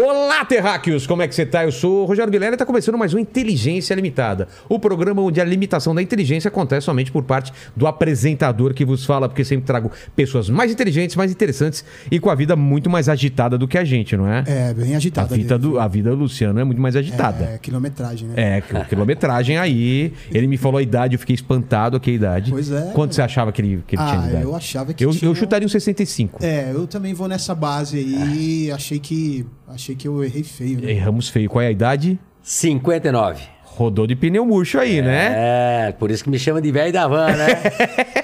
Olá, terráqueos! Como é que você tá? Eu sou o Rogério Vilela e está começando mais um Inteligência Limitada. O programa onde a limitação da inteligência acontece somente por parte do apresentador que vos fala, porque sempre trago pessoas mais inteligentes, mais interessantes e com a vida muito mais agitada do que a gente, não é? É, bem A agitada. vida dele. do, a vida do Luciano é muito mais agitada. É, quilometragem, né? É, quilometragem aí. Ele me falou a idade, eu fiquei espantado com a idade. Pois é. Quanto você achava que ele, que ele tinha de Ah, idade? eu achava que Eu, tinha... eu chutaria um 65. É, eu também vou nessa base aí. Achei que achei que eu errei feio, né? Erramos feio. Qual é a idade? 59. Rodou de pneu murcho aí, né? É, por isso que me chama de velho da van, né?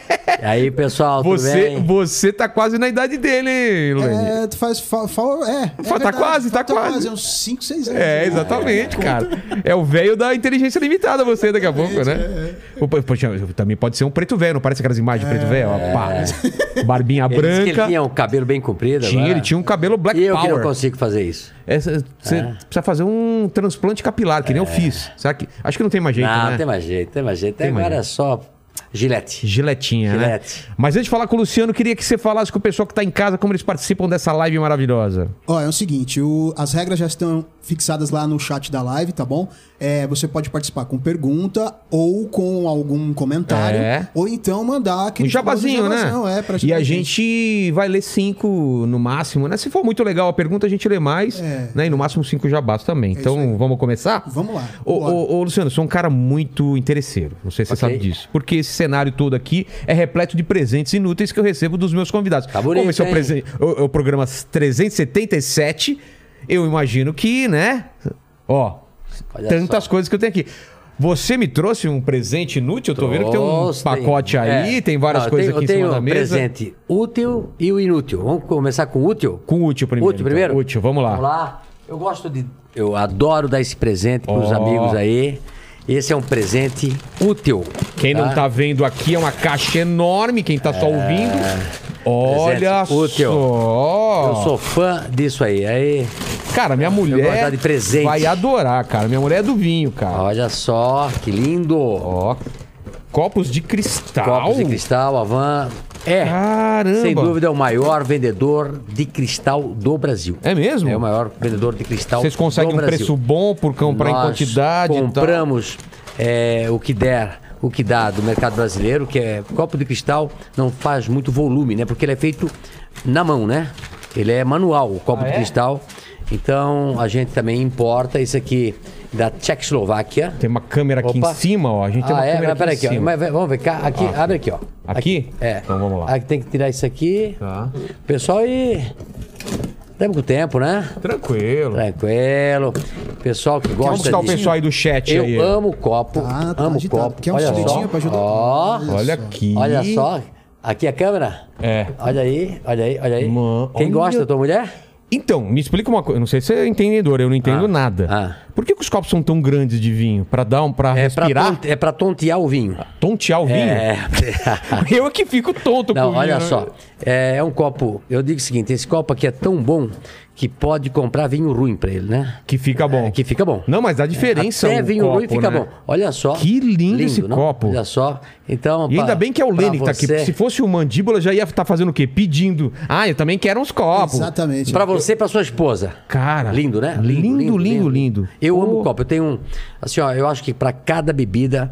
e aí, pessoal, tudo Você, bem? você tá quase na idade dele, hein? É, tu faz. Fa, fa, é, é Tá verdade, quase, tá falta quase. É uns 5, 6 anos. É, né? exatamente, cara. É o velho da inteligência limitada, você daqui a pouco, é, né? O- Poxa, também pode ser um preto velho, não parece aquelas imagens de preto velho? Ó, pá. Barbinha Ele que ele branca. tinha um cabelo bem comprido. Tinha, agora. ele tinha um cabelo black E eu que não power. consigo fazer isso. Essa- Você precisa fazer um transplante capilar, que nem eu fiz. Sabe que, acho que não tem mais jeito, É. não, né? tem mais jeito, tem mais jeito. Tem mais agora jeito. é só gilete. Giletinha, Gilete. né? Mas antes de falar com o Luciano, queria que você falasse com o pessoal que tá em casa como eles participam dessa live maravilhosa. Ó, é o seguinte, o- as regras já estão fixadas lá no chat da live, tá bom? É, você pode participar com pergunta ou com algum comentário, É. ou então mandar aquele Um jabazinho, né? É, pra e a gente vai ler cinco no máximo, né? Se for muito legal a pergunta, a gente lê mais, É. né? E no máximo cinco jabás também. isso então, vamos começar? Vamos lá, Ô, ô, ô, Luciano, eu sou um cara muito interesseiro. Não sei se você Ok. sabe disso. Porque esse cenário todo aqui é repleto de presentes inúteis que eu recebo dos meus convidados. Tá bonito, Como esse é o, presen- o- é o programa 377, eu imagino que, né? Ó, Olha tantas só. coisas que eu tenho aqui. Você me trouxe um presente inútil? Eu tô vendo que tem um Trouxe, pacote aí, é. tem várias Não, eu coisas tenho- aqui em cima tenho da mesa. presente útil e o inútil. Vamos começar com o útil? Com o útil primeiro. útil então. primeiro? Útil, vamos lá. Vamos lá. Eu gosto de... Eu adoro dar esse presente pros Ó. amigos aí. Esse é um presente útil. Quem não tá vendo aqui é uma caixa enorme, quem tá só ouvindo. Olha útil. só. Eu sou fã disso aí. Aí, Cara, minha mulher de presente. vai adorar, cara. Minha mulher é do vinho, cara. olha só, que lindo. Ó, copos de cristal. Copos de cristal, a van é, Caramba. sem dúvida, o maior vendedor de cristal do Brasil. É mesmo? É o maior vendedor de cristal Vocês conseguem do um Brasil. preço bom por comprar em Nós quantidade e tal? compramos é, o que der, o que dá do mercado brasileiro, que é copo de cristal, não faz muito volume, né? Porque ele é feito na mão, né? Ele é manual, o copo Ah, de é? cristal. Então a gente também importa isso aqui da Tchecoslováquia. Tem uma câmera aqui Opa. em cima, ó. A gente tem uma Ah, é? câmera Mas aqui aqui, ó. Mas vamos ver cá. Aqui, abre aqui, ó. Aqui? É. Então vamos lá. Aqui tem que tirar isso aqui. Tá. Pessoal, e. Temos com o tempo, né? Tranquilo. Tranquilo. Pessoal que Vamos gosta buscar o disso. pessoal aí do chat Eu aí. amo copo. Tá, tá amo agitado. copo. Quer um olha só. pra ajudar? Ó, Olha aqui. olha só. Aqui a câmera. É. Olha aí, olha aí, olha aí. Mano, Quem olha- gosta, tua mulher? Então, me explica uma coisa. Não sei se você é entendedor, eu não entendo Ah, nada. ah. Por que, que os copos são tão grandes de vinho? Pra dar um, pra É pra, respirar? tonte- é pra tontear o vinho. Tontear o vinho? É. Eu é que fico tonto com Não, o vinho. olha né? só. É, é um copo. Eu digo o seguinte: esse copo aqui é tão bom que pode comprar vinho ruim pra ele, né? Que fica bom. É, que fica bom. Não, mas dá diferença Até o vinho copo, ruim fica né? bom. Olha só. Que lindo esse não? copo. Olha só. Então, E ainda pra- bem que é o Lene que tá aqui. Se fosse o Mandíbula, já ia estar fazendo o quê? Pedindo. Ah, eu também quero uns copos. Exatamente. Pra você e pra sua esposa. Cara. Lindo, né? Lindo, lindo, lindo. Eu Pô. amo copo. Eu tenho um. Assim, ó, eu acho que pra cada bebida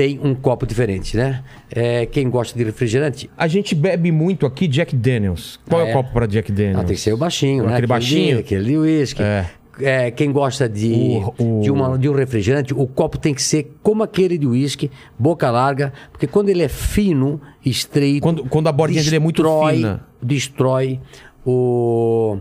tem um copo diferente, né? É, quem gosta de refrigerante, A gente bebe muito aqui Jack Daniels. Qual Ah, é o é? copo pra Jack Daniels? não, tem que ser o baixinho, né? Aquele baixinho? Aquele de uísque. É. É, quem gosta de, O- o- de, uma- de um refrigerante, o copo tem que ser como aquele de uísque, boca larga, porque quando ele é fino, estreito. Quando- quando a bordinha dele é muito destrói- fina. Destrói o,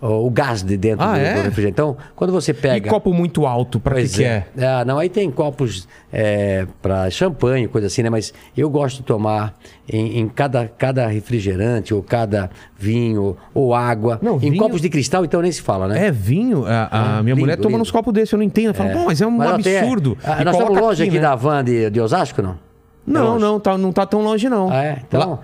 o, gás de dentro Ah, do, é? do refrigerante. Então, quando você E pega. copo muito alto, pra que que é? Ah, não, aí tem copos é, para champanhe, coisa assim, né? Mas eu gosto de tomar em, em cada, cada refrigerante, ou cada vinho, ou água. Não, em vinho- copos de cristal, então nem se fala, né? É vinho? A, a Ah, minha lindo, mulher toma lindo. uns copos desses, eu não entendo. Eu falo, pô, mas é um Mas tem- absurdo. Ah, E nós estamos coloca longe aqui, né? da van de, de Osasco, não? Não, longe. não, tá, não tá tão longe, não. Ah, é? Então, Lá-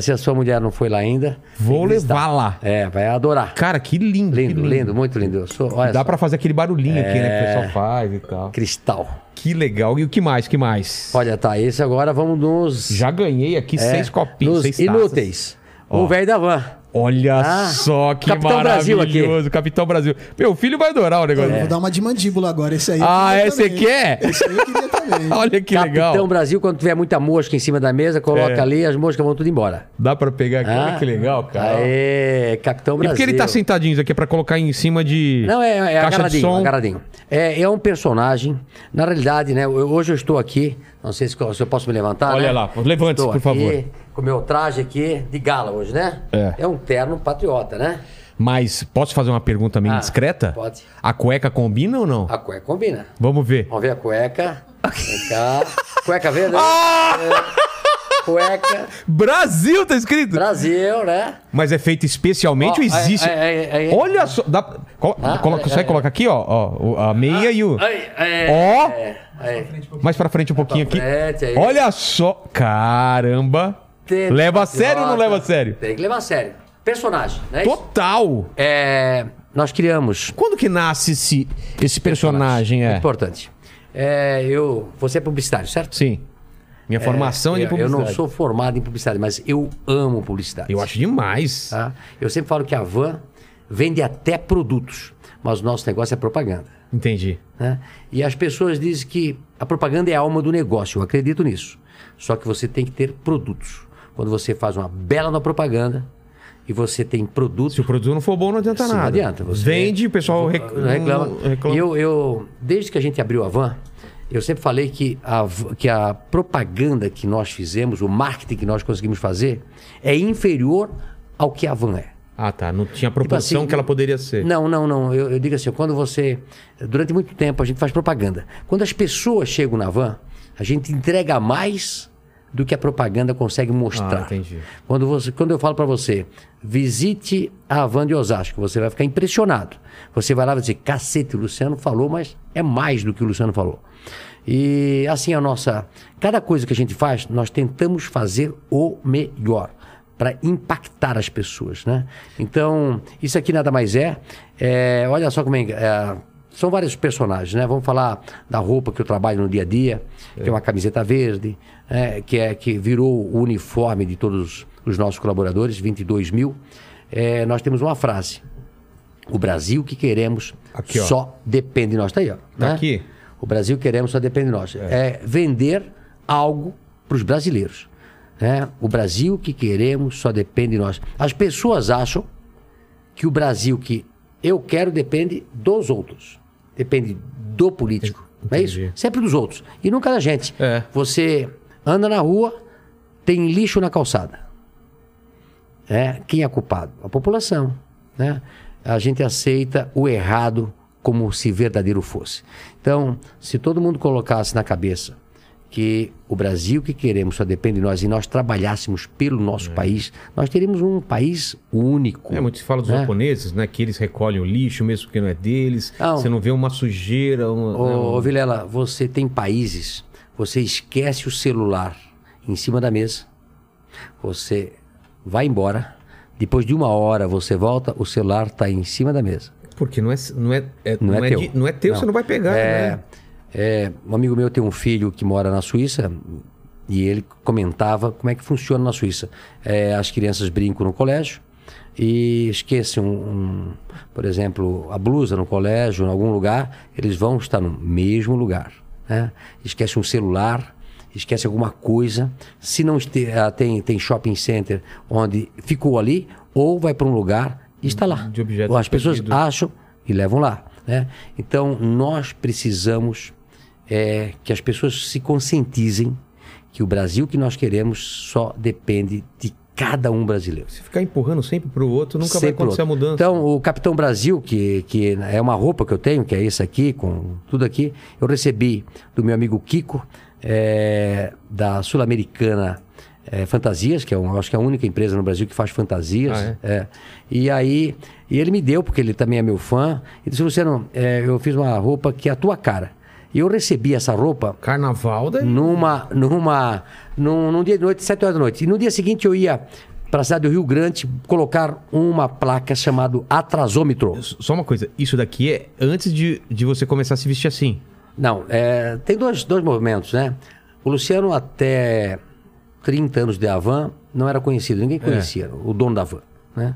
Se a sua mulher não foi lá ainda. Vou levar lá. É, vai adorar. Cara, que lindo. que Lindo, lindo, muito lindo. Sou, Dá pra fazer aquele barulhinho aqui, né? Que o É. pessoal faz e tal. Cristal. Que legal. E o que mais? que mais? Olha, tá, esse agora vamos nos. Já ganhei aqui é, seis copinhos, seis taças. inúteis. Ó. O velho da van. Olha Ah, só que Capitão Brasil maravilhoso. aqui. Capitão Brasil. Meu filho vai adorar o negócio. Eu Vou dar uma de mandíbula agora. Esse aí. Ah, esse também. aqui é? Esse aí eu queria também. Olha que Capitão legal. Brasil, quando tiver muita mosca em cima da mesa, coloca É. ali, as moscas vão tudo embora. Dá pra pegar aqui. Ah, Olha que legal, cara. Aê, Capitão E Brasil. por que ele tá sentadinho isso aqui? É pra colocar em cima de. Não, é, é caixa de agarradinho, som? agarradinho. É, é um personagem. Na realidade, né? hoje eu estou aqui. Não sei se, se eu posso me levantar. Olha né? lá, levante-se, por favor. aqui Com o meu traje aqui de gala hoje, né? É. um terno patriota, né? Mas posso fazer uma pergunta meio Ah, discreta? pode. A cueca combina ou não? A cueca combina. Vamos ver. Vamos ver a cueca. Vem cá. Cueca verde. Ah! É. Cueca. Brasil tá escrito! Brasil, né? Mas é feito especialmente Ó, ou existe? é, é, é. Olha só. Dá... Colo... Ah, Consegue colocar aqui, ó, ó, a meia e o. Ai, é, Ó! Mais pra frente um pouquinho aqui. frente. Olha só. Caramba. Tênis Leva a sério ou não leva a sério? Tem que levar a sério. Personagem, né? Total. É, nós criamos Quando que nasce esse, esse personagem? Muito É? importante. É, eu, você é publicitário, certo? Sim. Minha formação é de eu, eu publicidade. não sou formado em publicidade, mas eu amo publicidade. Eu acho demais. tá? Eu sempre falo que a Van vende até produtos, mas o nosso negócio é propaganda. Entendi. né? E as pessoas dizem que a propaganda é a alma do negócio. Eu acredito nisso. Só que você tem que ter produtos. Quando você faz uma bela na propaganda e você tem produtos. Se o produto não for bom, não adianta nada. Não adianta. Você Vende, o pessoal rec... não reclama. reclama. E eu, eu, desde que a gente abriu a van, eu sempre falei que a, que a propaganda que nós fizemos, o marketing que nós conseguimos fazer, é inferior ao que a van é. Ah, tá. Não tinha a proporção assim, que ela poderia ser. Não, não, não. Eu, eu digo assim, quando você. Durante muito tempo a gente faz propaganda. Quando as pessoas chegam na van, a gente entrega mais do que a propaganda consegue mostrar. Ah, entendi. Quando, você, quando eu falo para você, visite a van de Osasco, você vai ficar impressionado. Você vai lá e vai dizer, cacete, o Luciano falou, mas é mais do que o Luciano falou. E assim a nossa. Cada coisa que a gente faz, nós tentamos fazer o melhor para impactar as pessoas, né? Então, isso aqui nada mais é. é, olha só como é, é, São vários personagens, né? Vamos falar da roupa que eu trabalho no dia a dia, que é uma camiseta verde, é, que, é, que virou o uniforme de todos os nossos colaboradores, 22 mil. É, nós temos uma frase. O Brasil que queremos Aqui, só depende de nós. Tá aí, ó. né? aqui. O Brasil queremos só depende de nós. É, vender algo para os brasileiros. né? O Brasil que queremos só depende de nós. As pessoas acham que o Brasil que eu quero depende dos outros. Depende do político. Não é isso? Entendi. Sempre dos outros. E nunca da gente. É. Você anda na rua, tem lixo na calçada. É, quem é culpado? A população. Né? A gente aceita o errado como se verdadeiro fosse. Então, se todo mundo colocasse na cabeça que o Brasil que queremos só depende de nós e nós trabalhássemos pelo nosso país, nós teríamos um país único. É, muito se fala dos né? japoneses, né? Que eles recolhem o lixo mesmo que não é deles. Não. Você não vê uma sujeira. Uma, Ô, né, ô, Vilela, você tem países, você esquece o celular em cima da mesa, você vai embora, depois de uma hora você volta, o celular está em cima da mesa. Porque não é, não é, é- Não, é, teu. de- não é teu, você não vai pegar. É, né? é, um amigo meu tem um filho que mora na Suíça e ele comentava como é que funciona na Suíça. É, as crianças brincam no colégio e esquecem, um, um, por exemplo, a blusa no colégio, em algum lugar, eles vão estar no mesmo lugar. Né? Esquece um celular, esquece alguma coisa. Se não este- ah, tem, tem shopping center onde ficou ali, ou vai para um lugar e está lá. De objetos as pessoas perdidos. acham e levam lá. Né? Então, nós precisamos é, que as pessoas se conscientizem que o Brasil que nós queremos só depende de cada um brasileiro. Se ficar empurrando sempre pro outro, nunca vai Sempre acontecer a mudança. Então, o Capitão Brasil, que, que é uma roupa que eu tenho, que é esse aqui, com tudo aqui, eu recebi do meu amigo Kiko, é, da Sul-Americana é, Fantasias, que é um, acho que é a única empresa no Brasil que faz fantasias. Ah, é? E aí, e ele me deu, porque ele também é meu fã, e disse, Luciano, é, eu fiz uma roupa que é a tua cara. E eu recebi essa roupa Carnaval daí. numa, numa, num, num dia de noite, sete horas da noite. E no dia seguinte eu ia para a cidade do Rio Grande colocar uma placa chamada atrasômetro. Só uma coisa, isso daqui é antes de, de você começar a se vestir assim. Não, é, tem dois, dois movimentos, né? O Luciano, até 30 anos de Avan, não era conhecido, ninguém conhecia, o dono da Avan, né?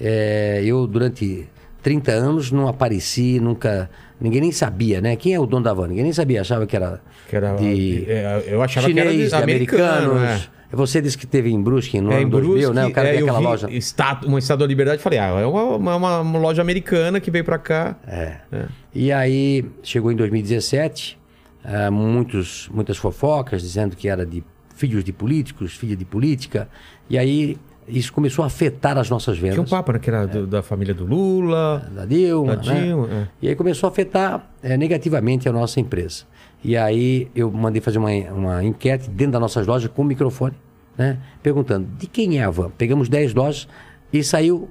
É, eu, durante 30 anos, não apareci, nunca... Ninguém nem sabia, né? Quem é o dono da Avan? Ninguém nem sabia, achava que era, Que era- de é, eu achava que chinês, era de de americano, americanos. Você disse que teve em Brusque no É, ano em 2000, Brusque, né? O cara é, tem aquela loja... estátua- uma estátua da liberdade. Falei, ah, é uma, uma- uma- loja americana que veio pra cá. É. É. E aí, chegou em 2017, ah, muitos, muitas fofocas dizendo que era de filhos de políticos, filha de política. E aí, isso começou a afetar as nossas vendas. Tinha um papo, né? Que era do- da família do Lula. Da Dilma, Da né? Dilma, é. E aí começou a afetar eh, negativamente a nossa empresa. E aí eu mandei fazer uma, uma enquete dentro das nossas lojas com o microfone, né? Perguntando, de quem é a van? Pegamos 10 lojas e saiu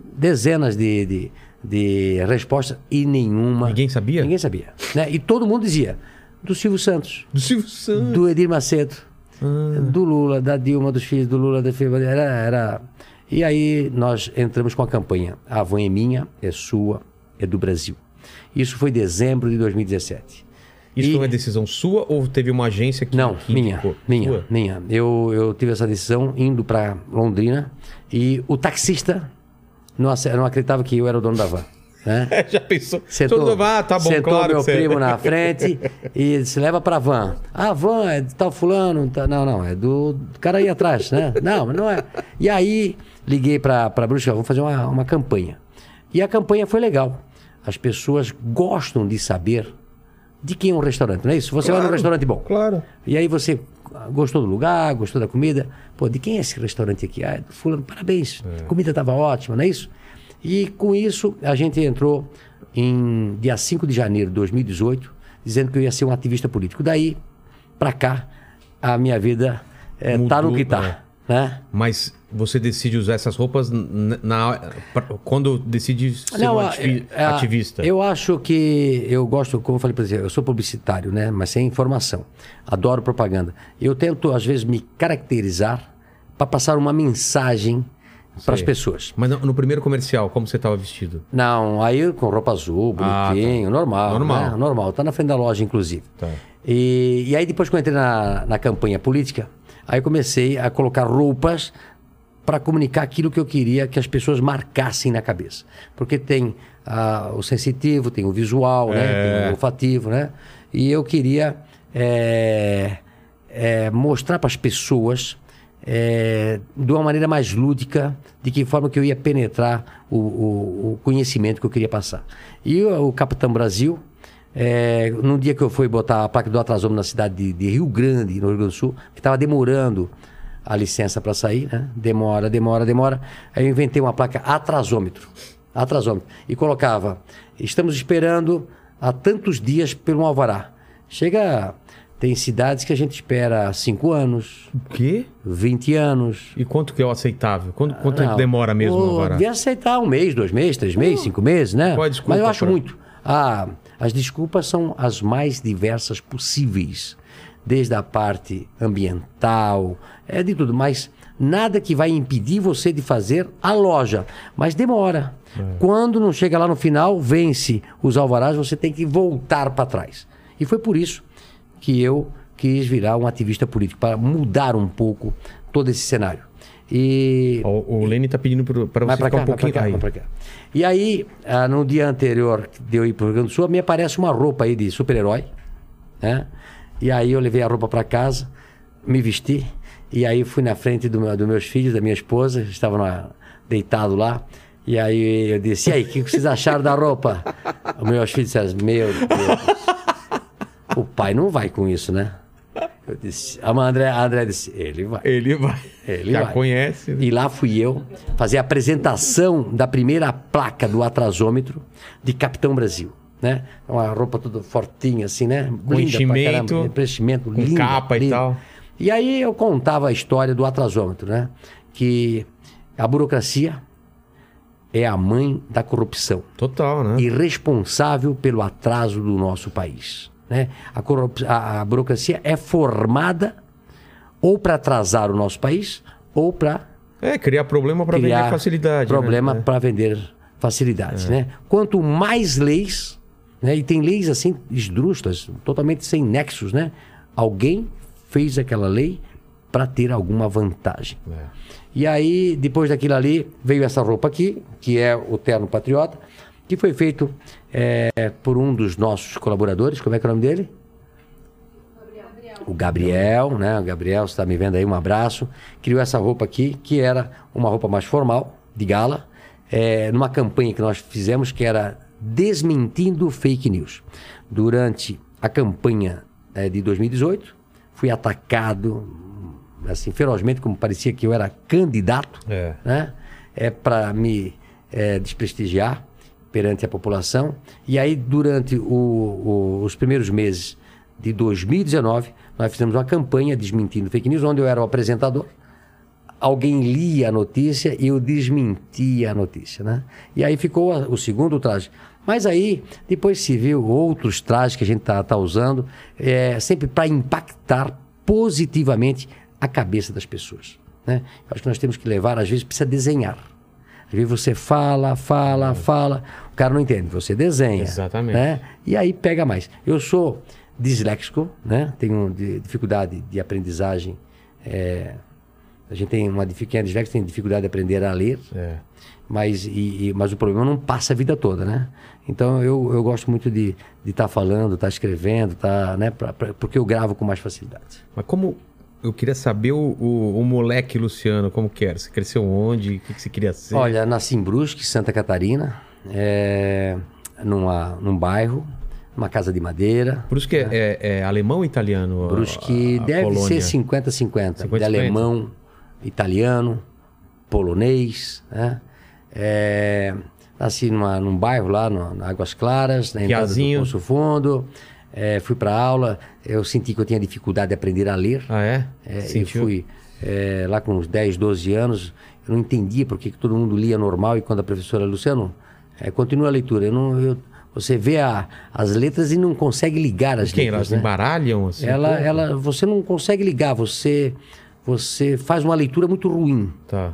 dezenas de, de, de respostas e nenhuma... Ninguém sabia? Ninguém sabia. Né? E todo mundo dizia, do Silvio Santos, Do Silvio Santos. do Edir Macedo, Ah. do Lula, da Dilma, dos filhos do Lula, da filha era, era. E aí nós entramos com a campanha A Avon é minha, é sua, é do Brasil. Isso foi dezembro de 2017. Isso E- foi uma decisão sua ou teve uma agência que Não, que minha, indicou? minha, Sua? minha. Eu, eu tive essa decisão indo para Londrina e o taxista não, não acreditava que eu era o dono da van. Né? Já pensou? Sentou, Todo- ah, tá bom, sentou claro meu primo na frente e se leva pra van. Ah, a van é de tal fulano. Não, não, é do, do cara aí atrás, né? Não, não é. E aí liguei pra, pra Bruxa, vamos fazer uma, uma campanha. E a campanha foi legal. As pessoas gostam de saber de quem é um restaurante, não é isso? Você vai num Claro, restaurante bom. Claro. E aí você gostou do lugar, gostou da comida. Pô, de quem é esse restaurante aqui? Ah, é do fulano, parabéns. A comida estava ótima, não é isso? E com isso, a gente entrou em dia 5 de janeiro de 2018, dizendo que eu ia ser um ativista político. Daí, para cá, a minha vida é, tá no Mudou, que tá. Né? Mas você decide usar essas roupas n- na, pra- quando decide ser um a- ativi- é, a- ativista. Eu acho que eu gosto, como eu falei para você, eu sou publicitário, né? Mas sem informação. Adoro propaganda. Eu tento, às vezes, me caracterizar para passar uma mensagem para as pessoas. Mas no, no primeiro comercial, como você estava vestido? Não, aí com roupa azul, Ah, bonitinho, normal. Normal. Né? Normal. Tá na frente da loja, inclusive. Tá. E, e aí, depois que eu entrei na, na campanha política, aí comecei a colocar roupas para comunicar aquilo que eu queria que as pessoas marcassem na cabeça. Porque tem ah, o sensitivo, tem o visual, né? É. tem o olfativo, né? E eu queria é, é, mostrar para as pessoas é, de uma maneira mais lúdica de que forma que eu ia penetrar o, o- o conhecimento que eu queria passar. E o, o Capitão Brasil, é, no dia que eu fui botar a placa do atrasômetro na cidade de, de Rio Grande, no Rio Grande do Sul, que estava demorando a licença para sair, né? Demora, demora, demora. Aí eu inventei uma placa atrasômetro. Atrasômetro. E colocava, estamos esperando há tantos dias pelo alvará. Chega, tem cidades que a gente espera 5 anos, O quê? 20 anos. E quanto que é o aceitável? Quanto, quanto tempo Não, demora mesmo, o- Alvará? Devia aceitar um mês, dois meses, três meses, cinco meses, né? qual é a desculpa Mas eu acho pra- muito. Ah, as desculpas são as mais diversas possíveis. Desde a parte ambiental, é de tudo. Mas nada que vai impedir você de fazer a loja. Mas demora. É. Quando não chega lá no final, vence os alvarás, você tem que voltar para trás. E foi por isso que eu quis virar um ativista político, para mudar um pouco todo esse cenário. E O, o Lene tá pedindo para você ficar cá, um pouquinho cá, aí. E aí, ah, no dia anterior de eu ir pro Rio Grande do Sul, me aparece uma roupa aí de super-herói, né? E aí eu levei a roupa para casa, me vesti, e aí fui na frente do meu- dos meus filhos, da minha esposa, estavam lá, deitado lá, e aí eu disse, e aí, o que vocês acharam da roupa? Os meus filhos disseram, meu Deus, o pai não vai com isso, né? Eu disse, a André, a André disse, ele vai. Ele vai. Ele Já vai. conhece. né? E lá fui eu fazer a apresentação da primeira placa do atrasômetro de Capitão Brasil. Né? Uma roupa toda fortinha, assim, né? Com enchimento, Preenchimento, com linda, capa e linda. tal. E aí eu contava a história do atrasômetro, né? Que a burocracia é a mãe da corrupção Total, né? e responsável pelo atraso do nosso país. Né? A, a- a burocracia é formada ou para atrasar o nosso país ou para É, criar problema pra criar vender facilidade. problema né? É. para vender facilidades. Né? Quanto mais leis, né? e tem leis assim esdrúxulas, totalmente sem nexos, né? alguém fez aquela lei para ter alguma vantagem. É. E aí, depois daquilo ali, veio essa roupa aqui, que é o Terno Patriota, que foi feito é, por um dos nossos colaboradores. Como é que é o nome dele? O Gabriel, né? O Gabriel, você está me vendo aí, um abraço. Criou essa roupa aqui, que era uma roupa mais formal, de gala, é, numa campanha que nós fizemos que era Desmentindo Fake News. Durante a campanha é, de 2018, fui atacado assim ferozmente, como parecia que eu era candidato, É. né? É para me é, desprestigiar perante a população. E aí, durante o- o- os primeiros meses de 2019, nós fizemos uma campanha desmentindo fake news, onde eu era o apresentador. Alguém lia a notícia e eu desmentia a notícia, né? E aí ficou o segundo traje. Mas aí, depois se viu outros trajes que a gente tá, tá usando, é, sempre para impactar positivamente a cabeça das pessoas. Né? Acho que nós temos que levar, às vezes precisa desenhar. Vezes você fala, fala, fala, o cara não entende, você desenha. Exatamente. Né? E aí pega mais. Eu sou disléxico, né? tenho di- dificuldade de aprendizagem. é, a gente tem uma quem é disléxico tem dificuldade de aprender a ler, É. mas, e, e- mas o problema não passa a vida toda, né? Então eu, eu gosto muito de estar falando, estar escrevendo, tá, né? Pra- pra- porque eu gravo com mais facilidade. Mas como. Eu queria saber o, o, o moleque Luciano, como que era? Você cresceu onde? O que, que você queria ser? Olha, nasci em Brusque, Santa Catarina, é, numa, num bairro, numa casa de madeira. Por isso que é, é- alemão ou italiano? Brusque a- a deve colônia? ser 50-50. De 50-50. alemão, italiano, polonês. Né? É, nasci numa, num bairro lá, no, na Águas Claras, na entrada do Piazinho. Poço Fundo. É, fui para aula, eu senti que eu tinha dificuldade de aprender a ler. Ah, é? É, eu fui é, lá com uns 10, 12 anos, eu não entendia por que que todo mundo lia normal e quando a professora Luciano, é, continua a leitura. Eu não, eu- você vê a- as letras e não consegue ligar as Quem? letras. Elas né? embaralham? Assim, ela, como? ela, você não consegue ligar, você, você faz uma leitura muito ruim. Tá.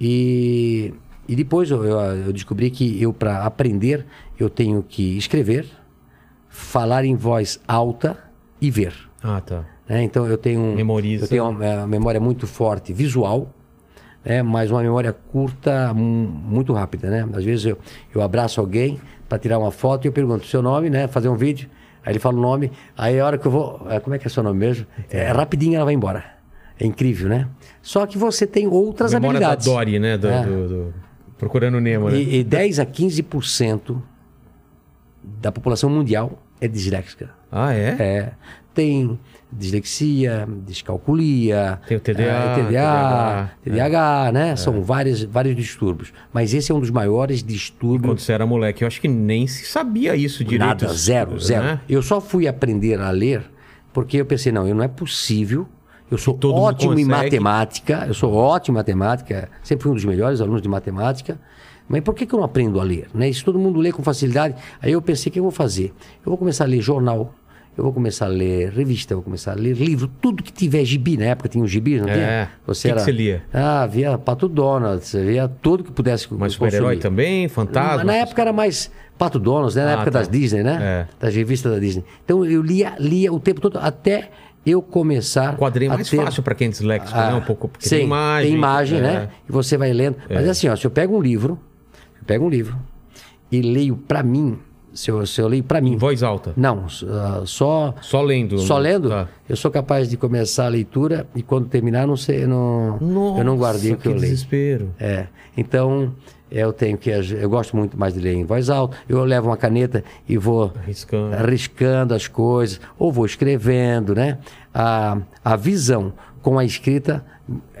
E, e depois eu, eu, eu descobri que eu, para aprender, eu tenho que escrever, falar em voz alta e ver. Ah, tá. né? Então eu tenho, um- Memoriza. eu tenho uma, uma memória muito forte visual, né? mas uma memória curta, mu- muito rápida. Né? Às vezes eu, eu abraço alguém para tirar uma foto e eu pergunto seu nome, né? fazer um vídeo. Aí ele fala o nome, aí a hora que eu vou. é, Como é que é seu nome mesmo? É, rapidinho ela vai embora. É incrível, né? Só que você tem outras Memória habilidades. da Dory, né? Do, É. do- do- Procurando Nemo, né? E, e 10 a 15% da população mundial é disléxica. Ah, é? É, tem dislexia, descalculia, Tem o TDA, eh, TDA, TDAH, TDAH, né? São vários, vários distúrbios. Mas esse é um dos maiores Quando distúrbios. você era moleque, eu acho que nem se sabia isso direito. Nada, zero, zero. né? Eu só fui aprender a ler porque eu pensei, não, não é possível. Eu sou ótimo em matemática, eu sou ótimo em matemática, sempre fui um dos melhores alunos de matemática. Mas por que, que eu não aprendo a ler? Né? Se todo mundo lê com facilidade, aí eu pensei, o que eu vou fazer? Eu vou começar a ler jornal, eu vou começar a ler revista, eu vou começar a ler livro, tudo que tiver gibi. Na época tinha os gibis, não É. tinha? O que que você lia? Ah, via Pato Donald, você via tudo que pudesse Mas super-herói também? Fantasma? Na época era mais Pato Donald, né? Na Ah, época tá. das Disney, né? É. Das revistas da Disney. Então eu lia, lia o tempo todo até eu começar. Quadrinho a mais ter- fácil pra quem é disléxico, Ah, né? Um pouco, porque sim, tem imagem. Tem imagem, é. né? E você vai lendo. Mas assim, ó, se eu pego um livro, pego um livro e leio pra mim, se eu, se eu leio pra Em mim. voz alta. Não, ah, só. Só lendo. Só lendo, Tá. eu sou capaz de começar a leitura e quando terminar, não sei, não, eu não guardei o que, que eu leio. desespero. É. Então, eu tenho que. Eu gosto muito mais de ler em voz alta. Eu levo uma caneta e vou Arriscando. arriscando as coisas, ou vou escrevendo, né? A, a visão com a escrita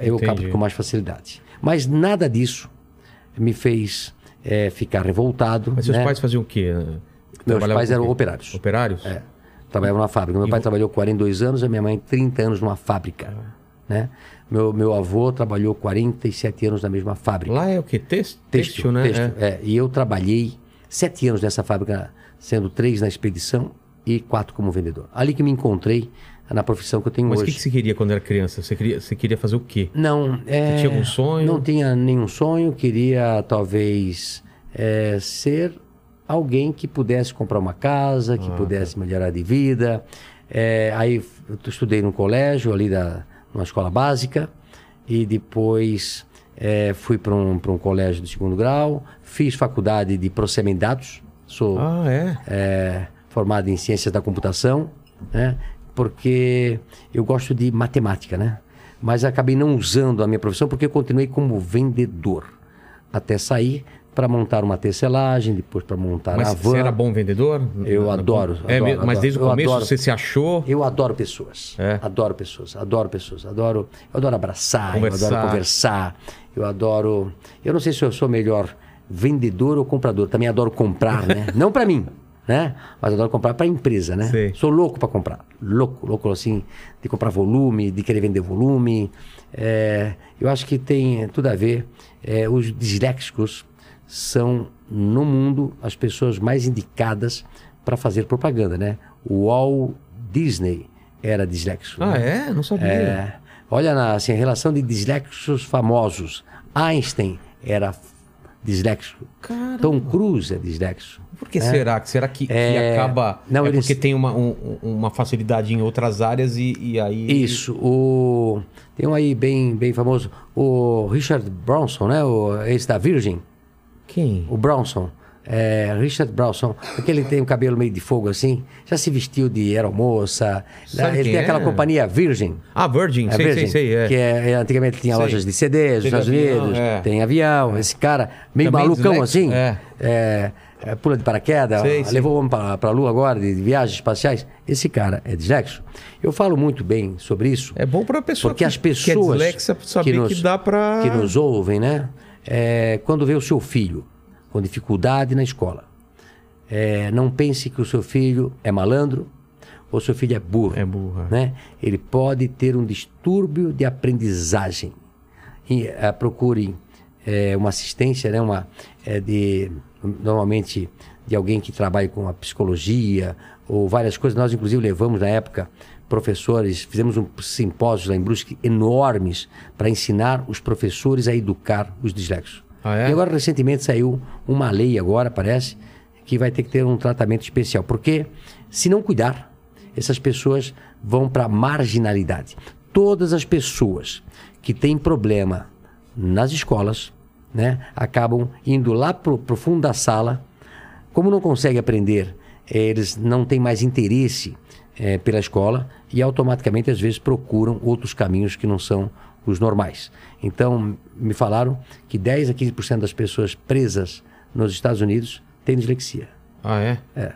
eu Entendi. capto com mais facilidade. Mas nada disso me fez eh, ficar revoltado. Mas seus né? pais faziam o quê? Meus pais eram operários. Operários? É. Trabalhavam na fábrica. Meu pai trabalhou 42 anos, a minha mãe 30 anos numa fábrica. né? Meu, meu avô trabalhou 47 anos na mesma fábrica. Lá é o quê? Têxtil, têxtil né? Têxtil, é. E eu trabalhei sete anos nessa fábrica, sendo três na expedição e quatro como vendedor. Ali que me encontrei na profissão que eu tenho Mas o hoje. que, que você queria quando era criança? Você queria, você queria fazer o quê? Não, é, tinha algum sonho? Não tinha nenhum sonho. Queria talvez é, ser alguém que pudesse comprar uma casa, Ah, que tá. pudesse melhorar de vida. É, aí eu estudei no colégio ali da numa escola básica e depois é, fui para um, pra um colégio de segundo grau. Fiz faculdade de processamento de dados. Sou Ah, é? é, formado em ciências da computação, né? Porque eu gosto de matemática, né? Mas acabei não usando a minha profissão porque eu continuei como vendedor até sair para montar uma tecelagem, depois para montar Mas a van. você era bom vendedor? Eu adoro, É adoro? Mas adoro. desde o Eu começo adoro. você se achou? Eu adoro pessoas. É? Adoro pessoas, adoro pessoas, adoro, eu adoro abraçar, eu Conversar. adoro conversar, eu adoro. Eu não sei se eu sou melhor vendedor ou comprador, também adoro comprar, né? não para mim, né? Mas adoro comprar para empresa, né? Sei. Sou louco para comprar, louco, louco assim, de comprar volume, de querer vender volume. É, eu acho que tem tudo a ver. É, os disléxicos são no mundo as pessoas mais indicadas para fazer propaganda, né? O Walt Disney era disléxico. Ah, né? é? Não sabia. É. Olha na assim, a relação de disléxicos famosos. Einstein era disléxico. Caramba. Tom Cruise é disléxico. Por que será? Que Será que, que É, acaba. não, é eles- porque tem uma, um- uma facilidade em outras áreas e, e aí. Isso. O... Tem um aí bem, bem famoso. O Richard Bronson, né? O, esse da Virgin. Quem? O Bronson. É, Richard Bronson, porque ele tem o cabelo meio de fogo assim, já se vestiu de aeromoça. Sabe ele tem aquela é? companhia Virgin. Ah, Virgin, É sei, Virgin, sei, sei. É. Que é, é, antigamente tinha Sei. lojas de CDs nos Estados avião, Unidos, é. tem avião. Esse cara, meio Também malucão assim, é. É, é, pula de paraquedas, Sei, levou o homem para a Lua agora, de, de viagens espaciais. Esse cara é disléxico. Eu falo muito bem sobre isso. É bom pra pessoa Porque que, as pessoas que é dislexa saber que, nos, dá pra. que nos ouvem, né? É, quando vê o seu filho com dificuldade na escola, é, não pense que o seu filho é malandro ou seu filho é burro. É burro, é. Né? Ele pode ter um distúrbio de aprendizagem. E, eh, procure eh, uma assistência, né? uma, de, normalmente de alguém que trabalhe com a psicologia ou várias coisas. Nós, inclusive, levamos na época professores, fizemos um simpósio lá em Brusque enormes para ensinar os professores a educar os disléxicos. Ah, é? E agora, recentemente, saiu uma lei agora, parece, que vai ter que ter um tratamento especial. Porque, se não cuidar, essas pessoas vão para a marginalidade. Todas as pessoas que têm problema nas escolas, né, acabam indo lá para o fundo da sala. Como não conseguem aprender, eh, eles não têm mais interesse eh, pela escola e automaticamente, às vezes, procuram outros caminhos que não são os normais. Então, me falaram que 10 a 15% das pessoas presas nos Estados Unidos têm dislexia. Ah, é? É,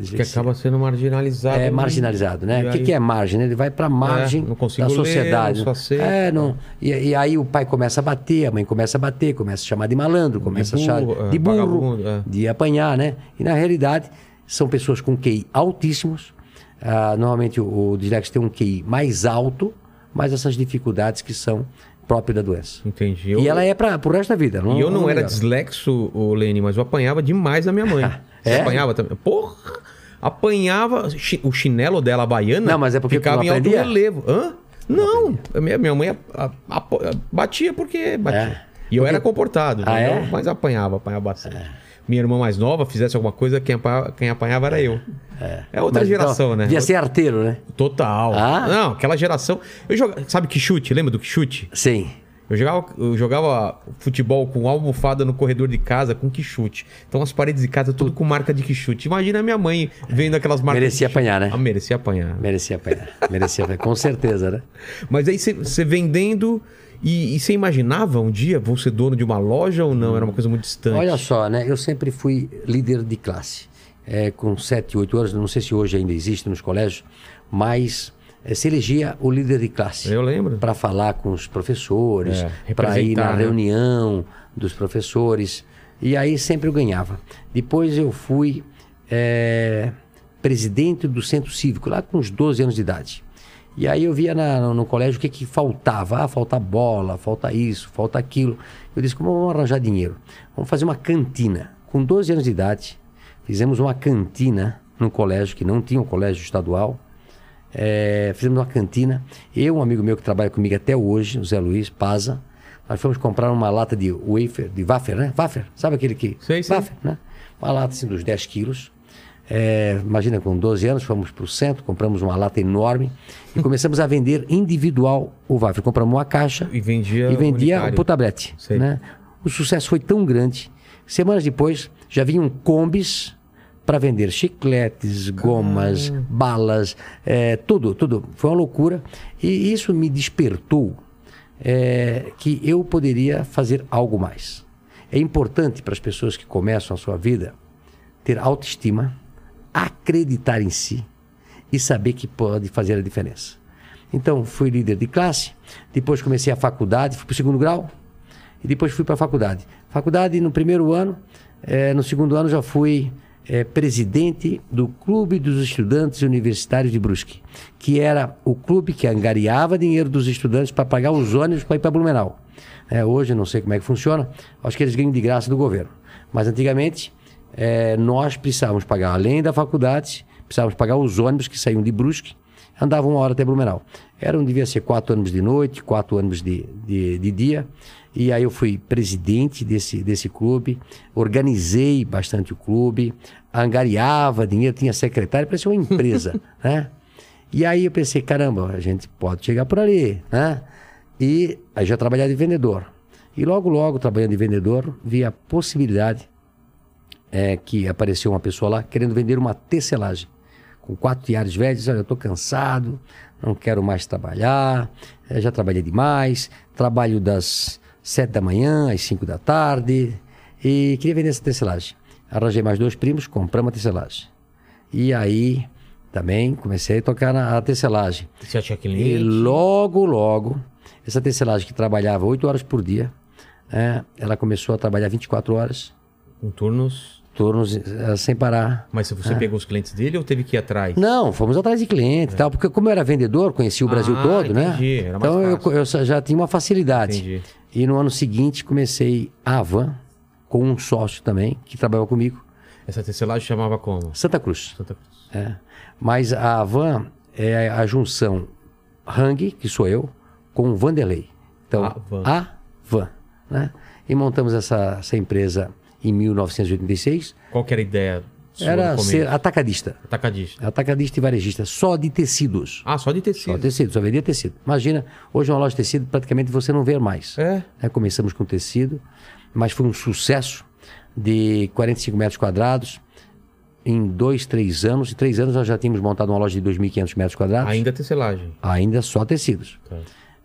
Que acaba sendo marginalizado. É marginalizado, né? O que, aí- que é margem? né? Ele vai para a margem não consigo da ler, sociedade. não só sei. É, não. E, e aí o pai começa a bater, a mãe começa a bater, começa a chamar de malandro, começa burro, a é, chamar de burro, é. de apanhar, né? E na realidade são pessoas com QI altíssimos. Ah, normalmente o, o dislexo tem um QI mais alto, mas essas dificuldades que são próprias da doença. Entendi. E ela é para o resto da vida. E eu não era melhora. dislexo, o Lene, mas eu apanhava demais da minha mãe. Você É? apanhava também? Porra! Apanhava o chinelo dela, a baiana. Não, mas é porque ficava não em alto relevo. Hã? Não, a minha, minha mãe a- a- apo- batia porque batia. É. E eu Porque- era comportado, Ah, entendeu? é? mas apanhava, apanhava bastante. Minha irmã mais nova fizesse alguma coisa, quem apanhava, quem apanhava era eu. É, outra Mas, então, geração, né? Devia ser arteiro, né? Total. Ah? Não, aquela geração. Eu jogava, sabe que chute? Lembra do que chute? Sim. Eu jogava, eu jogava futebol com almofada no corredor de casa com quichute. Então as paredes de casa tudo com marca de quichute. Imagina a minha mãe vendo aquelas marcas. Merecia apanhar, né? Ah, merecia apanhar. Merecia apanhar. Merecia apanhar. Com certeza, né? Mas aí você- vendendo e, e você imaginava um dia vou ser dono de uma loja ou não? Era uma coisa muito distante. Olha só, né? Eu sempre fui líder de classe. É, com 7, 8 anos, não sei se hoje ainda existe nos colégios, mas se elegia o líder de classe. Eu lembro. Para falar com os professores, É, para ir na né? reunião dos professores. E aí sempre eu ganhava. Depois eu fui é, presidente do centro cívico, lá com uns 12 anos de idade. E aí eu via na- no, no colégio o que, que faltava. Ah, falta bola, falta isso, falta aquilo. Eu disse, como vamos arranjar dinheiro? Vamos fazer uma cantina. Com 12 anos de idade, fizemos uma cantina no colégio, que não tinha um colégio estadual. É, fizemos uma cantina. Eu, um amigo meu que trabalha comigo até hoje, o Zé Luiz Paza, nós fomos comprar uma lata de wafer, de wafer, né? Wafer, sabe aquele que... Sei, sei. Wafer, né? Uma lata assim dos 10 quilos. É, imagina, com 12 anos, fomos para o centro, compramos uma lata enorme e começamos a vender individual o wafer. Compramos uma caixa E vendia e vendia unitário. por tablete. Né? O sucesso foi tão grande. Semanas depois, já vinham combis para vender chicletes, gomas, balas, é, tudo, tudo. Foi uma loucura. E isso me despertou é, que eu poderia fazer algo mais. É importante para as pessoas que começam a sua vida ter autoestima, acreditar em si e saber que pode fazer a diferença. Então, fui líder de classe, depois comecei a faculdade, fui para o segundo grau, e depois fui para a faculdade. Faculdade no primeiro ano, eh, no segundo ano já fui eh, presidente do Clube dos Estudantes Universitários de Brusque, que era o clube que angariava dinheiro dos estudantes para pagar os ônibus para ir para Blumenau. Eh, hoje não sei como é que funciona, acho que eles ganham de graça do governo. Mas antigamente eh, nós precisávamos pagar, além da faculdade, precisávamos pagar os ônibus que saíam de Brusque, andavam uma hora até Blumenau. Eram, devia ser quatro ônibus de noite, quatro ônibus de, de, de dia. E aí eu fui presidente desse, desse clube, organizei bastante o clube, angariava dinheiro, tinha secretário, parecia uma empresa, né? E aí eu pensei, caramba, a gente pode chegar por ali, né? E aí já trabalhava de vendedor. E logo, logo, trabalhando de vendedor, vi a possibilidade é, que apareceu uma pessoa lá querendo vender uma tecelagem. Com quatro tiares velhos, disse, olha, eu estou cansado, não quero mais trabalhar, eh, já trabalhei demais, trabalho das sete da manhã às cinco da tarde e queria vender essa tecelagem. Arranjei mais dois primos, compramos a tecelagem. E aí também comecei a tocar na a tecelagem. Você tinha E cliente? logo, logo, essa tecelagem que trabalhava oito horas por dia, né, ela começou a trabalhar 24 horas, Com turnos. turnos eh, sem parar. Mas você pegou os clientes dele ou teve que ir atrás? Não, fomos atrás de cliente e tal, porque como eu era vendedor, conhecia o Brasil Ah, todo, entendi, né? era mais Então eu, fácil. eu só- já tinha uma facilidade. Entendi. E no ano seguinte comecei a Avan com um sócio também que trabalhava comigo, Essa tecelagem chamava como? Santa Cruz. Santa Cruz. É. Mas a Avan é a junção Hang, que sou eu, com o Vanderlei. Então, Avan. a Van, né? E montamos essa, essa empresa em 1986. Qual que era a ideia sua Era ser atacadista. Atacadista. Atacadista e varejista, só de tecidos. Ah, só de Só tecido. tecido, só vendia tecido. Imagina, hoje uma loja de tecido praticamente você não vê mais. É. Né, Começamos com tecido, mas foi um sucesso de 45 metros quadrados. Em dois, três anos, em três anos nós já tínhamos montado uma loja de 2.500 metros quadrados, Ainda tecelagem. ainda só tecidos. Tá.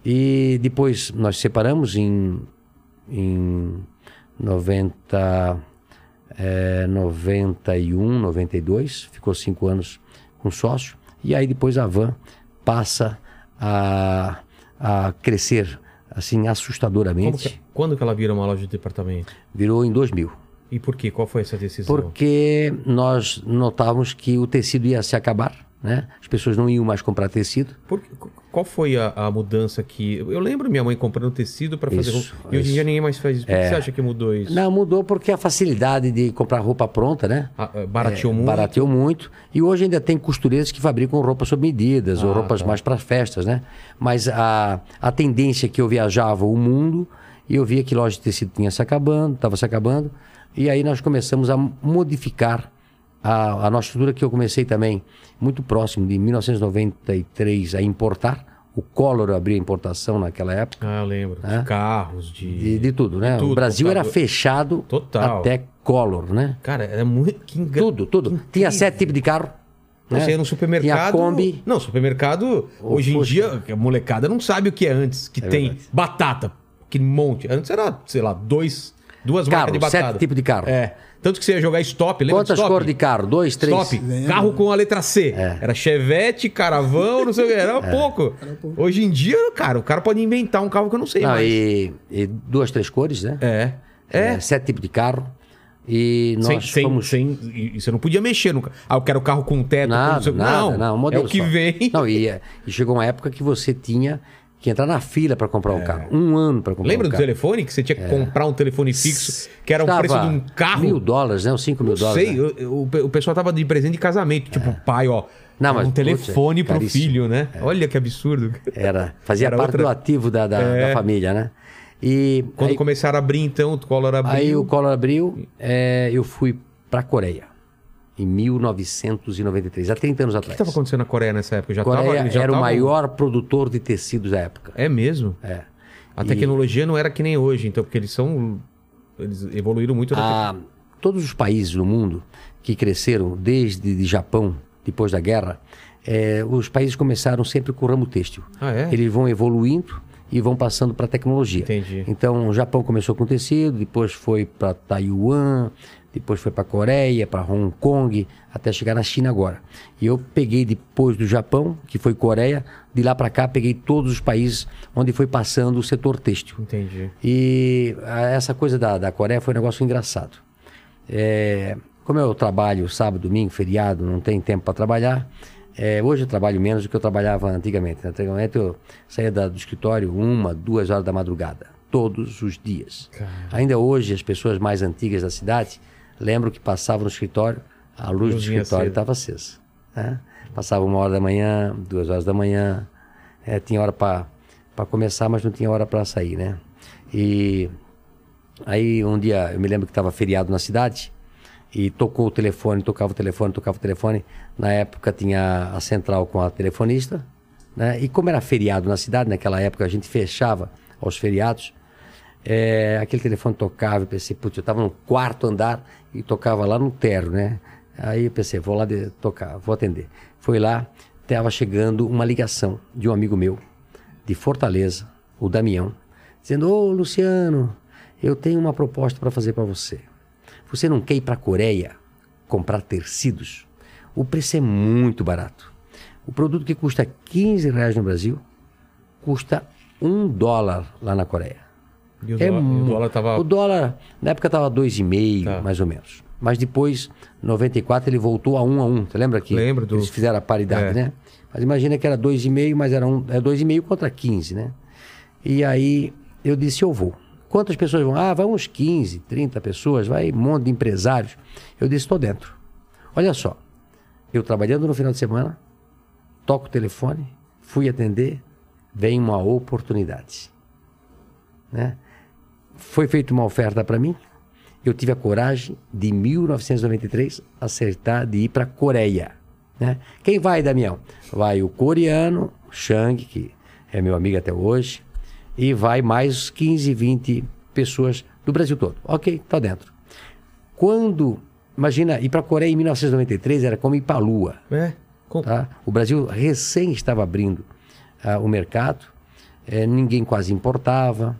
E depois nós separamos em, em 90, é, 91, 92, ficou cinco anos com sócio. E aí depois a Van passa a, a crescer assim assustadoramente. que- quando que ela vira uma loja de departamento? Virou em 2000. E por quê? Qual foi essa decisão? Porque nós notávamos que o tecido ia se acabar, né? As pessoas não iam mais comprar tecido. Por- qual foi a, a mudança que. Eu lembro minha mãe comprando tecido para fazer Isso, roupa. E hoje em dia ninguém mais faz isso. Por que você acha que mudou isso? Não, mudou porque a facilidade de comprar roupa pronta, né? Ah, ah, barateou É, muito. Barateou muito. E hoje ainda tem costureiras que fabricam roupas sob medidas ou Ah, roupas tá. mais para festas, né? Mas a, a tendência é que eu viajava o mundo e eu via que loja de tecido tinha se acabando, estava se acabando. E aí nós começamos a modificar a, a nossa estrutura, que eu comecei também muito próximo de 1993 a importar. O Collor abriu a importação naquela época. Ah, eu lembro. É? De carros, de. De, de tudo, né? tudo, o Brasil era fechado Total. até Collor, né? Cara, era muito. Que. Tudo, tudo. Tinha sete tipos de carro. né? Você ia no supermercado. Tinha Kombi. Não, supermercado. hoje em Fusca. dia, a molecada não sabe o que é antes. Que tem verdade. batata. Que monte. Antes era, sei lá, dois, duas Carro, marcas de batata. sete tipos de carro. É. Tanto que você ia jogar stop, lembra Quantas cores de carro? Dois, três? Stop. Lembro. Carro com a letra C. É. Era Chevette, Caravão, não sei o que. Era pouco. Hoje em dia, cara, o cara pode inventar um carro que eu não sei Não, mais. e, e duas, três cores, né? É. É. Sete tipos de carro. E nós Sem, sem, fomos... sem, e e você não podia mexer no carro. Ah, eu quero carro com teto. com Nada, não, sei- nada, não, não, um é modelo o que só. vem. Não, e, é, e chegou uma época que você tinha que entrar na fila para comprar um carro. Um ano para comprar É. Lembra um do carro. telefone? Que você tinha que comprar um telefone fixo, que era o Custava preço de um carro. Mil dólares, né? Uns 5 mil dólares. sei, né? o o pessoal tava de presente de casamento. Tipo, pai, ó. Não, mas, um telefone é caríssimo. filho, né? Olha que absurdo. Era, fazia Era parte outra- do ativo da, da, É. da família, né? E Quando aí, começaram a abrir, então, o Collor abriu. aí o Collor abriu, é, eu fui para Coreia em 1993, há 30 anos O que atrás. estava acontecendo na Coreia nessa época? Já Coreia tava, já era o tava- maior produtor de tecidos da época. É mesmo? É. A E- tecnologia não era que nem hoje, então, porque eles são. Eles evoluíram muito. na Ah, todos os países no mundo que cresceram desde de Japão, depois da guerra, eh, os países começaram sempre com o ramo têxtil. Ah, é? Eles vão evoluindo e vão passando para a tecnologia. Entendi. Então, o Japão começou com tecido, depois foi para Taiwan, depois foi para Coreia, para Hong Kong, até chegar na China agora. E eu peguei depois do Japão, que foi Coreia, de lá para cá peguei todos os países onde foi passando o setor têxtil. Entendi. E ah, essa coisa da, da Coreia foi um negócio engraçado. É, como eu trabalho sábado, domingo, feriado, não tem tempo para trabalhar, é, hoje eu trabalho menos do que eu trabalhava antigamente. Antigamente eu saía da- do escritório uma, duas horas da madrugada, todos os dias. Ainda hoje, as pessoas mais antigas da cidade lembram que passavam no escritório, a luz do escritório estava acesa. né? Passava uma hora da manhã, duas horas da manhã, é, tinha hora para começar, mas não tinha hora para sair, né? E aí um dia eu me lembro que estava feriado na cidade e tocou o telefone, tocava o telefone, tocava o telefone. Na época tinha a central com a telefonista, né? E como era feriado na cidade, naquela época a gente fechava aos feriados, é, aquele telefone tocava, eu pensei, putz, eu estava no quarto andar e tocava lá no terro, né? Aí eu pensei, vou lá de- tocar, vou atender. Foi lá, estava chegando uma ligação de um amigo meu, de Fortaleza, o Damião, dizendo: Ô Luciano, eu tenho uma proposta para fazer para você. Você não quer ir para a Coreia comprar tecidos? O preço é muito barato. O produto que custa 15 reais no Brasil custa um dólar lá na Coreia. E o, É dólar, o dólar tava. O dólar, na época estava 2,5, Tá. mais ou menos. Mas depois, em 94, ele voltou a 1 a 1. Você lembra que Lembro do- eles fizeram a paridade, É. né? Mas imagina que era 2,5, mas era um, é 2,5 contra 15, né? E aí eu disse, eu vou. Quantas pessoas vão? Ah, vai uns 15, 30 pessoas, vai um monte de empresários. Eu disse, estou dentro. Olha só, eu trabalhando no final de semana, toco o telefone, fui atender, vem uma oportunidade. Né? Foi feita uma oferta para mim, eu tive a coragem de 1993 acertar de ir para a Coreia. Né? Quem vai, Damião? Vai o coreano, Shang, que é meu amigo até hoje, e vai mais 15, 20 pessoas do Brasil todo. Ok, tá dentro. Quando, imagina, ir para a Coreia em 1993 era como ir para a Lua. É. Com- Tá? O Brasil recém estava abrindo ah, o mercado, eh, ninguém quase importava.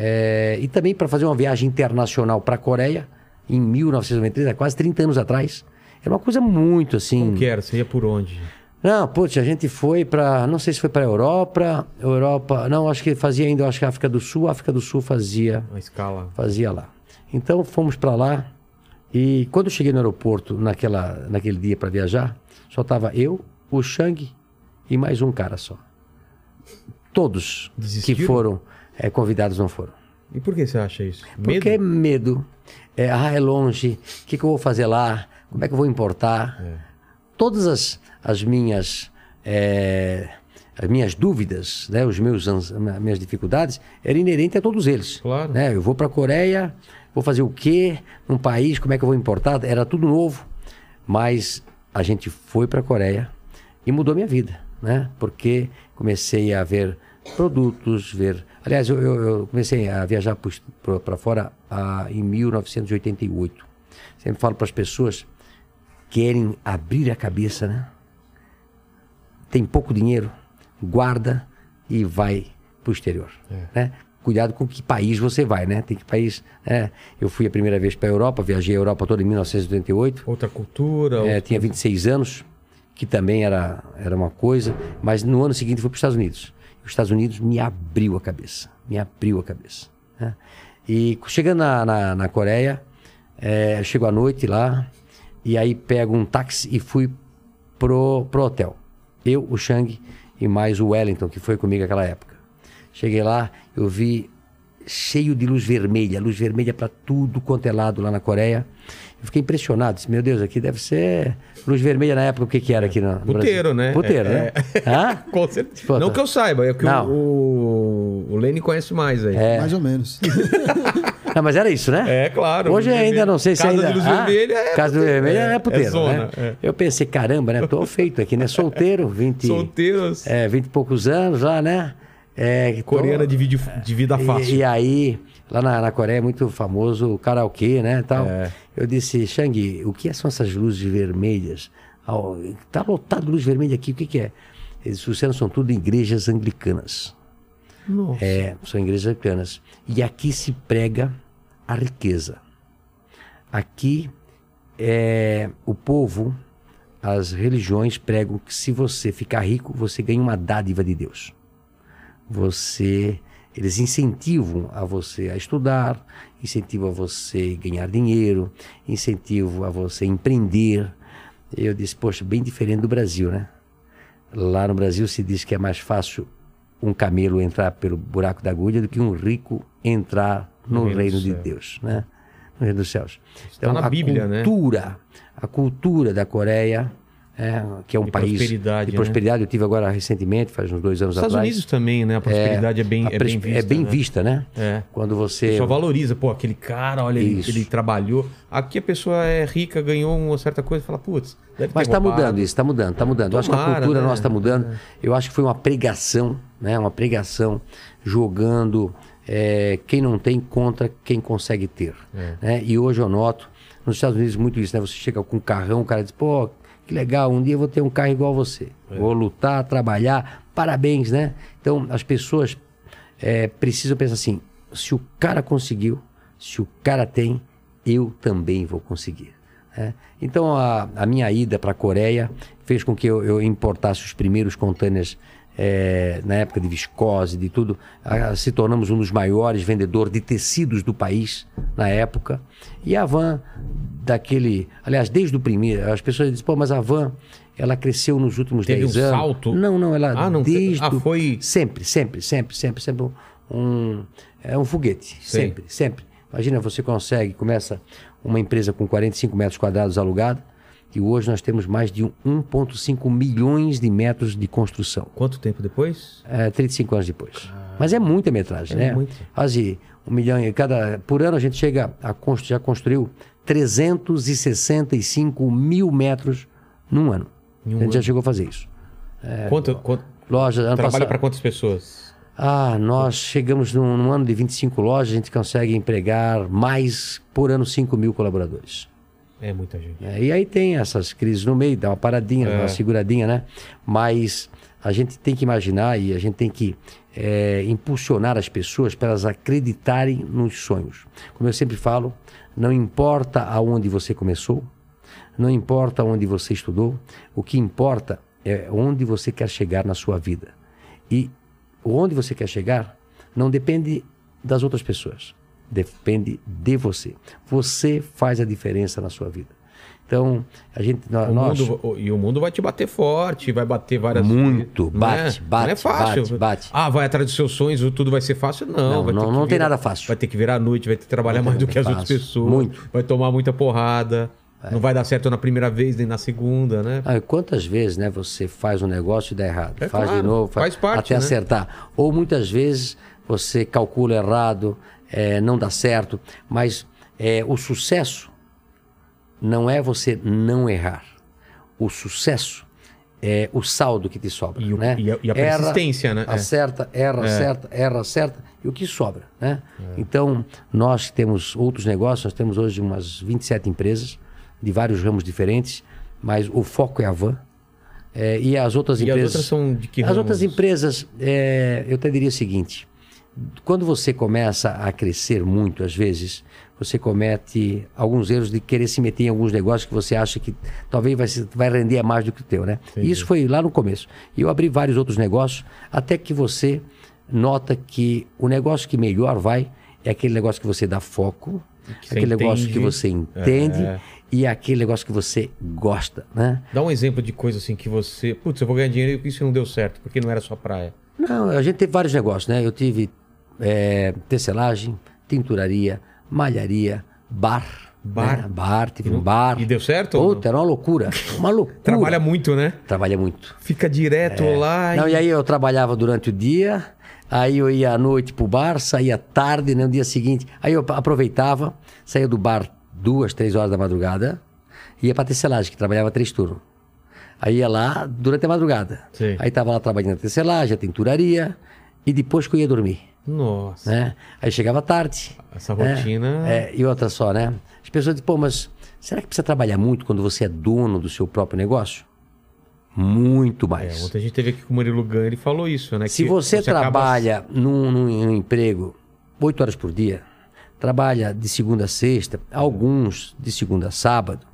Eh, e também para fazer uma viagem internacional para a Coreia, em 1993, há quase 30 anos atrás, era uma coisa muito assim. Como que era? Você ia por onde? Não, putz, a gente foi para, não sei se foi para Europa, Europa, não, acho que fazia ainda, acho que a África do Sul, a África do Sul fazia A escala. fazia lá. Então fomos para lá e quando eu cheguei no aeroporto naquela, naquele dia para viajar, só tava eu, o Shang e mais um cara só. Todos que Desistiram? foram eh, convidados não foram. E por que você acha isso? Porque é medo. É, ah, é longe. O que, que eu vou fazer lá? Como é que eu vou importar? Todas as, as minhas eh, as minhas dúvidas, né, os meus as minhas dificuldades, eram inerentes a todos eles. Claro. Né? Eu vou para a Coreia, vou fazer o quê? Num país, como é que eu vou importar? Era tudo novo. Mas a gente foi para a Coreia e mudou minha vida, né? Porque comecei a ver produtos, ver. Aliás, eu, eu- comecei a viajar para fora ah, em 1988. Sempre falo para as pessoas querem abrir a cabeça, né? Tem pouco dinheiro, guarda e vai para o exterior, né? Cuidado com que país você vai, né? Tem que país, né? Eu fui a primeira vez para a Europa, viajei a Europa toda em 1988. Outra cultura. É, outra- tinha 26 anos, que também era, era uma coisa, mas no ano seguinte fui para os Estados Unidos. Os Estados Unidos me abriu a cabeça, me abriu a cabeça. né? E chegando na, na, na Coreia, É, chego à noite lá e aí pego um táxi e fui pro, pro hotel. Eu, o Shang e mais o Wellington, que foi comigo naquela época. Cheguei lá, eu vi cheio de luz vermelha, luz vermelha para tudo quanto é lado lá na Coreia. Eu fiquei impressionado. Disse, meu Deus, aqui deve ser luz vermelha na época, o que que era aqui no, no Puteiro, Brasil? né? Puteiro, É, né? é. Hã? Com certeza. Pô, Não tá. que eu saiba, é que o, Não. o, o Lene conhece mais aí. É. Mais ou menos. Não, mas era isso, né? É, claro. Hoje luz ainda vermelha. não sei se Casa ainda... de luz Ah, vermelha é Casa do puteiro. Vermelho é, puteiro, zona, né? é. Eu pensei, caramba, né? Tô feito aqui, né? Solteiro, 20... Solteiros. É, 20 e poucos anos lá, né? É, tô- Coreana de, vídeo, de vida fácil. E, e aí, lá na, na Coreia é muito famoso o karaokê, né? Tal. É. Eu disse, Shang, o que são essas luzes vermelhas? Ó, tá lotado de luz vermelha aqui, o que, que é? Eles disseram são tudo igrejas anglicanas. Nossa. É, são igrejas anglicanas. E aqui se prega a riqueza. Aqui é, o povo, as religiões pregam que se você ficar rico, você ganha uma dádiva de Deus. Você, eles incentivam a você a estudar, incentivam a você ganhar dinheiro, incentivam a você empreender. Eu disse, poxa, bem diferente do Brasil, né? Lá no Brasil se diz que é mais fácil um camelo entrar pelo buraco da agulha do que um rico entrar no, No reino de céu. Deus, né? No reino dos céus. Então, na a Bíblia, né? cultura, a cultura da Coreia, é, que é um De país prosperidade, de né? prosperidade. Eu tive agora recentemente, faz uns dois anos Estados atrás. Unidos também, né? A prosperidade é, bem, a é pres- bem vista. é bem né? vista, né? É. Quando você Só valoriza, pô, aquele cara, olha, ele, Isso. ele trabalhou. Aqui a pessoa é rica, ganhou uma certa coisa, fala, putz, deve ter Mas está mudando isso, está mudando, está mudando. Eu acho que a Tomara, cultura né? nossa está mudando. Eu acho que foi uma pregação, né? Uma pregação jogando é, quem não tem contra quem consegue ter. É. né? E hoje eu noto, nos Estados Unidos, muito isso, né? Você chega com um carrão, o cara diz, pô, que legal, um dia eu vou ter um carro igual a você. É. Vou lutar, trabalhar, parabéns, né? Então, as pessoas é, precisam pensar assim, se o cara conseguiu, se o cara tem, eu também vou conseguir. né? Então a, a minha ida para a Coreia fez com que eu, eu importasse os primeiros contêineres eh, na época de viscose, de tudo. Ah, se tornamos um dos maiores vendedores de tecidos do país na época. E a van daquele, aliás, desde o primeiro, as pessoas dizem, pô, mas a van ela cresceu nos últimos Teve 10 um anos. salto? Não, não, ela Ah, não, desde ah, foi- sempre, sempre, sempre, sempre, sempre um é um foguete, Sei. sempre, sempre. Imagina, você consegue, começa uma empresa com 45 metros quadrados alugada, e hoje nós temos mais de 1,5 milhões de metros de construção. Quanto tempo depois? É, 35 anos depois. Mas é muita metragem, É né? muito. Quase um milhão e cada. Por ano a gente chega a constru, já construiu 365 mil metros num ano. Um a gente já ano. chegou a fazer isso. quanto, quanto Loja, ano trabalha para quantas pessoas? ah, nós chegamos num, num ano de 25 lojas, a gente consegue empregar mais por ano 5 mil colaboradores. É muita gente. É, e aí tem essas crises no meio, dá uma paradinha, É. uma seguradinha, né? Mas a gente tem que imaginar e a gente tem que é, impulsionar as pessoas para elas acreditarem nos sonhos. Como eu sempre falo, não importa aonde você começou, não importa onde você estudou, o que importa é onde você quer chegar na sua vida. E onde você quer chegar não depende das outras pessoas, depende de você. Você faz a diferença na sua vida. Então, a gente, O nós, mundo, e o mundo vai te bater forte, vai bater várias Muito, não bate, é? bate, não é fácil. bate, bate. Ah, vai atrás dos seus sonhos, tudo vai ser fácil? Não, Não, não- não tem virar- nada fácil. Vai ter que virar à noite, vai ter que trabalhar mais do que as outras pessoas. Muito. Vai tomar muita porrada. É. Não vai dar certo na primeira vez, nem na segunda, né? Ah, quantas vezes né, você faz um negócio e dá errado? É faz claro, de novo, faz parte, até né? acertar. Ou muitas vezes você calcula errado, é, não dá certo. Mas é, o sucesso não é você não errar. O sucesso é o saldo que te sobra. E o- né? e a- e a Erra, persistência, né? É. Acerta, erra, acerta, erra, acerta. E o que sobra, né? É. Então, nós temos outros negócios, nós temos hoje umas 27 empresas de vários ramos diferentes, mas o foco é a van. É, e as outras E as empresas. outras são de que As ramos? outras empresas, é, eu até diria o seguinte: quando você começa a crescer muito, às vezes, você comete alguns erros de querer se meter em alguns negócios que você acha que talvez vai, vai render mais do que o teu, né? E Isso foi lá no começo. E eu abri vários outros negócios, até que você nota que o negócio que melhor vai é aquele negócio que você dá foco, Que aquele negócio entende. que você entende É. e aquele negócio que você gosta, né? Dá um exemplo de coisa assim que você. Putz, eu vou ganhar dinheiro e isso não deu certo, porque não era sua praia. Não, a gente teve vários negócios, né? Eu tive é, tecelagem, tinturaria, malharia, bar. Bar? né? Bar, tive um bar. E deu certo Puta, era uma loucura. Uma loucura. Trabalha muito, né? Trabalha muito. Fica direto lá. Não, e aí eu trabalhava durante o dia, aí eu ia à noite pro bar, saía tarde, né, no dia seguinte. Aí eu aproveitava, saía do bar duas, três horas da madrugada, ia pra tecelagem, que trabalhava três turnos. Aí ia lá durante a madrugada. Sim. Aí tava lá trabalhando na tecelagem, a tinturaria, e depois que eu ia dormir. Nossa. Né? Aí chegava tarde. Essa né? rotina- É, e outra só, né? As pessoas dizem, pô, mas será que precisa trabalhar muito quando você é dono do seu próprio negócio? Muito É, mais. ontem a gente teve aqui com o Murilo Gun, ele falou isso, né? Se você, acaba- trabalha num, num- num emprego oito horas por dia, trabalha de segunda a sexta, alguns de segunda a sábado,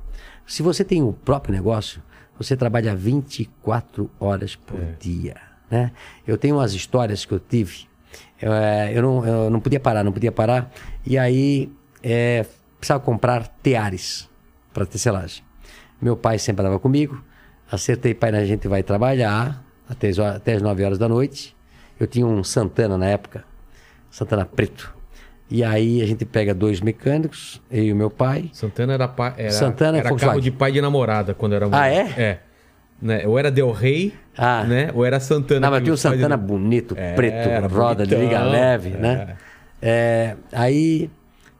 se você tem o próprio negócio, você trabalha 24 horas por dia. Né? Eu tenho umas histórias que eu tive, eh, eu, não, eu não podia parar, não podia parar, e aí eh, precisava comprar teares para tecelagem. Meu pai sempre andava comigo, acertei, pai, a gente vai trabalhar até as, até as 9 horas da noite. Eu tinha um Santana na época, Santana preto. E aí a gente pega dois mecânicos, eu e o meu pai. Santana era, pa... era, Santana é era carro de pai de namorada quando era Ah, é? É. Né? Ou era Del Rey, Ah. né? Ou era Santana. Não, mas tinha pais Santana de- bonito, É, preto, roda de liga bonitão, leve, é. né? É, aí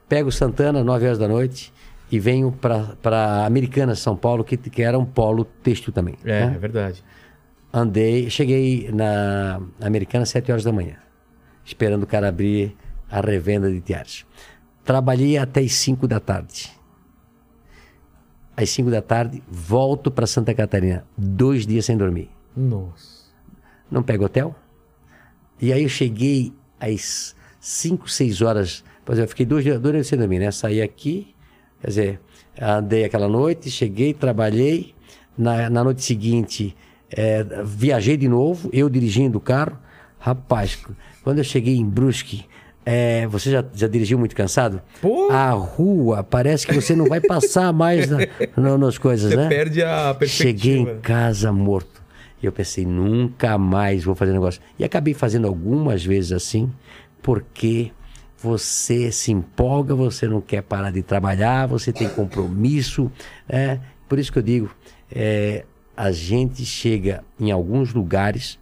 pego o Santana, 9 horas da noite, e venho para Americana, São Paulo, que, que era um polo têxtil também. É, né? é verdade. Andei, cheguei na Americana às 7 horas da manhã, esperando o cara abrir a revenda de teares. Trabalhei até as 5 da tarde. Às 5 da tarde, volto para Santa Catarina, dois dias sem dormir. Nossa. Não pego hotel. E aí eu cheguei às 5, 6 horas. Pois é, eu fiquei dois dias, dois dias sem dormir, né? Saí aqui, quer dizer, andei aquela noite, cheguei, trabalhei. Na, na noite seguinte, eh, viajei de novo, eu dirigindo o carro. Rapaz, quando eu cheguei em Brusque, eh, você já, já dirigiu muito cansado? Pô! A rua, parece que você não vai passar mais na, no- nas coisas, Você né? perde a perspectiva. Cheguei em casa morto. E eu pensei, nunca mais vou fazer negócio. E acabei fazendo algumas vezes assim, porque você se empolga, você não quer parar de trabalhar, você tem compromisso. Né? Por isso que eu digo, é, a gente chega em alguns lugares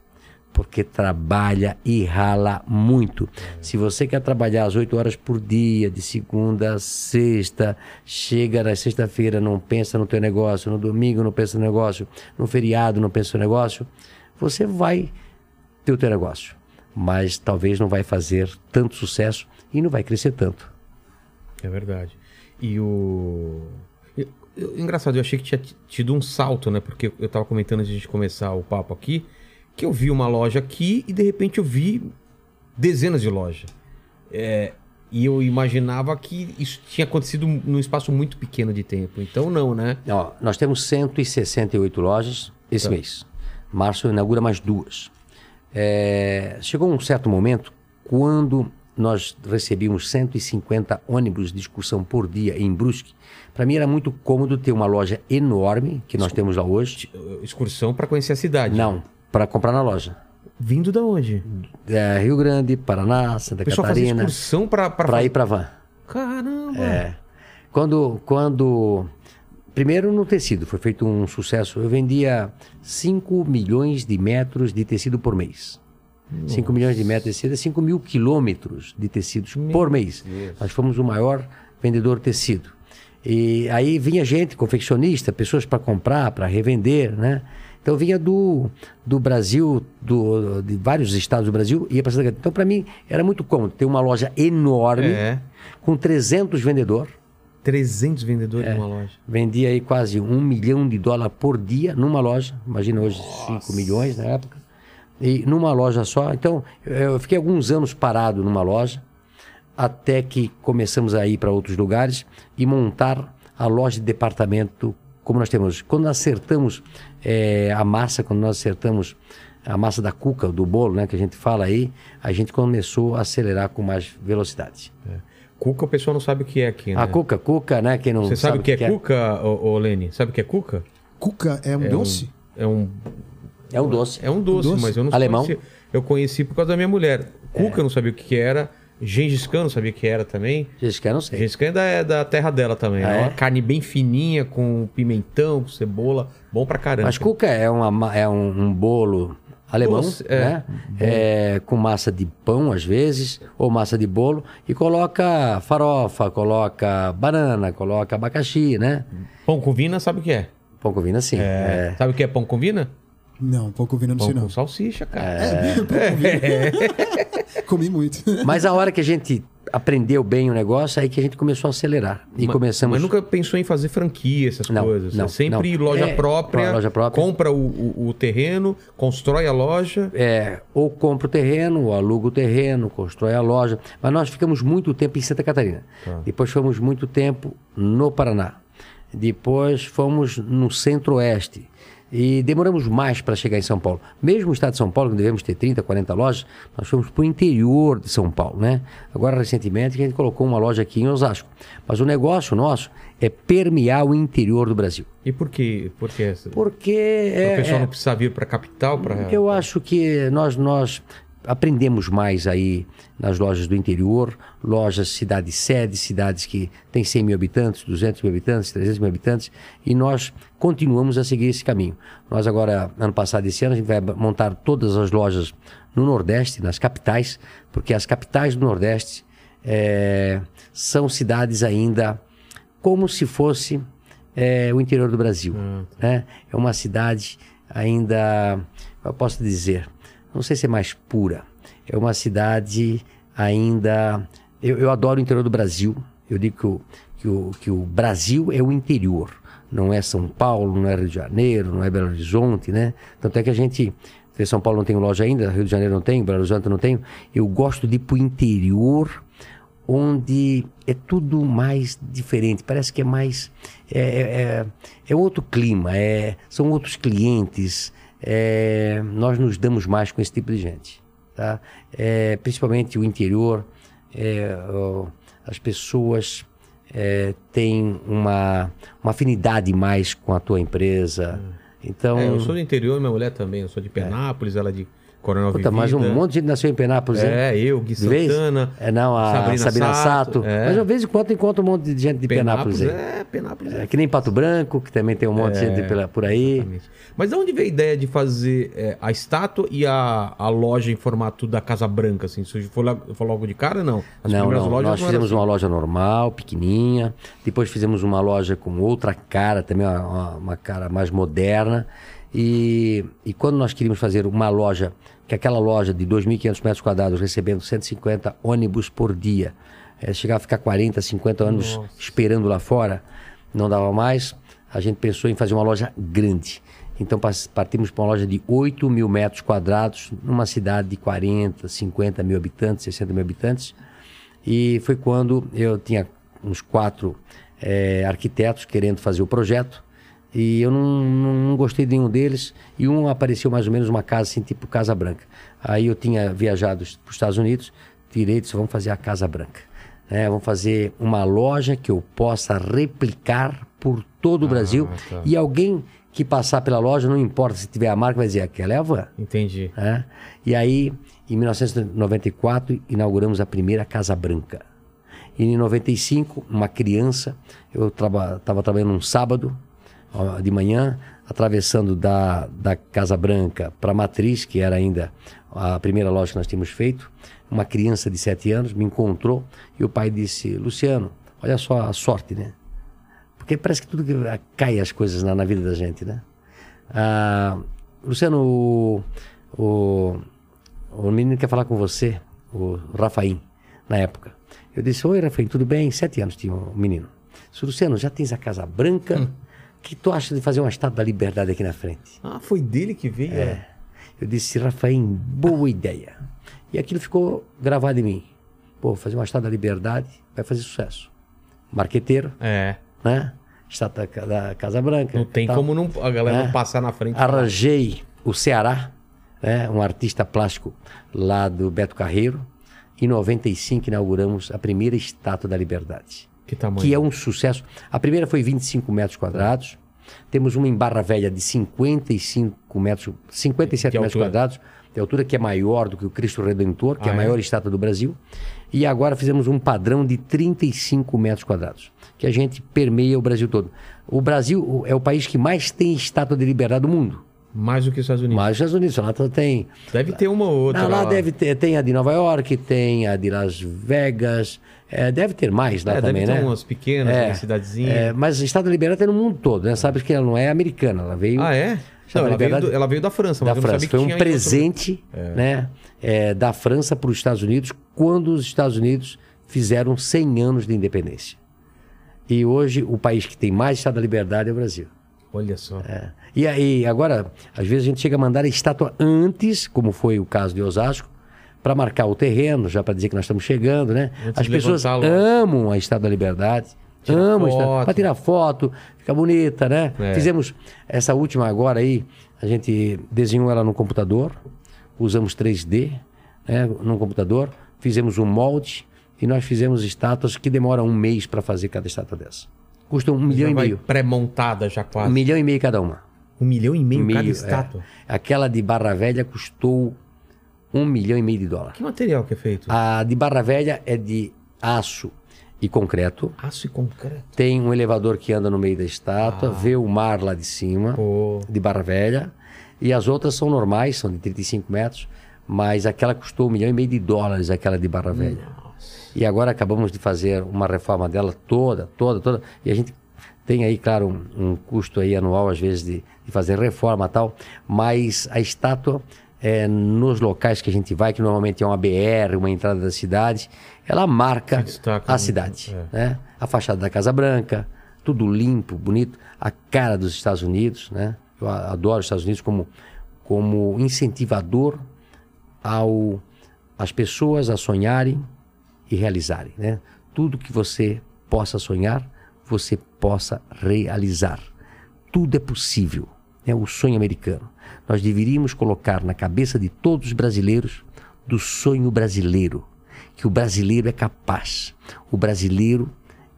porque trabalha e rala muito. Se você quer trabalhar às 8 horas por dia, de segunda a sexta, chega na sexta-feira, não pensa no teu negócio, no domingo não pensa no negócio, no feriado não pensa no negócio, você vai ter o teu negócio, mas talvez não vai fazer tanto sucesso e não vai crescer tanto. É verdade. E o. engraçado, eu achei que tinha tido um salto, né? Porque eu tava comentando antes de começar o papo aqui, que eu vi uma loja aqui e de repente eu vi dezenas de lojas. É, e eu imaginava que isso tinha acontecido num espaço muito pequeno de tempo. Então não, né? Ó, nós temos 168 lojas esse mês. Março inaugura mais duas. É, chegou um certo momento quando nós recebíamos 150 ônibus de excursão por dia em Brusque. Para mim era muito cômodo ter uma loja enorme que nós temos lá hoje. Excursão para conhecer a cidade. Não, para comprar na loja. Vindo da onde? É, Rio Grande, Paraná, Santa O pessoal fazia Catarina, excursão para para ir para van. Caramba! É. Quando, quando. Primeiro no tecido, foi feito um sucesso. Eu vendia 5 milhões de metros de tecido por mês. 5 milhões de metros de tecido é 5 mil quilômetros de tecidos por mês. Nós fomos o maior vendedor de tecido. E aí vinha gente, confeccionista, pessoas para comprar, para revender, né? Então vinha do, do Brasil, do, de vários estados do Brasil, ia para Santa Catarina. Então para mim era muito cômodo ter uma loja enorme, É. com 300 vendedores. 300 vendedores É. numa loja. Vendia aí quase um milhão de dólares por dia numa loja. Imagina hoje 5 milhões na época. E numa loja só. Então, eu fiquei alguns anos parado numa loja, até que começamos a ir para outros lugares e montar a loja de departamento como nós temos. Quando nós acertamos eh, a massa, quando nós acertamos a massa da cuca, do bolo, né, que a gente fala aí, a gente começou a acelerar com mais velocidade. Cuca o pessoal não sabe o que é aqui, né? A cuca, cuca, né? Quem não Você sabe o que é cuca, ô, ô Lene? Sabe o que é cuca? Cuca é um É doce? Um, é um É um doce. é um doce, doce? mas eu não Alemão? conhecia. Eu conheci por causa da minha mulher. Cuca eu não sabia o que, que era. Gengis Khan não sabia o que era também. Que eu não sei. Gengis Khan é da, é da terra dela também. Ah, é é? uma carne bem fininha, com pimentão, com cebola. Bom pra caramba. Mas cuca é, uma, ma- é um, um bolo alemão, Doce, é. né? É, com massa de pão, às vezes, ou massa de bolo, e coloca farofa, coloca banana, coloca abacaxi, né? Pão com vina, sabe o que é? Pão com vinho assim. É. Sabe o que é pão com vina? Não, pouco vindo no Pão sei com não. salsicha, cara. É, pouco vino. Comi muito. Mas a hora que a gente aprendeu bem o negócio, aí que a gente começou a acelerar. E Ma- começamos... Mas nunca pensou em fazer franquia, essas Não, coisas. não, é sempre não. loja É, própria, loja própria. compra o, o- o terreno, constrói a loja. É, ou compra o terreno, ou aluga o terreno, constrói a loja. Mas nós ficamos muito tempo em Santa Catarina. Depois fomos muito tempo no Paraná. Depois fomos no Centro-Oeste. E demoramos mais para chegar em São Paulo. Mesmo o estado de São Paulo, que devemos ter 30, 40 lojas, nós fomos para o interior de São Paulo, né? Agora, recentemente, a gente colocou uma loja aqui em Osasco. Mas o negócio nosso é permear o interior do Brasil. E por quê? Por Porque o é, pessoal é- não precisa vir para a capital para. eu acho que nós, nós aprendemos mais aí nas lojas do interior, lojas cidades-sede, cidades que têm 100 mil habitantes, 200 mil habitantes, 300 mil habitantes, e nós continuamos a seguir esse caminho. Nós agora, ano passado, esse ano, a gente vai montar todas as lojas no Nordeste, nas capitais, porque as capitais do Nordeste eh, são cidades ainda como se fosse eh, o interior do Brasil. né? É uma cidade ainda, eu posso dizer, não sei se é mais pura, é uma cidade ainda. Eu, eu adoro o interior do Brasil, eu digo que o, que, o, que o Brasil é o interior, não é São Paulo, não é Rio de Janeiro, não é Belo Horizonte, né? Tanto é que a gente. São Paulo não tem loja ainda, Rio de Janeiro não tem, Belo Horizonte não tem. Eu gosto de ir para o interior onde é tudo mais diferente, parece que é mais. É, é, é- é outro clima, é, são outros clientes, é, nós nos damos mais com esse tipo de gente. Tá? É, principalmente o interior, é, as pessoas é, têm uma, uma afinidade mais com a tua empresa. Então, É, eu sou do interior, minha mulher também. Eu sou de Penápolis, ela é de Coronel puta, mas um Vivida. monte de gente nasceu em Penápolis, hein? É, eu, Gui? Santana, É, não, a Sabrina, Sabrina Sato. Sato, é. Mas de vez em quando encontra um monte de gente de Penápolis, aí. é, Penápolis É é. que nem Pato Branco, que também tem um monte de gente pela- por aí. Exatamente. Mas de onde veio a ideia de fazer é, a estátua e a, a loja em formato da Casa Branca? Assim? Isso foi, logo- foi logo de cara, não? As não, não. Nós fizemos eram uma loja normal, pequenininha. Depois fizemos uma loja com outra cara, também uma, uma- uma cara mais moderna. E, e quando nós queríamos fazer uma loja, que aquela loja de 2.500 metros quadrados, recebendo 150 ônibus por dia, eh, chegava a ficar 40, 50 ônibus esperando lá fora, não dava mais. A gente pensou em fazer uma loja grande. Então partimos para uma loja de 8 mil metros quadrados, numa cidade de 40, 50 mil habitantes, 60 mil habitantes. E foi quando eu tinha uns quatro eh, arquitetos querendo fazer o projeto. E eu não, não, não gostei de nenhum deles. E um apareceu mais ou menos uma casa assim, tipo Casa Branca. Aí eu tinha viajado para os Estados Unidos, tirei e disse, vamos fazer a Casa Branca. né? vamos fazer uma loja que eu possa replicar por todo o Brasil. tá. E alguém que passar pela loja, não importa se tiver a marca, vai dizer, aquela é a van. Entendi. né? E aí, em 1994, inauguramos a primeira Casa Branca. E em 95, uma criança, eu estava trabalhando um sábado de manhã, atravessando da, da Casa Branca para a Matriz, que era ainda a primeira loja que nós tínhamos feito. Uma criança de 7 anos me encontrou e o pai disse: Luciano, olha só a sorte, né? Porque parece que tudo que cai as coisas na, na vida da gente, né? Ah, Luciano, o, o, o menino quer falar com você, o Rafaim, na época. Eu disse, oi Rafaim, tudo bem? Sete anos tinha o menino. Disse, Luciano, já tens a Casa Branca? O que tu acha de fazer uma estátua da liberdade aqui na frente? Ah, foi dele que veio? É. Eu disse, Rafaim, boa ideia. E aquilo ficou gravado em mim. Pô, fazer uma estátua da liberdade vai fazer sucesso. Marqueteiro, É. né? Estátua da da Casa Branca. Não tem tal. como não, a galera É. não passar na frente. Arranjei o Ceará, né, um artista plástico lá do Beto Carreiro, em 95 inauguramos a primeira estátua da liberdade. Que tamanho? Que é um sucesso. A primeira foi 25 metros quadrados. Temos uma em Barra Velha de 55 metros, 57 De metros quadrados de altura, que é maior do que o Cristo Redentor, que é Ah, a é? maior estátua do Brasil. E agora fizemos um padrão de 35 metros quadrados, que a gente permeia o Brasil todo. O Brasil é o país que mais tem estátua de liberdade do mundo. Mais do que os Estados Unidos. Mas os Estados Unidos, lá tem. Deve ter uma ou outra. Não, lá lá. deve ter, tem a de Nova York, tem a de Las Vegas, é, deve ter mais lá É, deve também, ter né? umas pequenas, uma cidadezinha. é, mas o Estado da Liberdade tem no mundo todo, né? Sabe que ela não é americana, ela veio. Ah, é? Não, da ela, veio do- ela veio da França, da França. Foi um em outro- presente né, é, da França para os Estados Unidos quando os Estados Unidos fizeram 100 anos de independência. E hoje o país que tem mais Estado da Liberdade é o Brasil. Olha só. É. E aí, agora, às vezes a gente chega a mandar a estátua antes, como foi o caso de Osasco, para marcar o terreno, já para dizer que nós estamos chegando, né? Antes As pessoas amam a Estátua da Liberdade. Tira amam foto. para tirar foto, fica bonita, né? É. Fizemos essa última agora aí, a gente desenhou ela no computador, usamos 3D, né, no computador, fizemos um molde e nós fizemos estátuas que demoram um mês para fazer cada estátua dessa. Custam um milhão Já e meio. pré-montada já quase. Um milhão e meio cada uma. Um milhão e meio cada Meio, estátua. é. Aquela de Barra Velha custou um milhão e meio de dólar. Que material que é feito? A de Barra Velha é de aço e concreto. Aço e concreto. Tem um elevador que anda no meio da estátua, vê o mar lá de cima, Ah. Pô. de Barra Velha. E as outras são normais, são de 35 metros, mas aquela custou um milhão e meio de dólares, aquela de Barra Velha. E agora acabamos de fazer uma reforma dela toda, toda, toda. E a gente tem aí, claro, um, um custo aí anual, às vezes, de, de fazer reforma e tal. Mas a estátua, é, nos locais que a gente vai, que normalmente é uma BR, uma entrada da cidade, ela marca destaca a cidade. é. Né? A fachada da Casa Branca, tudo limpo, bonito. A cara dos Estados Unidos, né? Eu adoro os Estados Unidos como, como incentivador ao as pessoas a sonharem e realizarem, né? Tudo que você possa sonhar, você possa realizar. Tudo é possível. É o sonho americano. Nós deveríamos colocar na cabeça de todos os brasileiros do sonho brasileiro, que o brasileiro é capaz. O brasileiro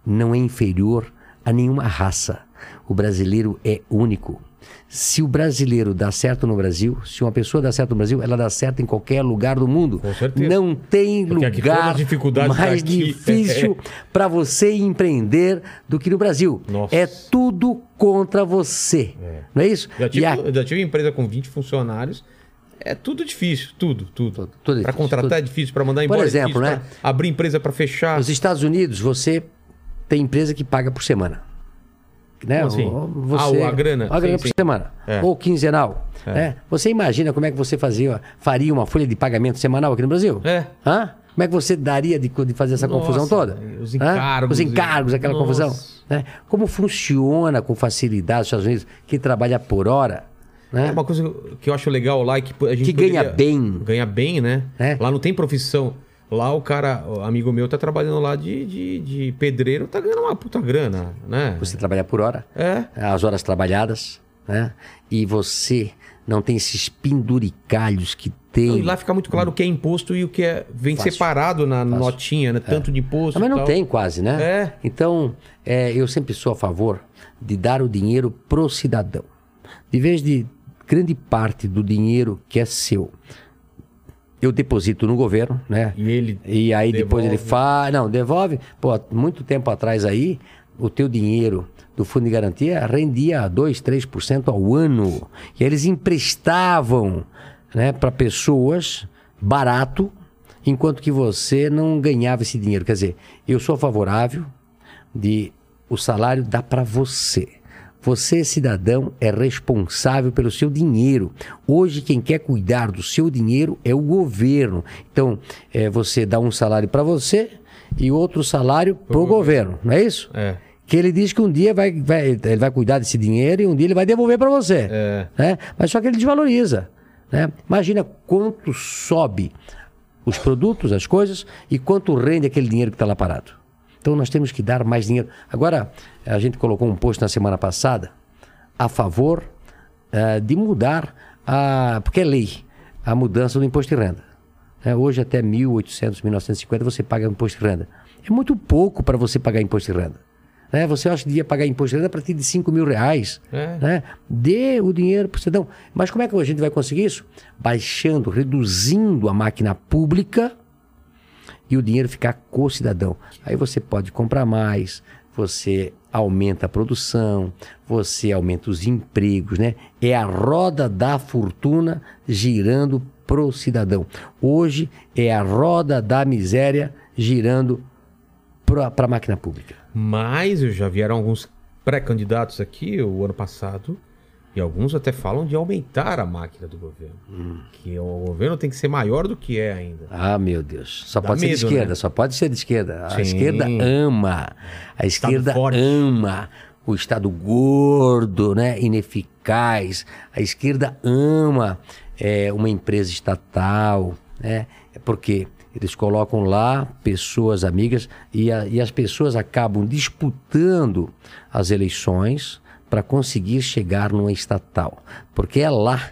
não é inferior a nenhuma raça. O brasileiro é único. Se o brasileiro dá certo no Brasil, se uma pessoa dá certo no Brasil, ela dá certo em qualquer lugar do mundo. Com certeza. Não tem Porque lugar dificuldades mais difícil para você empreender do que no Brasil. Nossa. É tudo contra você. Não é isso? Já tive, a- já tive empresa com 20 funcionários. É tudo difícil, tudo, tudo. Tudo, Para contratar tudo. é difícil, para mandar Por embora exemplo, é né? difícil, pra abrir empresa para fechar. Nos Estados Unidos, você tem empresa que paga por semana. Né? Como assim? Ou Você, Ah, a grana. A grana Sim, por sim. semana. É. Ou quinzenal. né? Você imagina como é que você fazia, faria uma folha de pagamento semanal aqui no Brasil? É. Hã? Como é que você daria de, de fazer essa Nossa, confusão toda? os Hã? encargos Os encargos, aquela Nossa. confusão. né? Como funciona com facilidade os Estados Unidos, que trabalha por hora? Né? É uma coisa que eu acho legal lá é que a gente Que ganha bem. Ganha bem, né? É. Lá não tem profissão. Lá o cara, o amigo meu, tá trabalhando lá de, de, de pedreiro, tá ganhando uma puta grana, né? Você trabalha por hora. É. as horas trabalhadas, né? E você não tem esses penduricalhos que tem. E lá fica muito claro o que é imposto e o que é vem Fácil. separado na notinha, né? Tanto de imposto. Ah, Mas não tal. tem quase, né? É. Então, é, eu sempre sou a favor de dar o dinheiro pro cidadão. De vez de grande parte do dinheiro que é seu, eu deposito no governo, né? E ele E aí depois devolve. ele faz. Não, devolve. Pô, muito tempo atrás aí, o teu dinheiro do fundo de garantia rendia 2, 3% ao ano. E eles emprestavam né, para pessoas barato, enquanto que você não ganhava esse dinheiro. Quer dizer, eu sou favorável de o salário dá para você. Você, cidadão, é responsável pelo seu dinheiro. Hoje, quem quer cuidar do seu dinheiro é o governo. Então, é, você dá um salário para você e outro salário para o governo, não é isso? É. Que ele diz que um dia vai, vai- ele vai cuidar desse dinheiro e um dia ele vai devolver para você. É. né? Mas só que ele desvaloriza. Né? Imagina quanto sobe os produtos, as coisas, e quanto rende aquele dinheiro que está lá parado. Então nós temos que dar mais dinheiro. Agora, a gente colocou um post na semana passada a favor eh, de mudar a. Porque é lei, a mudança do imposto de renda. né? Hoje até 1.800, 1.950 você paga imposto de renda. É muito pouco para você pagar imposto de renda. Né? Você acha que devia pagar imposto de renda a partir de 5 mil reais. É. Né? Dê o dinheiro para o cidadão. Mas como é que a gente vai conseguir isso? Baixando, reduzindo a máquina pública e o dinheiro ficar com o cidadão. Aí você pode comprar mais, você aumenta a produção, você aumenta os empregos, né? É a roda da fortuna girando pro cidadão. Hoje é a roda da miséria girando para a máquina pública. Mas já vieram alguns pré-candidatos aqui o ano passado e alguns até falam de aumentar a máquina do governo. Hum. Que o governo tem que ser maior do que é ainda. Ah, meu Deus. Só Dá pode ser de medo, esquerda, né? só pode ser de esquerda. A Sim. esquerda ama. A esquerda ama o Estado gordo, né? ineficaz. A esquerda ama é, uma empresa estatal, né? É Porque eles colocam lá pessoas amigas e, a- e as pessoas acabam disputando as eleições para conseguir chegar numa estatal. Porque é lá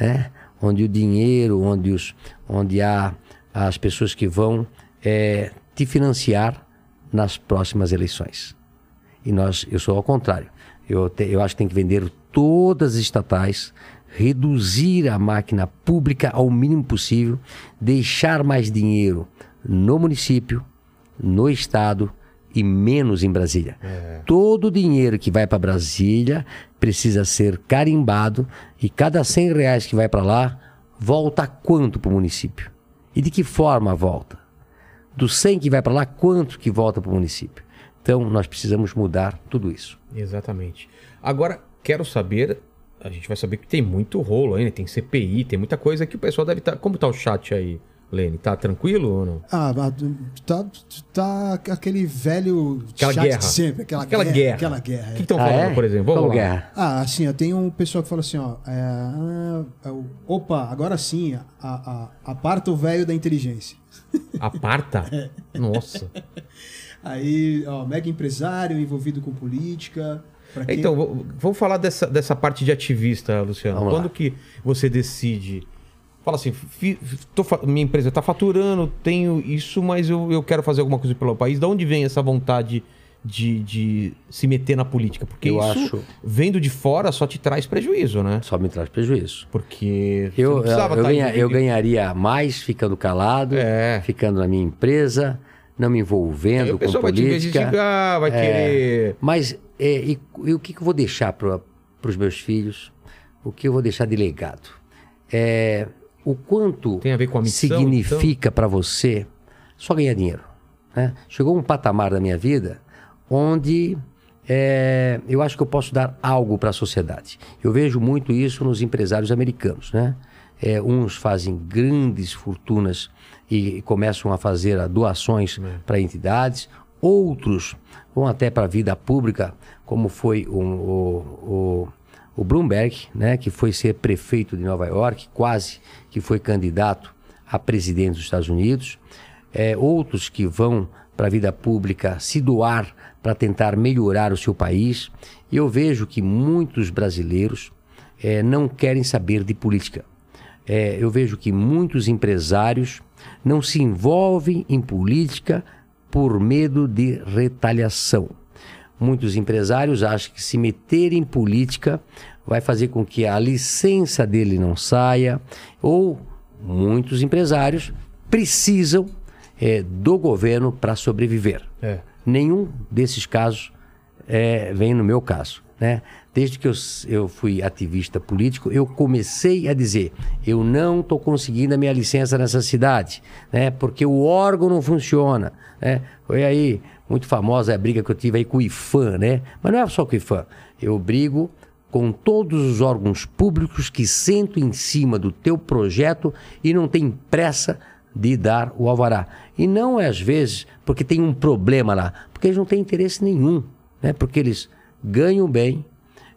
né? onde o dinheiro, onde, os, onde há as pessoas que vão é, te financiar nas próximas eleições. E nós, eu sou ao contrário. Eu, te- eu acho que tem que vender todas as estatais, reduzir a máquina pública ao mínimo possível, deixar mais dinheiro no município, no estado e menos em Brasília. Todo o dinheiro que vai para Brasília precisa ser carimbado e cada 100 reais que vai para lá volta quanto para o município? E de que forma volta? Do 100 que vai para lá, quanto que volta para o município? Então, nós precisamos mudar tudo isso. Exatamente. Agora, quero saber. A gente vai saber que tem muito rolo ainda, tem CPI, tem muita coisa que o pessoal deve estar. Como tá o chat aí, Lene? Tá tranquilo ou não? Ah, tá, tá aquele velho Aquela chat guerra. de sempre, aquela, Aquela guerra, guerra. Aquela guerra. O é. que estão Ah, falando, é? por exemplo? Vamos Como lá. guerra? Ah, assim, ó, tem um pessoal que fala assim, ó. é, ah, é opa, agora sim, a, a- aparta o velho da inteligência. Aparta? É. Nossa. Aí, ó, mega empresário envolvido com política. Então, vamos falar dessa, dessa parte de ativista, Luciano. Vamos lá. Quando que você decide? Fala assim, tô minha empresa está faturando, tenho isso, mas eu, eu quero fazer alguma coisa pelo país. Da onde vem essa vontade de, de se meter na política? Porque Eu isso, acho- vendo de fora, só te traz prejuízo, né? Só me traz prejuízo. Porque Eu, eu, eu tá ganha- eu ganharia mais ficando calado, É. ficando na minha empresa, não me envolvendo com pessoal vai te política. investigar, vai querer... Mas é, e, e o que, que eu vou deixar para os meus filhos? O que eu vou deixar de legado? É, o quanto Tem a ver com a missão, significa para você só ganhar dinheiro. né? Chegou um patamar da minha vida onde é, eu acho que eu posso dar algo para a sociedade. Eu vejo muito isso nos empresários americanos. Né? É, uns fazem grandes fortunas e começam a fazer doações para entidades, outros vão até para a vida pública, como foi o, o, o, o Bloomberg, né, que foi ser prefeito de Nova York, quase que foi candidato a presidente dos Estados Unidos. É, outros que vão para a vida pública se doar para tentar melhorar o seu país. E eu vejo que muitos brasileiros é, não querem saber de política. É, eu vejo que muitos empresários não se envolvem em política por medo de retaliação. Muitos empresários acham que se meter em política vai fazer com que a licença dele não saia, ou muitos empresários precisam eh, do governo para sobreviver. É. Nenhum desses casos eh, vem no meu caso. Né? Desde que eu, eu fui ativista político, eu comecei a dizer: eu não estou conseguindo a minha licença nessa cidade, né? porque o órgão não funciona. Né? Foi aí muito famosa a briga que eu tive aí com o IFAM, né? mas não é só com o IFAM. Eu brigo com todos os órgãos públicos que sentam em cima do teu projeto e não tem pressa de dar o alvará. E não é às vezes porque tem um problema lá, porque eles não têm interesse nenhum, né? porque eles ganham bem,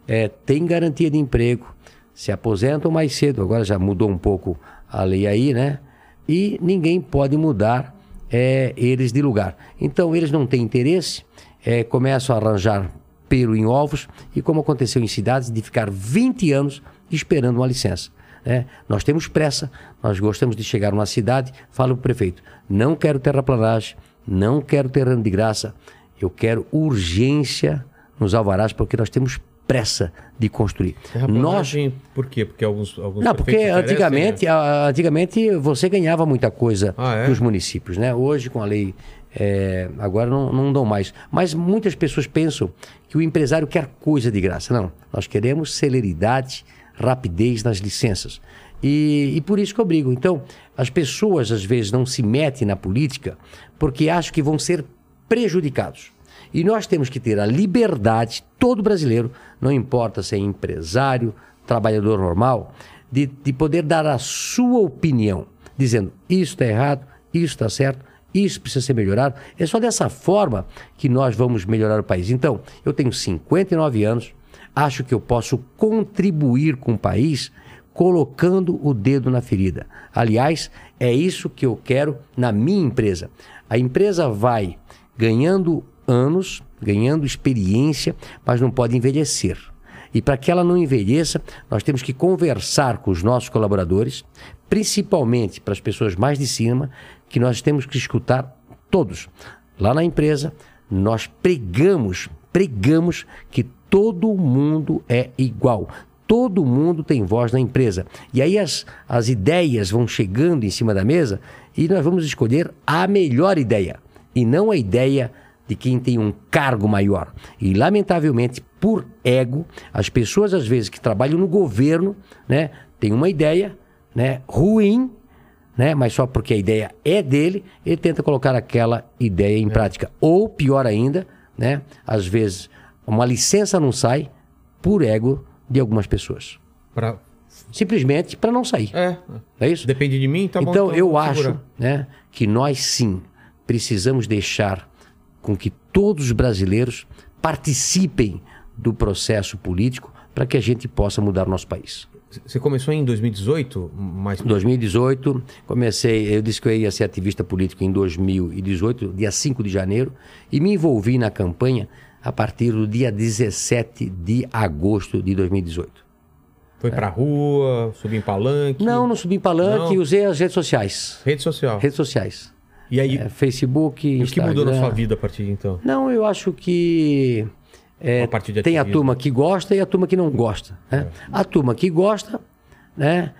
é, têm garantia de emprego, se aposentam mais cedo, agora já mudou um pouco a lei aí, né? E ninguém pode mudar é, eles de lugar. Então eles não têm interesse, é, começam a arranjar pelo em ovos, e como aconteceu em cidades, de ficar 20 anos esperando uma licença. Né? Nós temos pressa, nós gostamos de chegar numa cidade, falo para o prefeito, não quero terraplanagem, não quero terreno de graça, eu quero urgência nos alvarás, porque nós temos pressa de construir. Nós, por quê? Porque alguns, alguns não, porque antigamente, né? antigamente você ganhava muita coisa Ah, é? nos municípios, né? Hoje com a lei é, agora não, não dão mais. Mas muitas pessoas pensam que o empresário quer coisa de graça. Não, nós queremos celeridade, rapidez nas licenças. E, e por isso que eu brigo. Então, as pessoas às vezes não se metem na política porque acham que vão ser prejudicados. E nós temos que ter a liberdade, todo brasileiro, não importa se é empresário, trabalhador normal, de, de poder dar a sua opinião, dizendo isso está errado, isso está certo, isso precisa ser melhorado. É só dessa forma que nós vamos melhorar o país. Então, eu tenho 59 anos, acho que eu posso contribuir com o país colocando o dedo na ferida. Aliás, é isso que eu quero na minha empresa. A empresa vai ganhando anos, ganhando experiência, mas não pode envelhecer. E para que ela não envelheça, nós temos que conversar com os nossos colaboradores, principalmente para as pessoas mais de cima, que nós temos que escutar todos. Lá na empresa, nós pregamos, pregamos que todo mundo é igual. Todo mundo tem voz na empresa. E aí as, as ideias vão chegando em cima da mesa e nós vamos escolher a melhor ideia. E não a ideia de quem tem um cargo maior. E, lamentavelmente, por ego, as pessoas, às vezes, que trabalham no governo, né, têm uma ideia né, ruim, né, mas só porque a ideia é dele, ele tenta colocar aquela ideia em prática. Ou, pior ainda, né, às vezes, uma licença não sai por ego de algumas pessoas. Pra... Simplesmente para não sair. É, É isso? depende de mim, tá bom. então, eu vou acho segurar. né, que nós sim precisamos deixar com que todos os brasileiros participem do processo político para que a gente possa mudar o nosso país. Você começou em 2018, mas... Em 2018, comecei, eu disse que eu ia ser ativista político em 2018, dia 5 de janeiro, e me envolvi na campanha a partir do dia 17 de agosto de 2018. Foi pra rua, subiu em palanque. Não, não subi em palanque, Não. usei as redes sociais. Rede social. Redes sociais. E aí, É, Facebook, e o que mudou na Instagram. sua vida a partir de então? Não, eu acho que é, tem a turma que gosta e a turma que não gosta. né? A turma que gosta, né,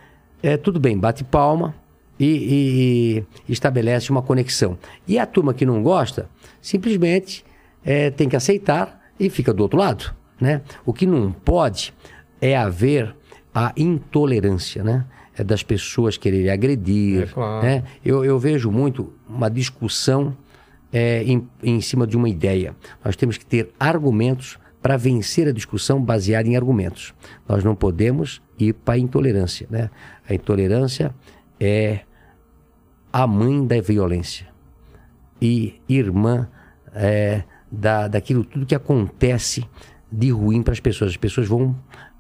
é tudo bem, bate palma e, e- e estabelece uma conexão. E a turma que não gosta, simplesmente é, tem que aceitar e fica do outro lado. Né? O que não pode é haver a intolerância, né? É das pessoas quererem agredir. É claro. né? Eu, eu vejo muito uma discussão é, em, em cima de uma ideia. Nós temos que ter argumentos para vencer a discussão baseada em argumentos. Nós não podemos ir para a intolerância. Né? A intolerância é a mãe da violência e irmã é, da, daquilo tudo que acontece de ruim para as pessoas. As pessoas vão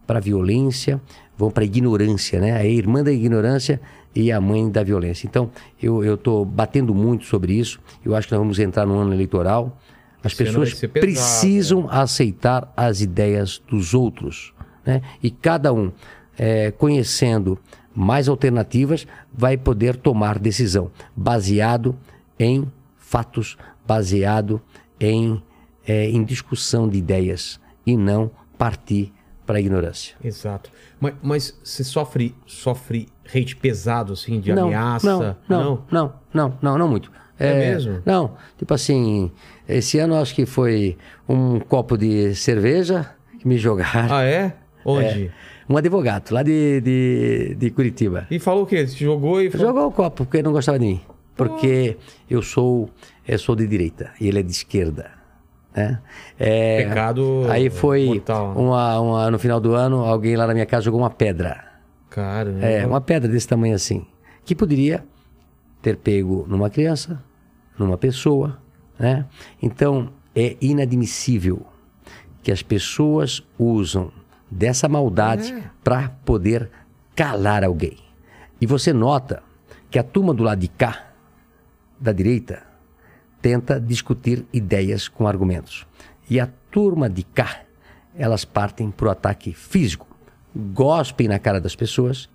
para a violência, vão para a ignorância, né? A irmã da ignorância e a mãe da violência. Então, eu estou batendo muito sobre isso. Eu acho que nós vamos entrar no ano eleitoral. As Esse pessoas pesado, precisam aceitar as ideias dos outros. Né? E cada um, eh, conhecendo mais alternativas, vai poder tomar decisão baseado em fatos, baseado em, eh, em discussão de ideias e não partir para a ignorância. Exato. Mas, mas você sofre, sofre hate pesado, assim, de não, ameaça? Não, não, não, não, não, não muito. É mesmo? Não, tipo assim, esse ano acho que foi um copo de cerveja que me jogaram. Ah, é? Onde? Um advogado lá de, de, de Curitiba. E falou o quê? Você jogou e falou... Jogou o copo porque não gostava de mim. Porque eu sou, eu sou de direita e ele é de esquerda. Né? É, Pecado Aí foi mortal, né? uma, uma- no final do ano, alguém lá na minha casa jogou uma pedra. Cara, É, uma pedra desse tamanho assim. Que poderia ter pego numa criança, numa pessoa, né? Então, é inadmissível que as pessoas usam dessa maldade para poder calar alguém. E você nota que a turma do lado de cá, da direita, tenta discutir ideias com argumentos. E a turma de cá, elas partem para o ataque físico, gospem na cara das pessoas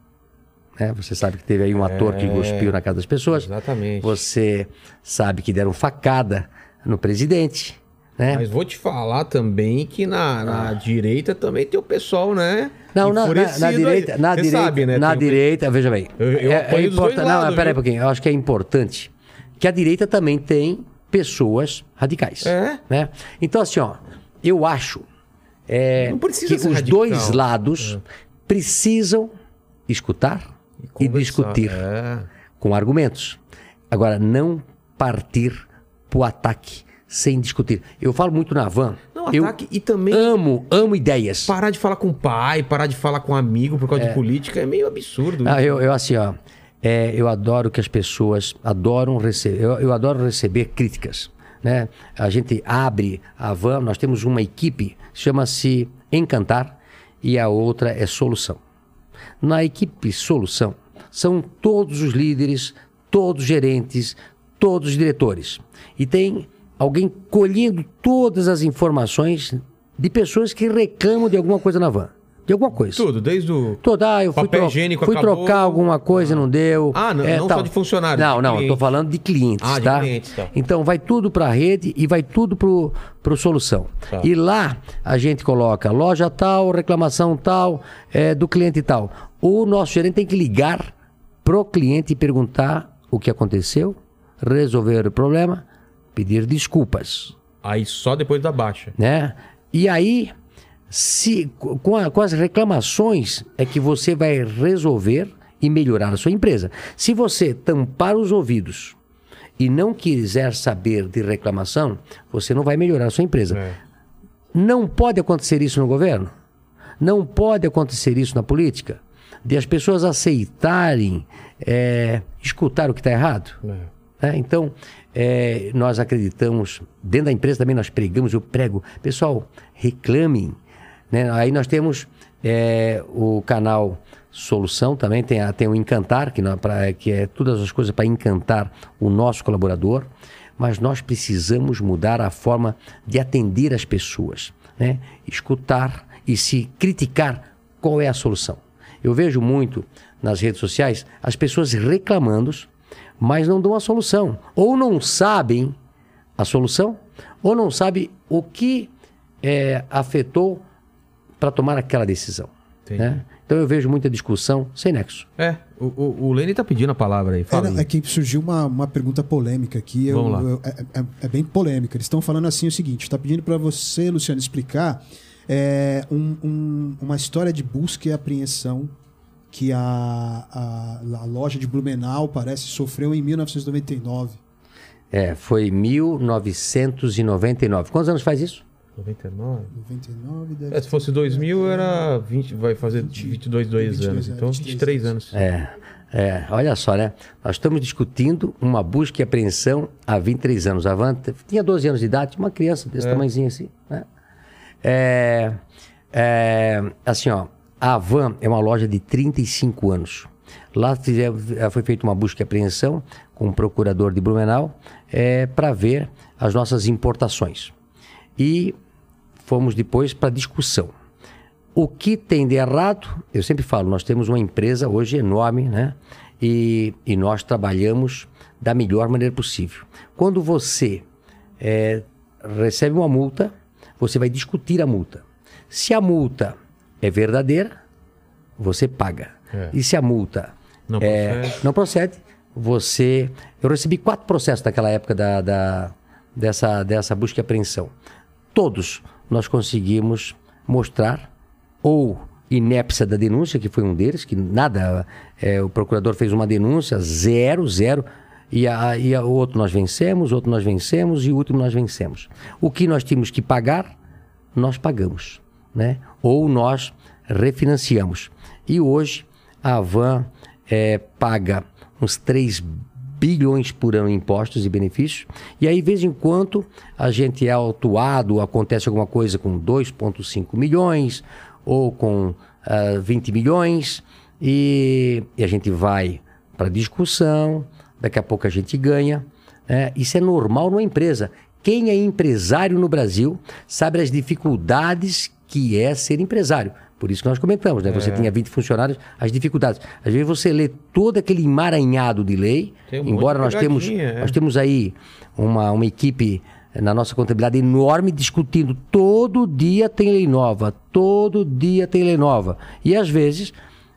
Né? Você sabe que teve aí um ator que cuspiu na casa das pessoas. Exatamente. Você sabe que deram facada no presidente. Né? Mas vou te falar também que na, na direita também tem o pessoal, né? Não, na, na, na aí. direita, na Você direita, sabe, né? na direita, veja bem. Eu- eu é, é importante. Não, lados, peraí um pouquinho. Eu acho que é importante que a direita também tem pessoas radicais. É? Né? Então, assim, ó, eu acho é, que os radical. dois lados precisam escutar e, conversar. discutir É. com argumentos. Agora, não partir pro ataque sem discutir. Eu falo muito na van. Não, eu ataque e também amo, amo ideias. parar de falar com o pai, parar de falar com amigo por causa de política é meio absurdo. Ah, eu, eu assim, ó, é, eu adoro que as pessoas adoram receber, eu, eu adoro receber críticas, né? A gente abre a van, nós temos uma equipe, chama-se Encantar, e a outra é Solução. Na equipe Solução, são todos os líderes, todos os gerentes, todos os diretores. E tem alguém colhendo todas as informações de pessoas que reclamam de alguma coisa na van. De alguma coisa. Tudo, desde o. Toda, ah, eu fui, Papel tro- higiênico fui acabou. trocar alguma coisa e não deu. Ah, não- não só de funcionário, Não, de não, tô falando de clientes, Ah, de tá? clientes, tá. Então vai tudo para a rede e vai tudo pro, pro solução. Tá. E lá a gente coloca loja tal, reclamação tal, é, do cliente tal. O nosso gerente tem que ligar pro cliente e perguntar o que aconteceu, resolver o problema, pedir desculpas Aí só depois da baixa. né? E aí, se com, a- com as reclamações é que você vai resolver e melhorar a sua empresa. Se você tampar os ouvidos e não quiser saber de reclamação, você não vai melhorar a sua empresa. É. Não pode acontecer isso no governo. Não pode acontecer isso na política. De as pessoas aceitarem é, escutar o que está errado. É. né? Então, é, nós acreditamos, dentro da empresa também nós pregamos, eu prego, pessoal, reclamem. Né? Aí nós temos é, o canal Solução também, tem, tem o Encantar, que, não- pra- que é todas as coisas para encantar o nosso colaborador, mas nós precisamos mudar a forma de atender as pessoas, né? escutar e se criticar qual é a solução. Eu vejo muito nas redes sociais as pessoas reclamando, mas não dão a solução. Ou não sabem a solução, ou não sabem o que eh, afetou para tomar aquela decisão. Né? Então eu vejo muita discussão sem nexo. É, o, o, o Lene tá pedindo a palavra aí. É, Fala não, aí. é que surgiu uma, uma pergunta polêmica aqui. eu- Vamos lá. eu- é, é- é bem polêmica. Eles estão falando assim o seguinte: está pedindo para você, Luciano, explicar é, um- um- uma história de busca e apreensão que a, a, a loja de Blumenau parece sofreu em 1999. É, foi 1999. Quantos anos faz isso? 99? 99 deve É, se fosse 2000 era 20, vai fazer 22, 2 22 anos. é, Então 23 23 anos. É, é, olha só, né? Nós estamos discutindo uma busca e apreensão há 23 anos. A Van tinha 12 anos de idade, uma criança desse tamanhozinho assim, né? É, é, assim, ó, a Van é uma loja de 35 anos. Lá fizer- foi feita uma busca e apreensão com o procurador de Blumenau é, para ver as nossas importações. E fomos depois para discussão. O que tem de errado, eu sempre falo, nós temos uma empresa hoje enorme, né? E, e nós trabalhamos da melhor maneira possível. Quando você eh, recebe uma multa, você vai discutir a multa. Se a multa é verdadeira, você paga. É. E se a multa Não é, procede. não procede, você. Eu recebi quatro processos naquela época da, da- dessa, dessa busca e apreensão. Todos nós conseguimos mostrar ou inépcia da denúncia, que foi um deles, que nada, é, o procurador fez uma denúncia, zero, zero, e, a, e a- outro nós vencemos, outro nós vencemos e o último nós vencemos. O que nós tínhamos que pagar, nós pagamos, né? Ou nós refinanciamos. E hoje a Van eh, paga uns 3 bilhões por ano em impostos e benefícios. E aí, de vez em quando, a gente é autuado, acontece alguma coisa com 2,5 milhões ou com ah, 20 milhões, e, e a gente vai para discussão, daqui a pouco a gente ganha. né? isso é normal numa empresa. Quem é empresário no Brasil sabe as dificuldades que é ser empresário. Por isso que nós comentamos, né? Você tinha 20 funcionários, as dificuldades. Às vezes você lê todo aquele emaranhado de lei, um embora de nós temos, é. nós temos aí uma, uma equipe eh, na nossa contabilidade enorme discutindo. Todo dia tem lei nova, todo dia tem lei nova. E às vezes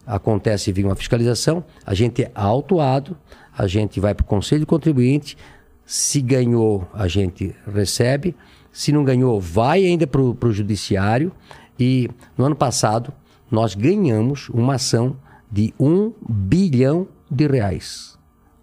acontece vir uma fiscalização, a gente é autuado, a gente vai para o Conselho de Contribuinte, se ganhou, a gente recebe, se não ganhou, vai ainda para o Judiciário. E no ano passado, nós ganhamos uma ação de um bilhão de reais.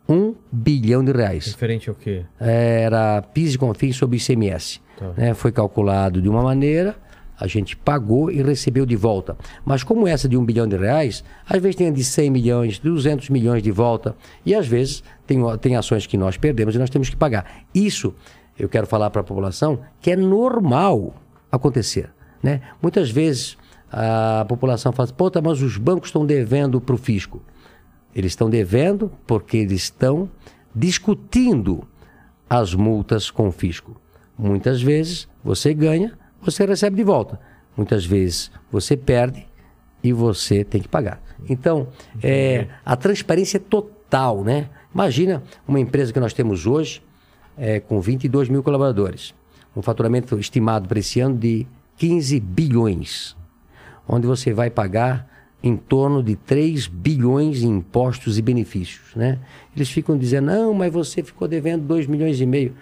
Um bilhão de reais Diferente ao quê? era PIS e CONFINS sobre ICMS. Tá. né? Foi calculado de uma maneira, a gente pagou e recebeu de volta. Mas como essa de um bilhão de reais, às vezes tem a de 100 milhões, 200 milhões de volta. E às vezes tem, tem ações que nós perdemos e nós temos que pagar. Isso, eu quero falar para a população, que é normal acontecer. Né? Muitas vezes a população fala, pô, tá, mas os bancos estão devendo para o fisco. Eles estão devendo porque eles estão discutindo as multas com o fisco. Muitas vezes você ganha, você recebe de volta. Muitas vezes você perde e você tem que pagar. Então, é, a transparência é total, né? Imagina uma empresa que nós temos hoje é, com 22 mil colaboradores. Um faturamento estimado para esse ano de 15 bilhões onde você vai pagar em torno de 3 bilhões em impostos e benefícios. Né? Eles ficam dizendo, não, mas você ficou devendo 2 milhões e meio.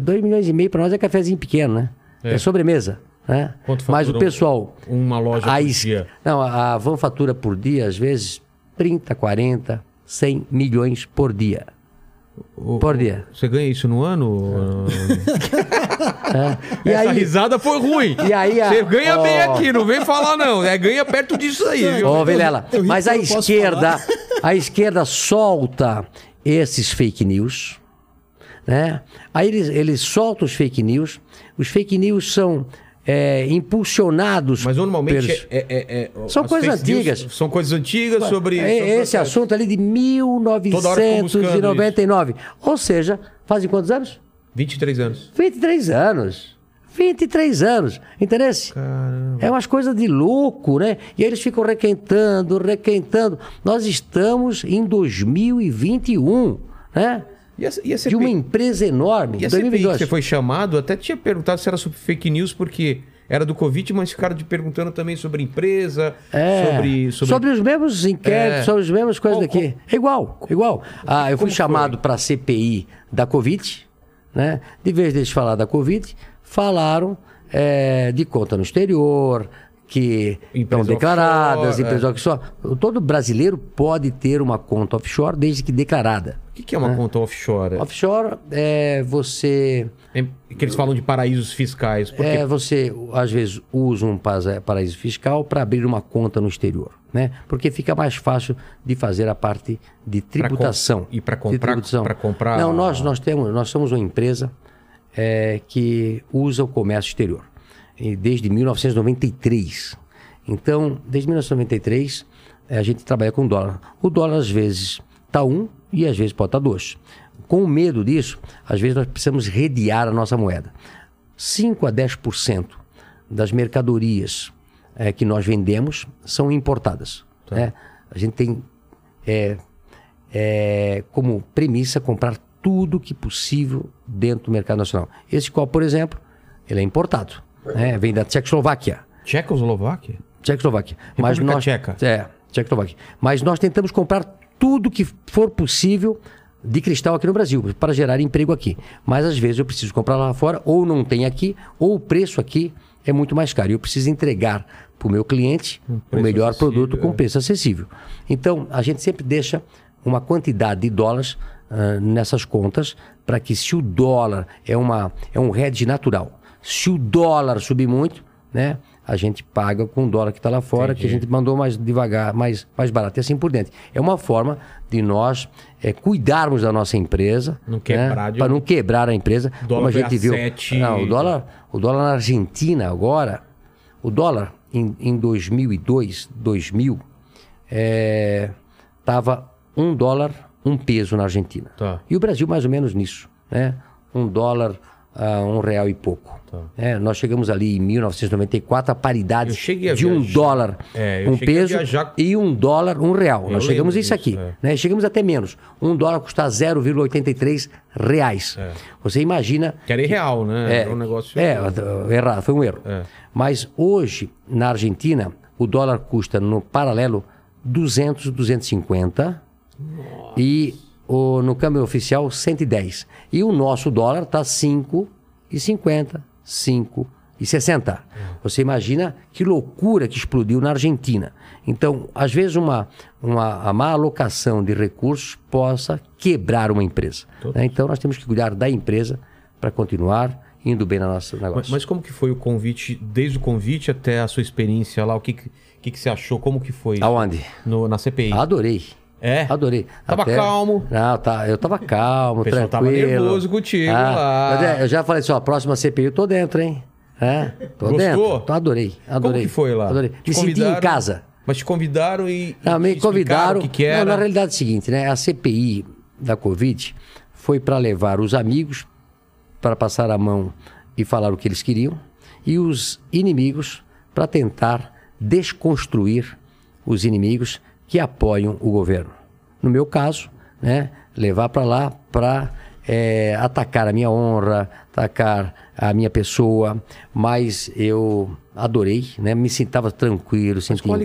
2 milhões e meio para nós é cafezinho pequeno, né? É, É. sobremesa. Né? Quanto mas o pessoal... uma loja a por dia? Não, a a Van fatura por dia, às vezes, 30, 40, 100 milhões por dia. O- Por dia. Você ganha isso no ano? E Essa aí, risada foi ruim. E aí a- Você ganha ó. bem aqui, não vem falar não. É ganha perto disso aí, viu? Ô, Vilela, mas a esquerda, a esquerda solta esses fake news, né? Aí eles, eles soltam os fake news. Os fake news são é, impulsionados. Mas normalmente pelos- é, é- é- São as coisas antigas. São coisas antigas sobre. É, sobre- esse assunto ali de Toda hora ficam buscando 1999. Ou seja, fazem quantos anos? 23 anos. 23 anos. 23 anos. Entendeu? Caramba. É umas coisas de louco, né? E eles ficam requentando, requentando. Nós estamos em 2021, né? E a, e a De uma empresa enorme. E a CPI que 2022. você foi chamado, até tinha perguntado se era sobre fake news, porque era do Covid, mas ficaram te perguntando também sobre empresa, É, sobre, sobre... sobre... os mesmos inquéritos, É. sobre as mesmas coisas Qual- daqui. É igual, igual. Ah, eu fui como chamado para a CPI da Covid, né? De vez deles falar da Covid, falaram é, de conta no exterior, que Empresa estão declaradas, offshore, empresas é. offshore. Todo brasileiro pode ter uma conta offshore desde que declarada. O que, que é uma conta offshore? Offshore é você É que eles falam de paraísos fiscais. Porque É, você às vezes usa um paraíso fiscal para abrir uma conta no exterior, né? Porque fica mais fácil de fazer a parte de com- tributação. e pra De comprar- tributação. pra comprar- Não, nós nós temos, nós somos uma empresa é, que usa o comércio exterior e desde 1993. Então, desde 1993 eh, a gente trabalha com dólar. O dólar às vezes está um e às vezes pode estar dois. Com medo disso, às vezes nós precisamos redear a nossa moeda. 5 a 10% das mercadorias eh, que nós vendemos são importadas. né? A gente tem é, é, como premissa comprar tudo que possível dentro do mercado nacional. Esse copo, por exemplo, ele é importado. Né? Vem da Tchecoslováquia. Tchecoslováquia? Tchecoslováquia. República Tcheca. É, Tchecoslováquia. Mas nós tentamos comprar tudo que for possível de cristal aqui no Brasil, para gerar emprego aqui. Mas às vezes eu preciso comprar lá fora, ou não tem aqui, ou o preço aqui é muito mais caro. E eu preciso entregar para o meu cliente o preço melhor produto com é. preço acessível. Então, a gente sempre deixa uma quantidade de dólares ah, nessas contas para que se o dólar é, uma, é um hedge natural, se o dólar subir muito, né, a gente paga com o dólar que está lá fora, que a gente mandou mais devagar, mais, mais barato e assim por diante. É uma forma de nós eh, cuidarmos da nossa empresa, Não quebrar de- para não quebrar a empresa, O dólar como a foi a gente viu. Não, o dólar, o dólar na Argentina agora, o dólar em, em 2002, 2000, estava um dólar, um peso na Argentina. Tá. E o Brasil mais ou menos nisso, né? Um dólar a um real e pouco. É, nós chegamos ali em 1994 a paridade Eu a de um viajar. dólar, É, eu um a peso viajar- e um dólar, um real. nós chegamos lembro isso aqui. é. né? Chegamos até menos. Um dólar custa 0,83 reais. Você imagina Que era irreal, né? é, Era um negócio. é, errado, foi um erro. É. Mas hoje, na Argentina, o dólar custa no paralelo 200, 250 e o, no câmbio oficial 110. E o nosso dólar está 5,50, 5,60. Você imagina que loucura que explodiu na Argentina. Então, às vezes, uma, uma a má alocação de recursos possa quebrar uma empresa. né? Então, nós temos que cuidar da empresa para continuar indo bem no nosso negócio. Mas, mas como que foi o convite, desde o convite até a sua experiência lá? O que, que, que, que você achou? Como que foi? Aonde? No, na CPI. Adorei. É? Adorei. Tava calmo. Não, tá, eu tava calmo, O pessoal tava tranquilo. nervoso contigo lá. mas é, eu já falei assim, ó, a próxima CPI eu tô dentro, hein? É, tô Gostou? dentro. Tô, adorei, adorei. Como que foi lá? Adorei. Te Me senti em convidaram? casa. Mas te convidaram e. Não, me convidaram. O que, que era? Não, na realidade é o seguinte, né? A CPI da Covid foi para levar os amigos para passar a mão e falar o que eles queriam e os inimigos para tentar desconstruir os inimigos que apoiam o governo. No meu caso, né? Levar para lá para atacar a minha honra, atacar a minha pessoa, mas eu adorei, né? Me sentava tranquilo, a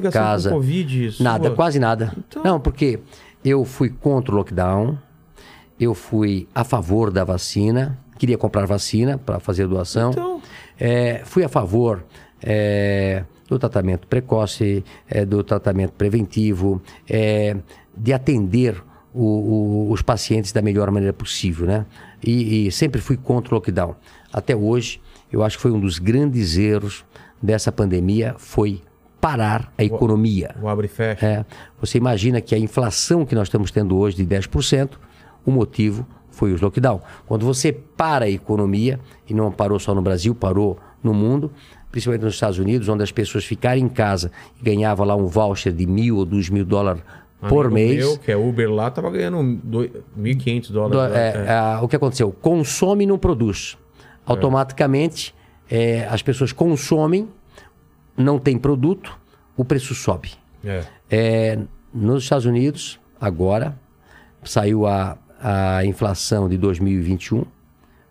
em com casa. o Covid Nada, sua? quase nada. Então- Não, porque eu fui contra o lockdown, eu fui a favor da vacina, queria comprar vacina para fazer doação. Então. É, fui a favor é, do tratamento precoce, é, do tratamento preventivo, é, de atender o- o- os pacientes da melhor maneira possível, né? E, e sempre fui contra o lockdown. Até hoje, eu acho que foi um dos grandes erros dessa pandemia foi parar a economia. O abre e fecha. É, você imagina que a inflação que nós estamos tendo hoje de 10%, o motivo foi os lockdown. Quando você para a economia, e não parou só no Brasil, parou no mundo, principalmente nos Estados Unidos, onde as pessoas ficaram em casa e ganhavam lá um voucher de mil ou dois mil dólares por Amigo mês. Meu, que é Uber lá, tava ganhando dois- 1.500 dólares. Do- lá. é, é, o que aconteceu? Consome e não produz. Automaticamente, é, as pessoas consomem, não tem produto, o preço sobe. É. É, nos Estados Unidos, agora, saiu a, a inflação de 2021,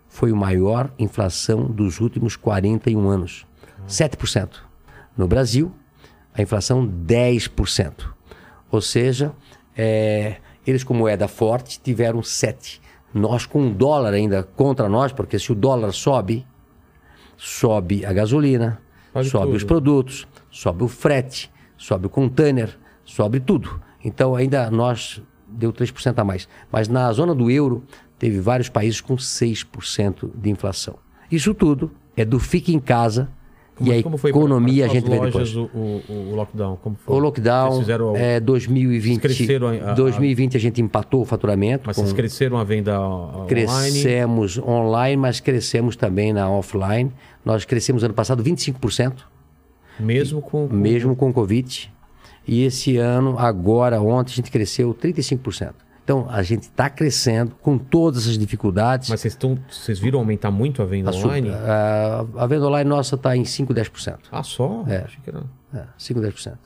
foi a maior inflação dos últimos 41 anos. 7%. No Brasil, a inflação 10%. Ou seja, é, eles com moeda forte tiveram 7%. Nós com um dólar ainda contra nós, porque se o dólar sobe, sobe a gasolina, Sobe sobe tudo. os produtos, sobe o frete, sobe o container, sobe tudo. Então ainda nós deu 3% a mais. Mas na zona do euro teve vários países com 6% de inflação. Isso tudo é do fique em casa e a Como foi pra- economia a gente vê depois. O, o, o lockdown, como foi? O lockdown, fizeram, é, 2020, Vocês cresceram a- a- 2020 a gente empatou o faturamento. Mas com- vocês cresceram a venda online? Crescemos online, mas crescemos também na offline. Nós crescemos ano passado 25%, Mesmo com... com- mesmo com Covid. E esse ano, agora, ontem, a gente cresceu 35%. Então, a gente está crescendo com todas as dificuldades. Mas vocês, estão, vocês viram aumentar muito a venda a, online? a, a venda online nossa está em 5, 10%. Ah, só? É. Achei que era... É, 5, 10%.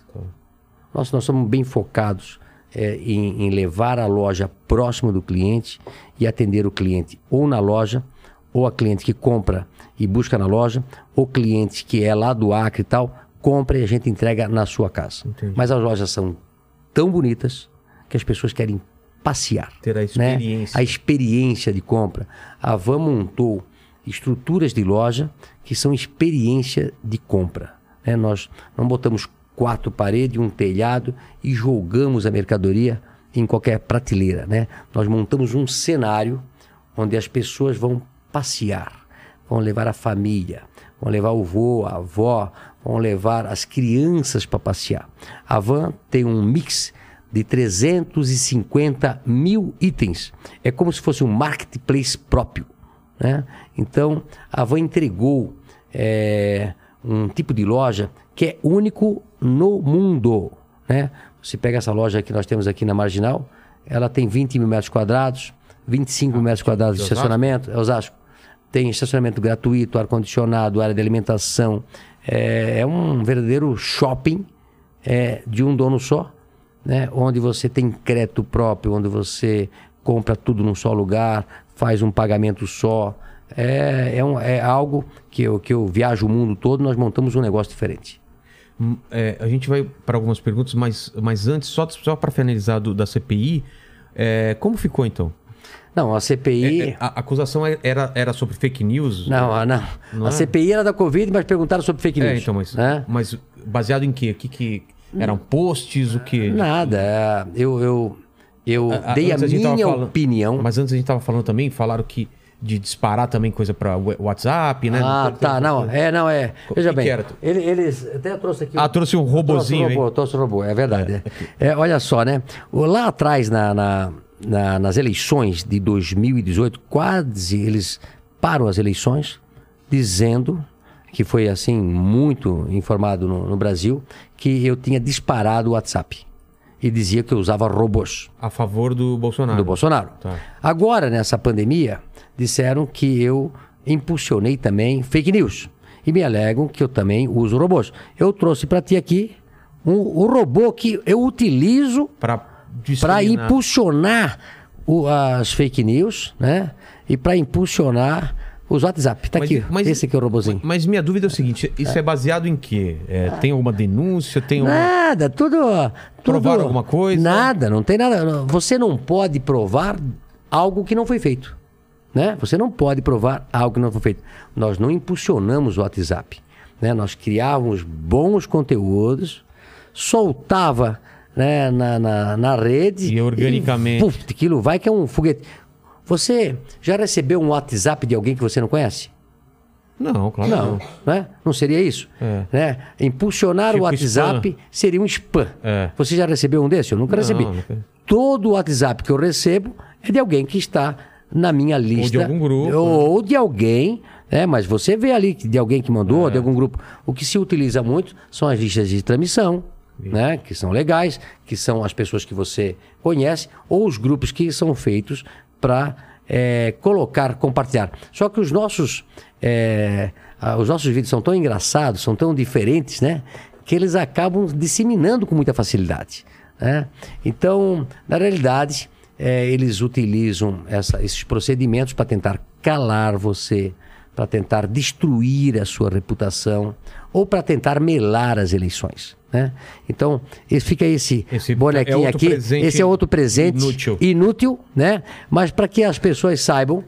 Nós, nós somos bem focados é, em, em levar a loja próximo do cliente e atender o cliente ou na loja, ou a cliente que compra e busca na loja, ou cliente que é lá do Acre e tal, compra e a gente entrega na sua casa. Entendi. Mas as lojas são tão bonitas que as pessoas querem passear. Ter a né? experiência. A experiência de compra. A Van montou estruturas de loja que são experiência de compra. né? Nós não botamos quatro paredes, um telhado e jogamos a mercadoria em qualquer prateleira. Né? Nós montamos um cenário onde as pessoas vão passear, vão levar a família, vão levar o vô, a avó, vão levar as crianças para passear. A van tem um mix de 350 mil itens. É como se fosse um marketplace próprio. Né? Então, a Van entregou é, um tipo de loja que é único no mundo. Né? Você pega essa loja que nós temos aqui na Marginal, ela tem 20 mil metros quadrados, 25 mil metros quadrados de Osasco? estacionamento, é Osasco. tem estacionamento gratuito, ar-condicionado, área de alimentação. É, é um verdadeiro shopping é, de um dono só, né? onde você tem crédito próprio, onde você compra tudo num só lugar, faz um pagamento só. É, é, um- é algo que eu, que eu viajo o mundo todo, nós montamos um negócio diferente. Hum, é, a gente vai para algumas perguntas, mas, mas antes, só, só para finalizar do- da CPI, é, como ficou então? Não, a CPI. É, é, a acusação era, era sobre fake news? Não, não. Não a é? CPI era da Covid, mas perguntaram sobre fake news. É, então, mas, né? mas baseado em quê? O que, que eram posts? O que? Nada. é, Eu, eu, eu dei a, gente tava minha falando- opinião. Mas antes a gente tava falando também, falaram que de disparar também coisa para WhatsApp, né? Ah, Não- tá. Não, é, não, é. Veja que bem. que ele- Eles. Até trouxe aqui. Ah, trouxe um robozinho, trouxe um robô, hein? trouxe um robô, é verdade. É, É, olha só, né? Lá atrás, na, na- na- nas eleições de 2018, quase eles param as eleições dizendo que foi assim muito informado no, no Brasil que eu tinha disparado o WhatsApp e dizia que eu usava robôs A favor do Bolsonaro. do Bolsonaro. Tá. Agora, nessa pandemia, disseram que eu impulsionei também fake news. E me alegam que eu também uso robôs. Eu trouxe para ti aqui um, o robô que eu utilizo Para para impulsionar o- as fake news, né? E para impulsionar os WhatsApp. Tá aqui, esse aqui é o robozinho. Mas minha dúvida é o seguinte: isso é baseado em quê? É, tem alguma denúncia? Tem uma... Nada, tudo, tudo. Provaram alguma coisa? Nada, não tem nada. Você não pode provar algo que não foi feito. Né? Você não pode provar algo que não foi feito. Nós não impulsionamos o WhatsApp. Né? Nós criávamos bons conteúdos, soltava né, na, na, na rede. E organicamente. puf, aquilo vai que é um foguete. Você já recebeu um WhatsApp de alguém que você não conhece? Não, claro que Não, não. né? Não seria isso? É. Né? Impulsionar Tipo o WhatsApp spam. seria um spam. É. Você já recebeu um desse? Eu nunca Não, recebi. nunca. Todo o WhatsApp que eu recebo é de alguém que está na minha lista. algum grupo, Ou de alguém, né? Mas você vê ali de alguém que mandou, É. de algum grupo. O que se utiliza muito são as listas de transmissão. Né, que são legais, que são as pessoas que você conhece, ou os grupos que são feitos para colocar, compartilhar. Só que os nossos, é, os nossos vídeos são tão engraçados, são tão diferentes, né? Que eles acabam disseminando com muita facilidade. né? Então, na realidade, é, eles utilizam essa- esses procedimentos para tentar calar você, para tentar destruir a sua reputação ou para tentar melar as eleições. Né? Então, esse- fica esse, Esse é bonequinho outro aqui. Esse é outro presente inútil. inútil, né? Mas para que as pessoas saibam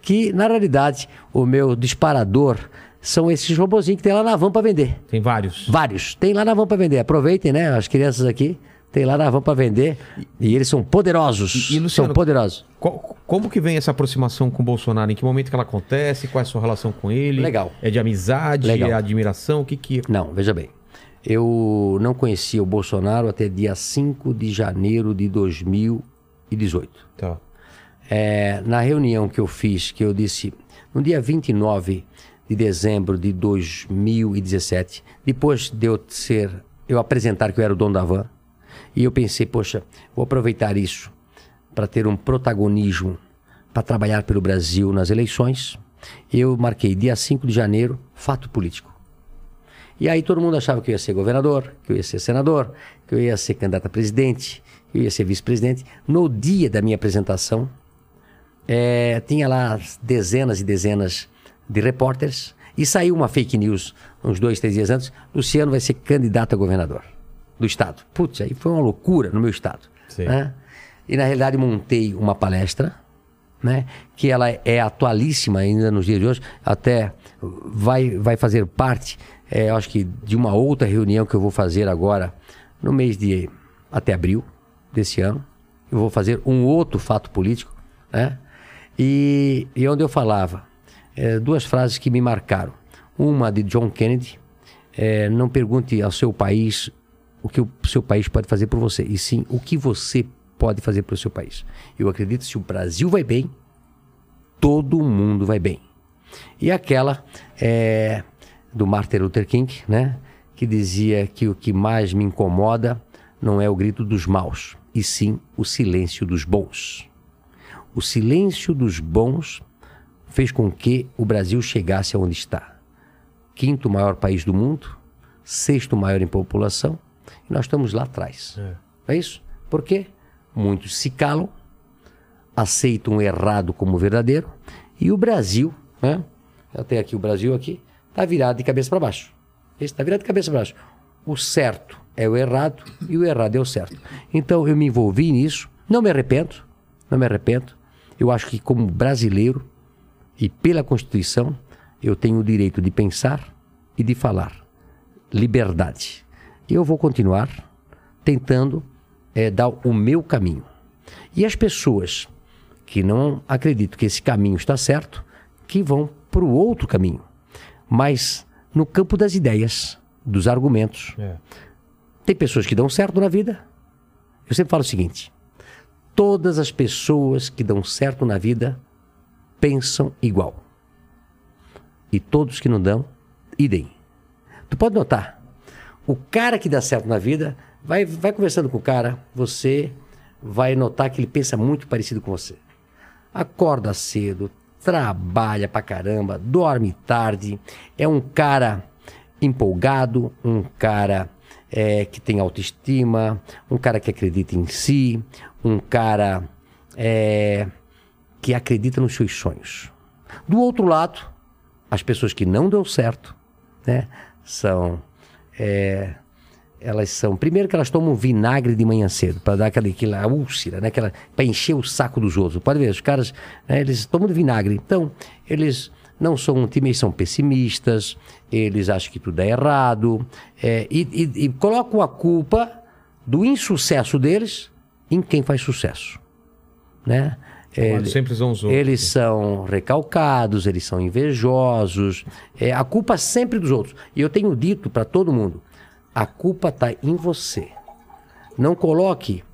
que, na realidade, o meu disparador são esses robozinhos que tem lá na van para vender. Tem vários. Vários. Tem lá na van para vender. Aproveitem, né? As crianças aqui. Tem lá na van para vender. E eles são poderosos. E- e, Luciano, são poderosos. Qual- como que vem essa aproximação com o Bolsonaro? Em que momento que ela acontece? Qual é a sua relação com ele? Legal. É de amizade? Legal. É admiração? O que que... Não, veja bem. Eu não conhecia o Bolsonaro até dia 5 de janeiro de 2018. Tá. É, na reunião que eu fiz, que eu disse, no dia 29 de dezembro de 2017, depois de eu ser, eu apresentar que eu era o dono da van, e eu pensei, poxa, vou aproveitar isso para ter um protagonismo para trabalhar pelo Brasil nas eleições. Eu marquei dia 5 de janeiro, fato político. E aí todo mundo achava que eu ia ser governador, que eu ia ser senador, que eu ia ser candidato a presidente, que eu ia ser vice-presidente. No dia da minha apresentação, é, tinha lá dezenas e dezenas de repórteres e saiu uma fake news uns dois, três dias antes. Luciano vai ser candidato a governador do estado. Putz, aí foi uma loucura no meu estado. Né? E na realidade montei uma palestra, né? Que ela é atualíssima ainda nos dias de hoje. Até vai, vai fazer parte, é, acho que de uma outra reunião que eu vou fazer agora no mês de até abril desse ano. Eu vou fazer um outro fato político, né? E, e onde eu falava é, duas frases que me marcaram. Uma de John Kennedy, é, não pergunte ao seu país o que o seu país pode fazer por você, e sim o que você pode fazer para o seu país. Eu acredito que se o Brasil vai bem, todo mundo vai bem. E aquela é, do Martin Luther King, né, que dizia que o que mais me incomoda não é o grito dos maus, e sim o silêncio dos bons. O silêncio dos bons fez com que o Brasil chegasse aonde está. Quinto maior país do mundo, sexto maior em população, nós estamos lá atrás. É, é isso? Por quê? Muitos se calam, aceitam o errado como verdadeiro, e o Brasil, né? Eu tenho aqui o Brasil aqui, está virado de cabeça para baixo. Esse está virado de cabeça para baixo. O certo é o errado e o errado é o certo. Então eu me envolvi nisso, não me arrependo, não me arrependo. Eu acho que como brasileiro e pela Constituição, eu tenho o direito de pensar e de falar. Liberdade. E eu vou continuar tentando é, dar o meu caminho. E as pessoas que não acreditam que esse caminho está certo, que vão para o outro caminho. Mas no campo das ideias, dos argumentos. É. Tem pessoas que dão certo na vida. Eu sempre falo o seguinte: todas as pessoas que dão certo na vida pensam igual. E todos que não dão, idem. Tu pode notar, o cara que dá certo na vida, vai, vai conversando com o cara, você vai notar que ele pensa muito parecido com você. Acorda cedo, trabalha pra caramba, dorme tarde, é um cara empolgado, um cara é, que tem autoestima, um cara que acredita em si, um cara é, que acredita nos seus sonhos. Do outro lado, as pessoas que não deu certo, né, são é, elas são. Primeiro que elas tomam vinagre de manhã cedo, para dar aquela, aquela úlcera, né? para encher o saco dos outros. Pode ver, os caras, né, eles tomam vinagre. Então, eles não são um são pessimistas, eles acham que tudo é errado, é, e, e, e colocam a culpa do insucesso deles em quem faz sucesso. Né? Ele, sempre outros. Eles são recalcados, eles são invejosos. É, a culpa é sempre dos outros. E eu tenho dito para todo mundo: a culpa está em você. Não coloque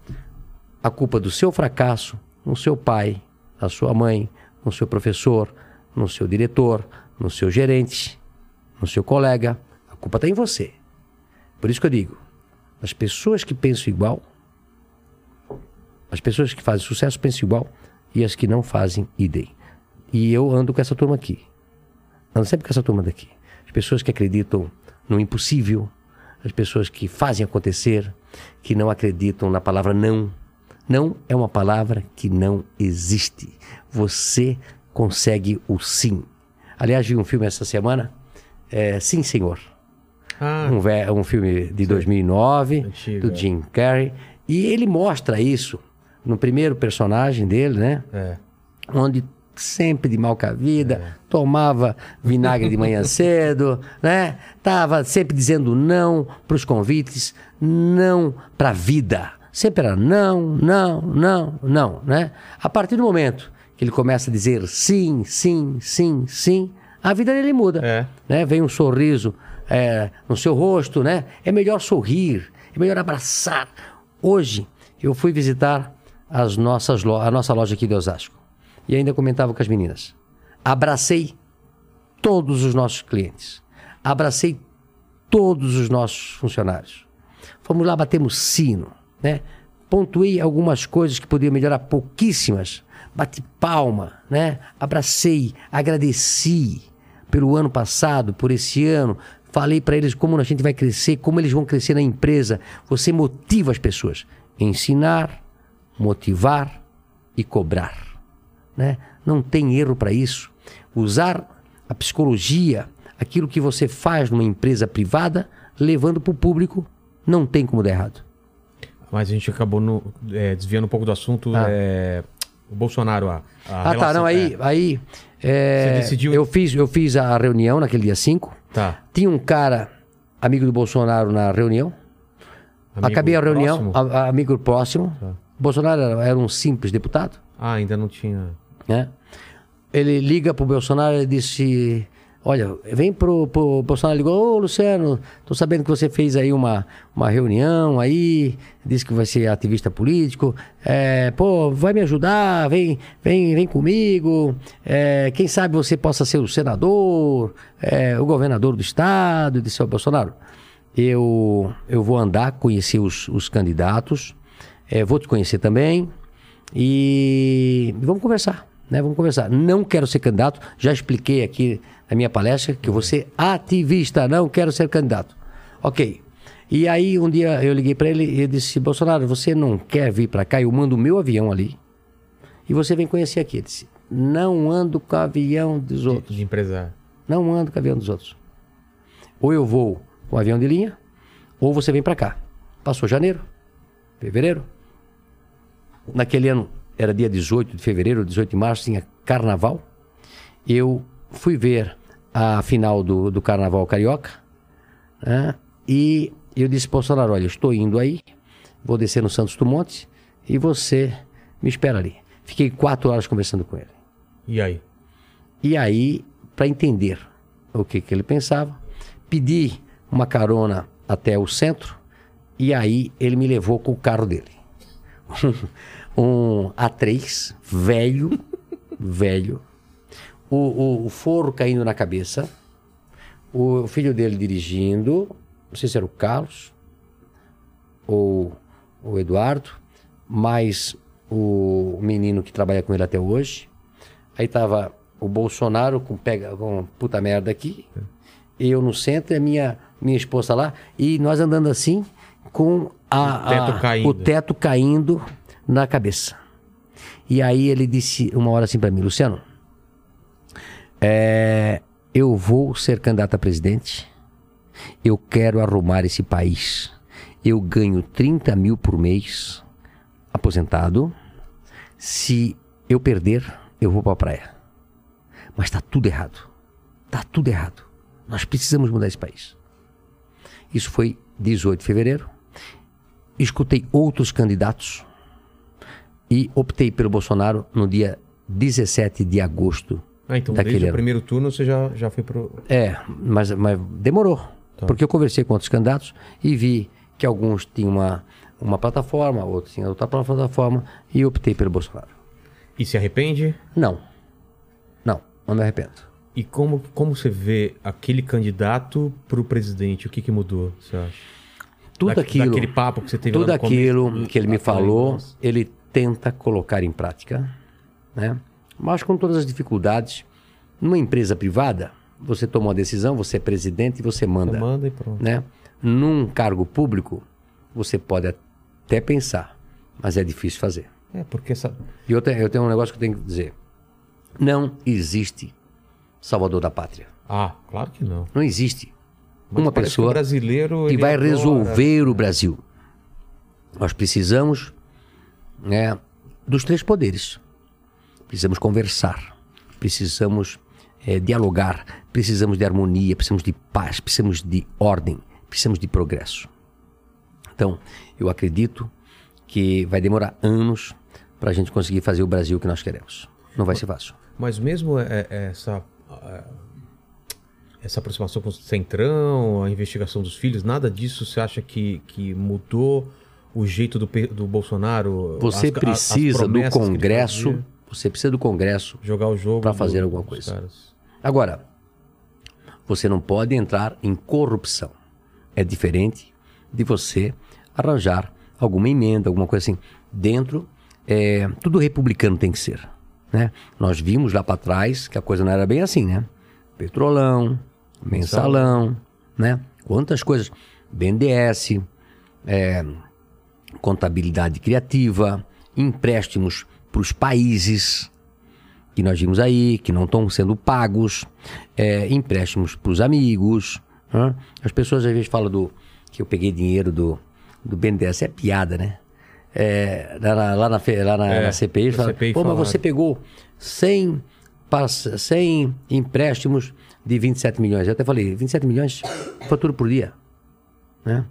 a culpa do seu fracasso no seu pai, na sua mãe, no seu professor, no seu diretor, no seu gerente, no seu colega. A culpa está em você. Por isso que eu digo: as pessoas que pensam igual, as pessoas que fazem sucesso pensam igual e as que não fazem, idem. E eu ando com essa turma aqui. Ando sempre com essa turma daqui. As pessoas que acreditam no impossível, as pessoas que fazem acontecer, que não acreditam na palavra não. Não é uma palavra que não existe. Você consegue o sim. Aliás, vi um filme essa semana, é, Sim Senhor. Ah, um, um filme de 2009, antigo, do é. Jim Carrey. E ele mostra isso no primeiro personagem dele, né? É. Onde sempre de mal com a vida, é. tomava vinagre de manhã cedo, né? Tava sempre dizendo não para os convites, não para a vida. Sempre era não, não, não, não, né? A partir do momento que ele começa a dizer sim, sim, sim, sim, a vida dele muda, é. né? Vem um sorriso é, no seu rosto, né? É melhor sorrir, é melhor abraçar. Hoje eu fui visitar as nossas a nossa loja aqui de Osasco e ainda comentava com as meninas. Abracei todos os nossos clientes. Abracei todos os nossos funcionários. Fomos lá, batemos sino, né? Pontuei algumas coisas que podiam melhorar, pouquíssimas. Bati palma, né? Abracei, agradeci pelo ano passado, por esse ano. Falei para eles como a gente vai crescer, como eles vão crescer na empresa. Você motiva as pessoas. Ensinar, motivar e cobrar. Né? Não tem erro para isso. Usar a psicologia, aquilo que você faz numa empresa privada, levando para o público, não tem como dar errado. Mas a gente acabou no, é, desviando um pouco do assunto. Ah. É, o Bolsonaro, a, a Ah, relação, tá. Não, aí, é... aí é, decidiu... eu, fiz, eu fiz a reunião naquele dia 5. Tá. Tinha um cara, amigo do Bolsonaro, na reunião. Amigo Acabei a reunião, a, a, amigo próximo. Tá. Bolsonaro era, era um simples deputado. Ah, ainda não tinha. Né? Ele liga pro Bolsonaro e disse: Olha, vem pro, pro Bolsonaro ligou, ô Luciano, tô sabendo que você fez aí uma, uma reunião aí, disse que vai ser ativista político. É, pô, vai me ajudar, vem, vem, vem comigo. É, quem sabe você possa ser o senador, é, o governador do estado, disse ao Bolsonaro. Eu, eu vou andar, conhecer os, os candidatos, é, vou te conhecer também e vamos conversar. Né? Vamos conversar. Não quero ser candidato. Já expliquei aqui na minha palestra que eu vou ser ativista. Não quero ser candidato. Ok. E aí um dia eu liguei para ele e ele disse: Bolsonaro, você não quer vir para cá? Eu mando o meu avião ali e você vem conhecer aqui. Ele disse: Não ando com o avião dos De, outros. de empresário. Não ando com o avião dos outros. Ou eu vou com o avião de linha, ou você vem para cá. Passou janeiro, fevereiro. Naquele ano, era dia 18 de fevereiro, 18 de março, tinha carnaval. Eu fui ver a final do, do carnaval carioca. né? E eu disse, Bolsonaro, olha, estou indo aí, vou descer no Santos Dumont e você me espera ali. Fiquei quatro horas conversando com ele. E aí? E aí, para entender o que, que ele pensava, pedi uma carona até o centro e aí ele me levou com o carro dele. um A3, velho, velho, o, o, o forro caindo na cabeça, o filho dele dirigindo, não sei se era o Carlos ou o Eduardo, mais o menino que trabalha com ele até hoje. Aí tava o Bolsonaro com pega com puta merda aqui, eu no centro e a minha minha esposa lá. E nós andando assim com a, O teto a- caindo. o teto caindo na cabeça. E aí ele disse uma hora assim para mim, Luciano, é, eu vou ser candidato a presidente. Eu quero arrumar esse país. Eu ganho 30 mil por mês, aposentado. Se eu perder, eu vou para a praia. Mas está tudo errado. Está tudo errado. Nós precisamos mudar esse país. Isso foi 18 de fevereiro. Escutei outros candidatos e optei pelo Bolsonaro no dia 17 de agosto Ah, então daquele desde o ano. primeiro turno você já, já foi pro. É, mas, mas demorou. Tá. Porque eu conversei com outros candidatos e vi que alguns tinham uma, uma plataforma, outros tinham outra plataforma e optei pelo Bolsonaro. E se arrepende? Não. Não, não me arrependo. E como, como você vê aquele candidato pro presidente? O que, que mudou, você acha? Tudo Da- aquilo. Daquele papo que você teve tudo no começo, aquilo que ele me falou, ele tenta colocar em prática, né? Mas com todas as dificuldades. Numa empresa privada, você toma uma decisão, você é presidente e você manda. Você manda e pronto. né? Num cargo público, você pode até pensar, mas é difícil fazer. É, porque essa. E eu tenho, eu tenho um negócio que eu tenho que dizer. Não existe salvador da pátria. Ah, claro que não. Não existe Mas uma pessoa brasileiro, que vai adora- resolver o Brasil. Nós precisamos né, dos três poderes. Precisamos conversar, precisamos eh, dialogar, precisamos de harmonia, precisamos de paz, precisamos de ordem, precisamos de progresso. Então, eu acredito que vai demorar anos para a gente conseguir fazer o Brasil que nós queremos. Não vai ser fácil. Mas mesmo é- é essa. Essa aproximação com o Centrão, a investigação dos filhos, nada disso você acha que, que mudou o jeito do, do Bolsonaro? Você As- precisa do Congresso, você precisa do Congresso jogar o jogo pra fazer do- alguma coisa. Agora, você não pode entrar em corrupção. É diferente de você arranjar alguma emenda, alguma coisa assim. Dentro, é, tudo republicano tem que ser. Né? Nós vimos lá para trás que a coisa não era bem assim, né? Petrolão, mensalão, né? Quantas coisas. BNDES, é, contabilidade criativa, empréstimos para os países que nós vimos aí, que não estão sendo pagos, é, empréstimos para os amigos. né? As pessoas às vezes falam do que eu peguei dinheiro do, do BNDES, é piada, né? É, lá, na, lá, na, lá na, É, na CPI, fala, CPI pô, mas você pegou 100, pass- 100 empréstimos de 27 milhões. Eu até falei, 27 milhões, fatura por dia né?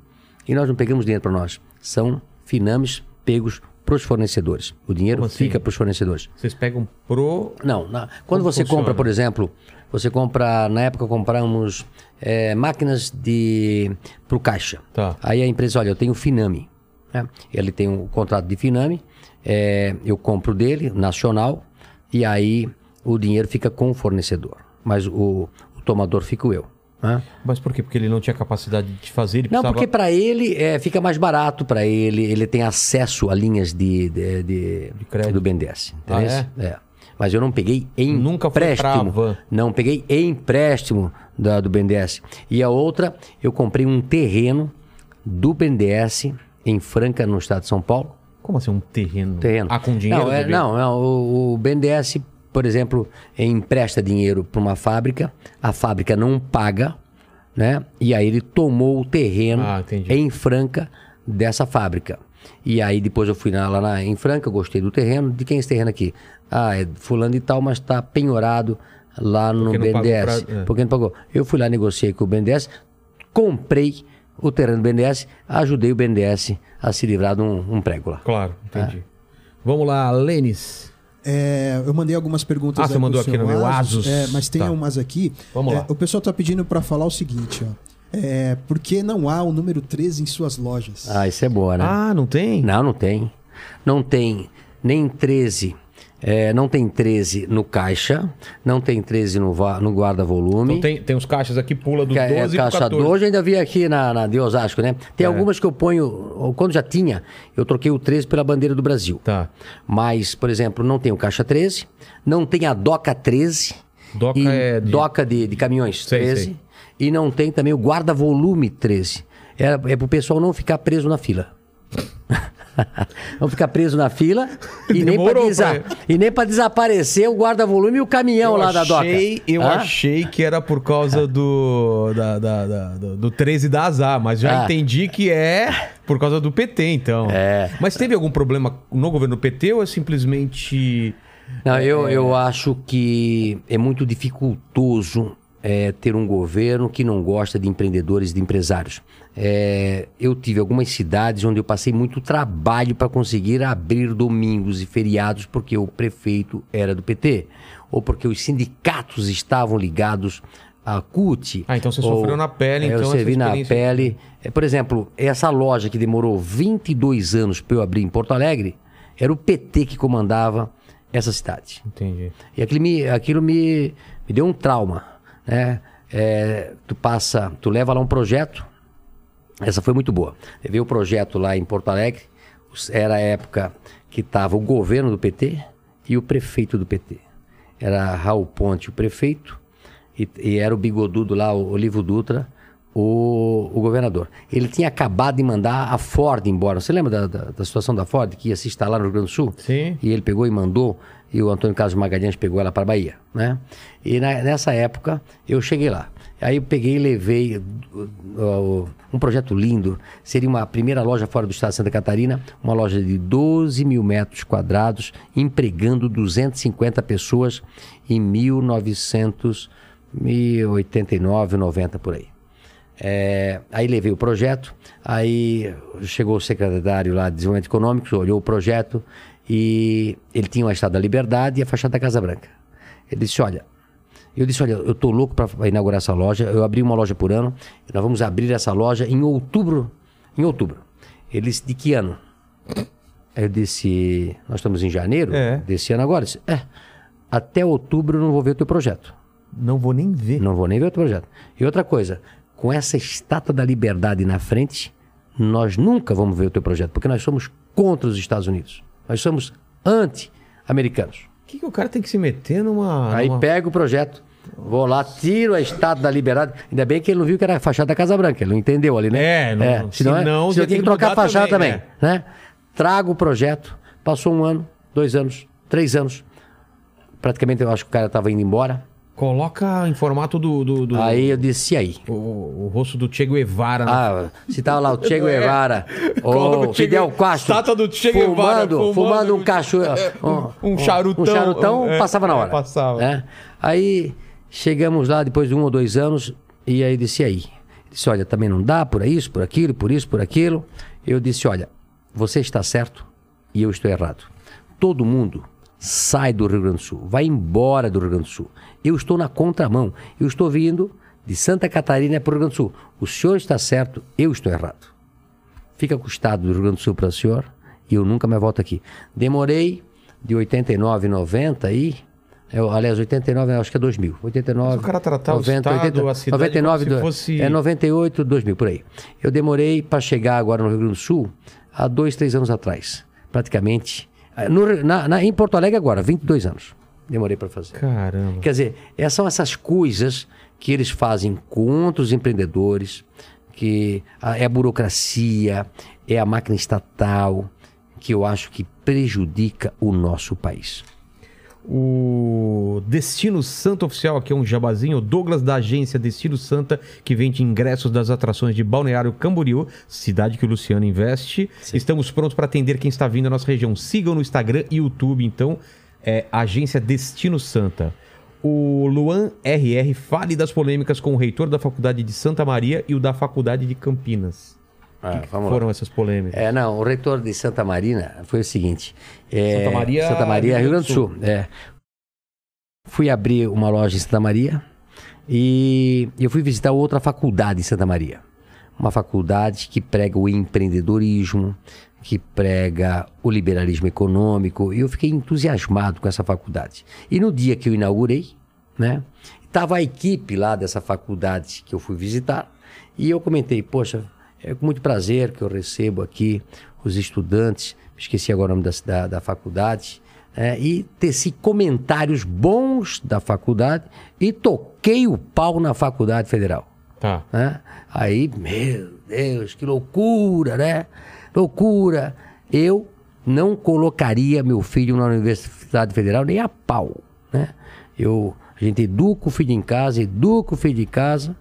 E nós não pegamos dinheiro para nós. São finames pegos para os fornecedores. O dinheiro assim? fica para os fornecedores. Vocês pegam pro. Não, na- quando Como você funciona? compra, por exemplo, você compra, na época compramos eh, máquinas de para o caixa. Tá. Aí a empresa, olha, eu tenho Finame. né? Ele tem um contrato de Finame, eh, eu compro dele, nacional, e aí o dinheiro fica com o fornecedor. Mas o tomador fica eu. né? Mas por quê? Porque ele não tinha capacidade de fazer, ele Não, precisava... porque para ele é, fica mais barato para ele, ele tem acesso a linhas de, de, de- De crédito. do BNDES. Ah, entendeu? é? Mas eu não peguei em Nunca empréstimo. Não, peguei em empréstimo da, do BNDES. E a outra, eu comprei um terreno do BNDES em Franca, no estado de São Paulo. Como assim um terreno? Terreno. Ah, com dinheiro? Não, é- não, não, o, o BNDES, por exemplo, empresta dinheiro para uma fábrica, a fábrica não paga, né? E aí ele tomou o terreno Ah, em Franca dessa fábrica. E aí depois eu fui na- lá na- em Franca, gostei do terreno. De quem é esse terreno aqui? Ah, é fulano e tal, mas está penhorado lá no Porque BNDES. pra- é. Porque não pagou. Eu fui lá, negociei com o BNDES, comprei o terreno do BNDES, ajudei o BNDES a se livrar de um, um prego lá. Claro, entendi. É. Vamos lá, Lênis. É, eu mandei algumas perguntas. Ah, você mandou aqui no meu Asus. É, mas tem Tá. umas aqui. Vamos É, lá. O pessoal tá pedindo para falar o seguinte, ó. É, por que não há o número 13 em suas lojas? Ah, isso é boa, né? Ah, não tem? Não, não tem. Não tem nem 13. É, não tem 13 no caixa, não tem 13 no, no guarda-volume. Então tem, tem os caixas aqui, pula do Que 12 é, pro caixa 14. 12, eu ainda vi aqui na, na de Osasco, né? É. Tem algumas que eu ponho, quando já tinha, eu troquei o 13 pela bandeira do Brasil. Tá. Mas, por exemplo, não tem o caixa 13, não tem a DOCA 13. Doca é de- DOCA de, de caminhões Sei, 13. sei. E não tem também o guarda-volume 13. É, é pro pessoal não ficar preso na fila. não ficar preso na fila e nem, pra Demorou desa- e nem desaparecer o guarda-volume e o caminhão Eu lá da DOCA. achei, eu Hã? achei que era por causa do, da, da- da- do, do 13 da Azar, mas já Ah. entendi que é por causa do PT, então. É. Mas teve algum problema no governo PT ou é simplesmente. Não, eu, eu acho que é muito dificultoso é, ter um governo que não gosta de empreendedores e de empresários. É, eu tive algumas cidades onde eu passei muito trabalho para conseguir abrir domingos e feriados porque o prefeito era do PT ou porque os sindicatos estavam ligados à CUT. Ah, então você ou- sofreu na pele, É, então, Eu servi na pele. É, por exemplo, essa loja que demorou 22 anos para eu abrir em Porto Alegre, era o PT que comandava essa cidade. Entendi. E aquilo me, aquilo me, me deu um trauma, né? É, tu passa, tu leva lá um projeto, essa foi muito boa. Levei o projeto lá em Porto Alegre, era a época que estava o governo do PT e o prefeito do PT. Era Raul Ponte o prefeito e, e era o bigodudo lá, o Olivo Dutra, o, o governador. Ele tinha acabado de mandar a Ford embora. Você lembra da, da, da situação da Ford, que ia se instalar no Rio Grande do Sul? Sim. E ele pegou e mandou, e o Antônio Carlos Magalhães pegou ela para Bahia, né? E na- nessa época eu cheguei lá. Aí eu peguei e levei um projeto lindo. Seria uma primeira loja fora do estado de Santa Catarina, uma loja de 12 mil metros quadrados, empregando 250 pessoas em 1989, 90 por aí. É, aí levei o projeto, aí chegou o secretário lá de Desenvolvimento Econômico, olhou o projeto e ele tinha o Estado da Liberdade e a fachada da Casa Branca. Ele disse, olha, eu disse, olha, eu tô louco para inaugurar essa loja, eu abri uma loja por ano, nós vamos abrir essa loja em outubro, em outubro. Ele disse, de que ano? Eu disse, nós estamos em janeiro É. desse ano agora. Eu disse, é, até outubro eu não vou ver o teu projeto. Não vou nem ver. Não vou nem ver outro projeto. E outra coisa, com essa estátua da liberdade na frente, nós nunca vamos ver o teu projeto, porque nós somos contra os Estados Unidos. Nós somos anti-americanos. Que, que o cara tem que se meter numa. Aí numa- pego o projeto, vou lá, tiro a estátua da liberdade. Ainda bem que ele não viu que era a fachada da Casa Branca, ele não entendeu ali, né? É, não- senão, senão é, senão você eu tem que trocar a fachada também, também, né? Trago o projeto, passou um ano, dois anos, três anos. Praticamente eu acho que o cara estava indo embora. Coloca em formato do. do, do- Aí eu disse, e aí? o, o rosto do Che Guevara. na Ah, se tava lá o Che Guevara, Coloca o o Che Fidel Castro, estátua do Che Guevara fumando, fumando- fumando um cachorro, um charutão, um charutão, é, passava na hora. é, passava. né? Aí chegamos lá depois de um ou dois anos e aí disse e aí, disse olha também não dá por isso, por aquilo, por isso, por aquilo. Eu disse olha, você está certo e eu estou errado. Todo mundo sai do Rio Grande do Sul, vai embora do Rio Grande do Sul. Eu estou na contramão. Eu estou vindo de Santa Catarina para o Rio Grande do Sul. O senhor está certo, eu estou errado. Fica com o estado do Rio Grande do Sul para o senhor e eu nunca mais volto aqui. Demorei de 89, 90 aí. Eu, aliás, 89, acho que é 2000. 89, O cara tratar o estado, a cidade 99, como se fosse- é 98, 2000, por aí. Eu demorei para chegar agora no Rio Grande do Sul há dois, três anos atrás. Praticamente. eh, no na- na- em Porto Alegre agora, 22 anos. Demorei para fazer. Caramba. Quer dizer, é- são essas coisas que eles fazem contra os empreendedores, que a- é a burocracia, é a máquina estatal, que eu acho que prejudica o nosso país. O Destino Santa Oficial, aqui é um jabazinho. O Douglas da agência Destino Santa, que vende ingressos das atrações de Balneário Camboriú, cidade que o Luciano investe. Estamos prontos para atender quem está vindo à nossa região. Sigam no Instagram e YouTube, então, é Agência Destino Santa. O Luan RR fale das polêmicas com o reitor da Faculdade de Santa Maria e o da Faculdade de Campinas. Ah, que foram lá. essas polêmicas? É, não, o reitor de Santa Marina foi o seguinte. é, Santa Maria, Santa Maria, Rio Grande do Sul. É. Fui abrir uma loja em Santa Maria e eu fui visitar outra faculdade em Santa Maria. Uma faculdade que prega o empreendedorismo, que prega o liberalismo econômico. E eu fiquei entusiasmado com essa faculdade. E no dia que eu inaugurei, né, estava a equipe lá dessa faculdade que eu fui visitar. E eu comentei, poxa, é com muito prazer que eu recebo aqui os estudantes, esqueci agora o nome da, da, da faculdade, é, e teci comentários bons da faculdade e toquei o pau na faculdade federal Tá. né? Aí, meu Deus, que loucura, né? Loucura. Eu não colocaria meu filho na Universidade Federal nem a pau, né? Eu, a gente educa o filho em casa, educa o filho de casa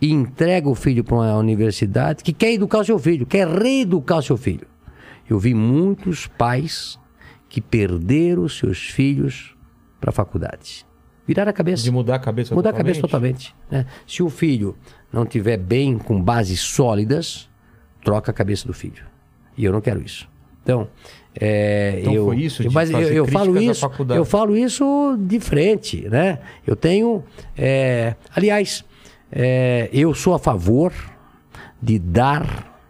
e entrega o filho para uma universidade que quer educar o seu filho, quer reeducar o seu filho. Eu vi muitos pais que perderam seus filhos para a faculdade. Viraram a cabeça. De mudar a cabeça Mudar a cabeça totalmente. né? Se o filho não tiver bem, com bases sólidas, troca a cabeça do filho. E eu não quero isso. Então, é, Então eu, foi isso de mas eu, eu falo isso, faculdade. eu falo isso de frente, né? Eu tenho, é, aliás, é, eu sou a favor de dar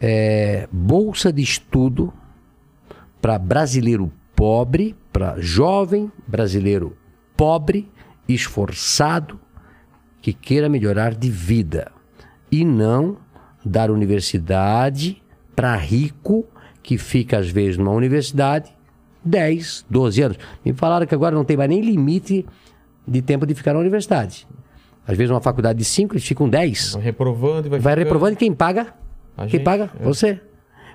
é, bolsa de estudo para brasileiro pobre, para jovem brasileiro pobre, esforçado, que queira melhorar de vida. E não dar universidade para rico que fica, às vezes, numa universidade 10, 12 anos. Me falaram que agora não tem mais nem limite de tempo de ficar na universidade. Às vezes, uma faculdade de 5, eles ficam 10. Vai reprovando e vai, Vai ficando. reprovando e quem paga? A quem gente, paga? é. Você.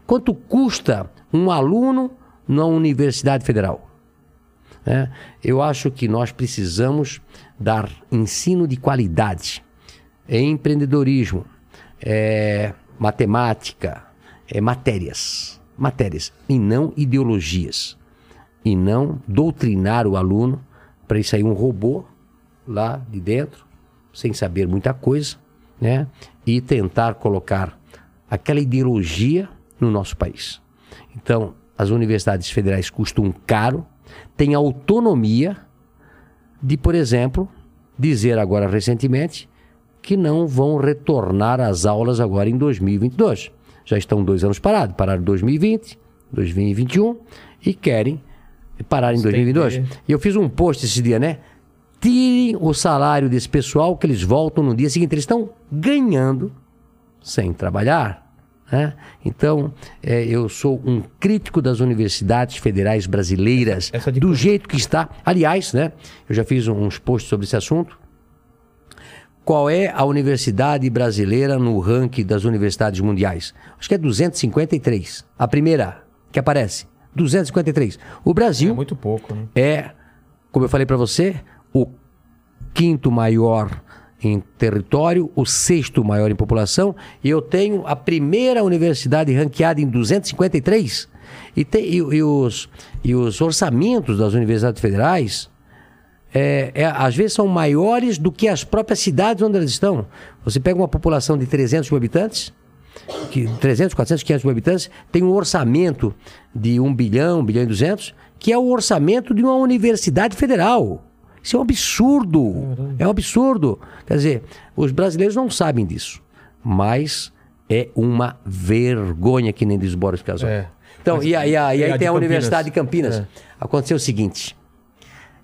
Quanto custa um aluno na Universidade Federal? né? Eu acho que nós precisamos dar ensino de qualidade, é empreendedorismo, é matemática, é matérias, matérias e não ideologias e não doutrinar o aluno para ele sair um robô lá de dentro, sem saber muita coisa, né? E tentar colocar aquela ideologia no nosso país. Então, as universidades federais custam caro, têm autonomia de, por exemplo, dizer agora recentemente que não vão retornar às aulas agora em 2022. Já estão dois anos parados, pararam em 2020, 2021 e querem parar em 2022. E eu fiz um post esse dia, né? Tirem o salário desse pessoal que eles voltam no dia seguinte. Eles estão ganhando sem trabalhar. Né? Então, é, eu sou um crítico das universidades federais brasileiras, do jeito que está. Aliás, né, eu já fiz uns posts sobre esse assunto. Qual é a universidade brasileira no ranking das universidades mundiais? Acho que é 253. A primeira que aparece. 253. O Brasil É muito pouco, né? é, como eu falei para você, o quinto maior em território, o sexto maior em população, e eu tenho a primeira universidade ranqueada em 253. E, tem, e, e os, e os orçamentos das universidades federais, é, é, às vezes são maiores do que as próprias cidades onde elas estão. Você pega uma população de 300 mil habitantes, que 300, 400, 500 mil habitantes, tem um orçamento de 1 bilhão, 1 bilhão e 200, que é o orçamento de uma universidade federal. Isso é um absurdo. É um absurdo. Quer dizer, os brasileiros não sabem disso, mas é uma vergonha, que nem diz Boris Casoy. É. Então, Mas- e, aí- e aí e a tem a? Universidade de Campinas. É. Aconteceu o seguinte: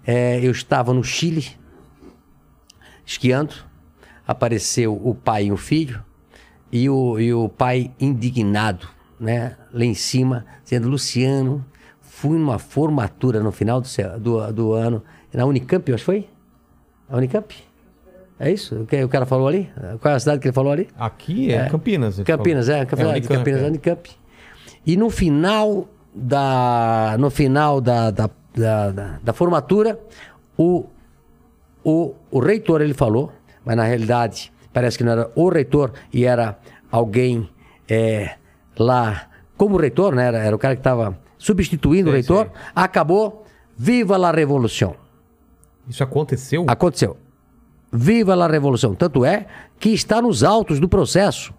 é, eu estava no Chile, esquiando, apareceu o pai e o filho, e o, e o pai indignado, né, lá em cima, dizendo: Luciano, fui numa formatura no final do, do, do ano, na Unicamp, eu acho que foi? A Unicamp? É isso? O que o cara falou ali? Qual é a cidade que ele falou ali? Aqui é, Campinas. você Campinas, falou. é, Campinas, Unicamp, Campinas, é. Unicamp. E no final da, no final da, da, da, da- da formatura, o, o, o reitor ele falou, mas na realidade parece que não era o reitor e era alguém é, lá como reitor, né? Era, era o cara que estava substituindo o Sei, reitor. sei. Acabou. Viva la revolução. Isso aconteceu? Aconteceu. Viva a Revolução. Tanto é que está nos autos do processo.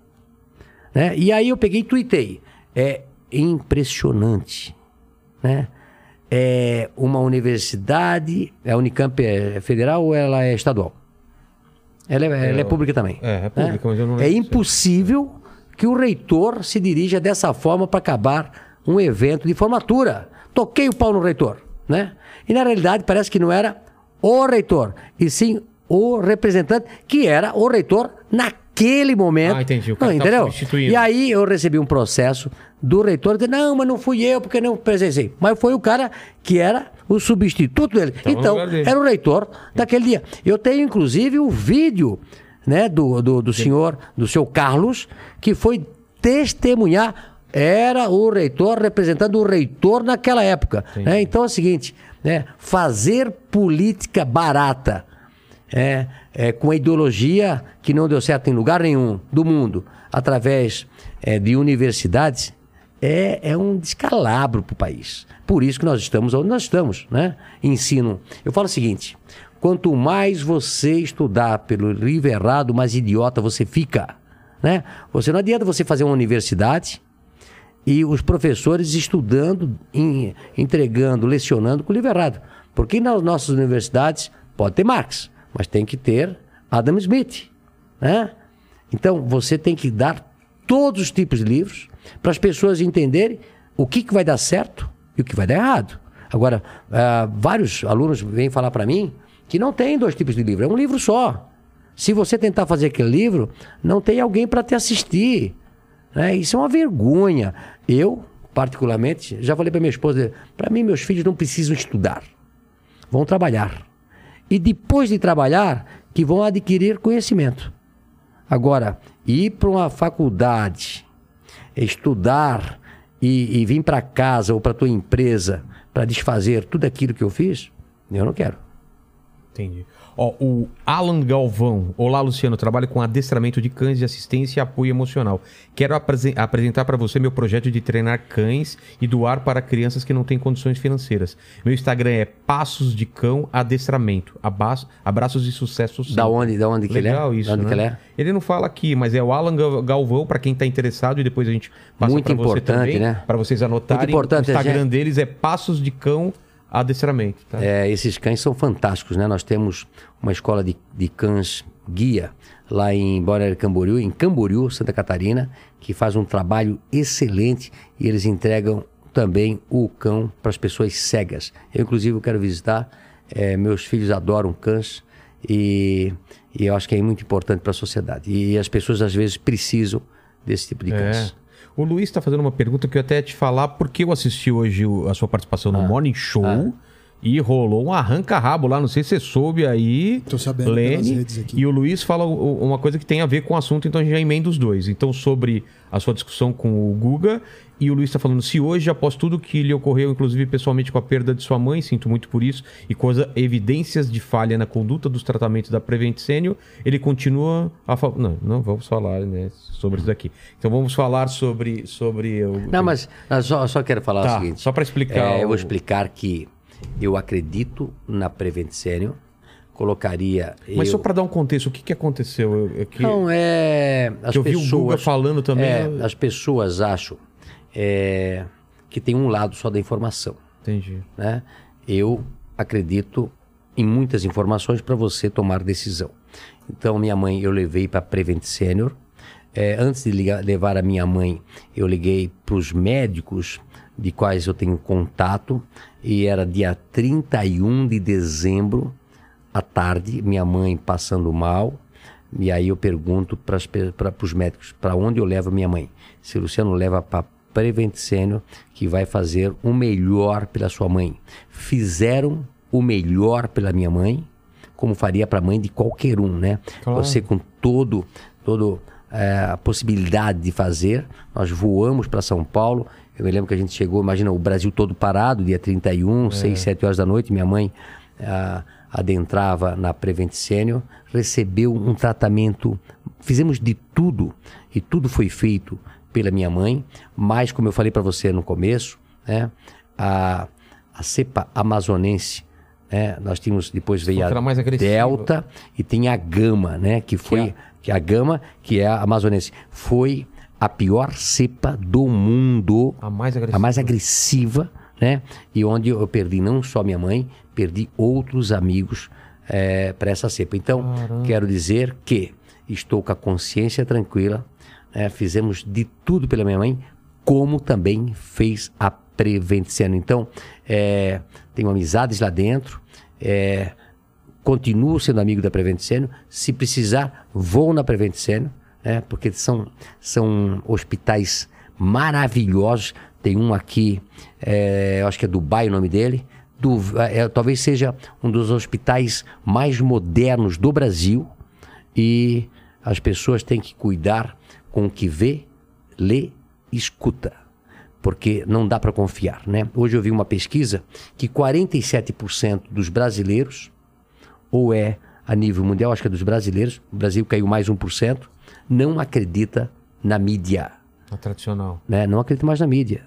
Né? E aí eu peguei e tuitei. É impressionante. Né? É uma universidade. A Unicamp é federal ou ela é estadual? Ela é, ela é pública também. é, é pública, mas eu não É lembro impossível que o reitor se dirija dessa forma para acabar um evento de formatura. Toquei o pau no reitor, né? E na realidade parece que não era o reitor, e sim o representante, que era o reitor naquele momento. Ah, entendi. O cara Não, tava entendeu? E aí eu recebi um processo do reitor dizendo, não, mas não fui eu, porque não presenciei. Mas foi o cara que era o substituto dele. então, era o reitor daquele dia. Eu tenho, inclusive, o vídeo né, do, do, do senhor, do seu Carlos, que foi testemunhar. Era o reitor representando o reitor naquela época. né? Então é o seguinte: né, fazer política barata é, é, com a ideologia que não deu certo em lugar nenhum do mundo, através é, de universidades, é, é um descalabro para o país. Por isso que nós estamos onde nós estamos, né? Ensino. Eu falo o seguinte: quanto mais você estudar pelo livro errado, mais idiota você fica, né? Você não adianta você fazer uma universidade e os professores estudando, em- entregando, lecionando com o livro errado. Porque nas nossas universidades pode ter Marx, mas tem que ter Adam Smith. Né? Então você tem que dar todos os tipos de livros para as pessoas entenderem o que, que vai dar certo e o que vai dar errado. Agora, ah, vários alunos vêm falar para mim que não tem dois tipos de livro, é um livro só. Se você tentar fazer aquele livro, não tem alguém para te assistir. né? Isso é uma vergonha. Eu, particularmente, já falei para minha esposa: para mim, meus filhos não precisam estudar, vão trabalhar. E depois de trabalhar, que vão adquirir conhecimento. Agora, ir para uma faculdade, estudar e, e vir para casa ou para tua empresa para desfazer tudo aquilo que eu fiz, eu não quero. Entendi. Ó, o Alan Galvão. Olá, Luciano. Trabalho com adestramento de cães de assistência e apoio emocional. Quero apresen- apresentar para você meu projeto de treinar cães e doar para crianças que não têm condições financeiras. Meu Instagram é Passos de Cão Adestramento. Abra- Abraços e sucesso. Da onde, da onde que ele é? Legal isso, da onde né? que ele é? Ele não fala aqui, mas é o Alan Gal- Galvão, para quem está interessado, e depois a gente passa para você importante, também, né? para vocês anotarem. Muito importante, o Instagram gente. deles é Passos de Cão Adestramento. Tá? É, esses cães são fantásticos, né? Nós temos uma escola de, de cães guia lá em Balneário Camboriú, em Camboriú, Santa Catarina, que faz um trabalho excelente e eles entregam também o cão para as pessoas cegas. Eu, inclusive, quero visitar. É, meus filhos adoram cães e, e eu acho que é muito importante para a sociedade. E as pessoas, às vezes, precisam desse tipo de É. O Luiz está fazendo uma pergunta que eu até ia te falar, porque eu assisti hoje a sua participação no Morning Show e rolou um arranca-rabo lá, não sei se você soube aí. Tô sabendo Lene, redes aqui. E o Luiz fala uma coisa que tem a ver com o assunto, então a gente já emenda os dois. Então, sobre a sua discussão com o Guga, e o Luiz está falando, se hoje, após tudo que lhe ocorreu, inclusive pessoalmente com a perda de sua mãe, sinto muito por isso, e com as evidências de falha na conduta dos tratamentos da Prevent Senior, ele continua a favor. Não, não vamos falar né, sobre isso daqui. Então vamos falar sobre. sobre o... Não, mas eu só, só quero falar Tá, o seguinte. só pra explicar É, eu o- vou explicar que eu acredito na Prevent Senior. Colocaria. Mas eu... só para dar um contexto, o que, que aconteceu? Eu- eu- que- Não, é. As eu vi o pessoas, Guga falando também, é, eu- as pessoas acham é, que tem um lado só da informação. Entendi. né? Eu acredito em muitas informações para você tomar decisão. Então, minha mãe eu levei para Prevent Senior. É, antes de ligar- levar a minha mãe, eu liguei para os médicos de quais eu tenho contato e era dia 31 de dezembro à tarde, minha mãe passando mal. E aí eu pergunto para os médicos para onde eu levo minha mãe. Se o Luciano leva para Preventicênio que vai fazer o melhor pela sua mãe. Fizeram o melhor pela minha mãe, como faria para a mãe de qualquer um, né? Claro. Você com todo, todo eh, a possibilidade de fazer, nós voamos para São Paulo. Eu me lembro que a gente chegou, imagina, o Brasil todo parado, dia 31, 6, 7 horas da noite. Minha mãe adentrava na Preventicênio, recebeu um tratamento. Fizemos de tudo e tudo foi feito pela minha mãe, mas como eu falei para você no começo, né, a, a cepa amazonense, né, nós tínhamos depois veio que a delta e tem a gama, né, que foi que a gama que é a amazonense foi a pior cepa do mundo, A mais agressiva. a mais agressiva, né? E onde eu perdi não só minha mãe, perdi outros amigos para essa cepa. Então, quero dizer que estou com a consciência tranquila, né? fizemos de tudo pela minha mãe, como também fez a Preventiceno. Então, é, tenho amizades lá dentro, é, continuo sendo amigo da Preventiceno. Se precisar, vou na Preventiceno, né? porque são, são hospitais maravilhosos. Tem um aqui, é, acho que é Dubai o nome dele. Du- é, talvez seja um dos hospitais mais modernos do Brasil. E as pessoas têm que cuidar com o que vê, lê escuta porque não dá para confiar, né? Hoje eu vi uma pesquisa que 47% dos brasileiros, ou é a nível mundial, acho que é dos brasileiros, o Brasil caiu mais 1%, não acredita na mídia, A tradicional. né? Não acredita mais na mídia.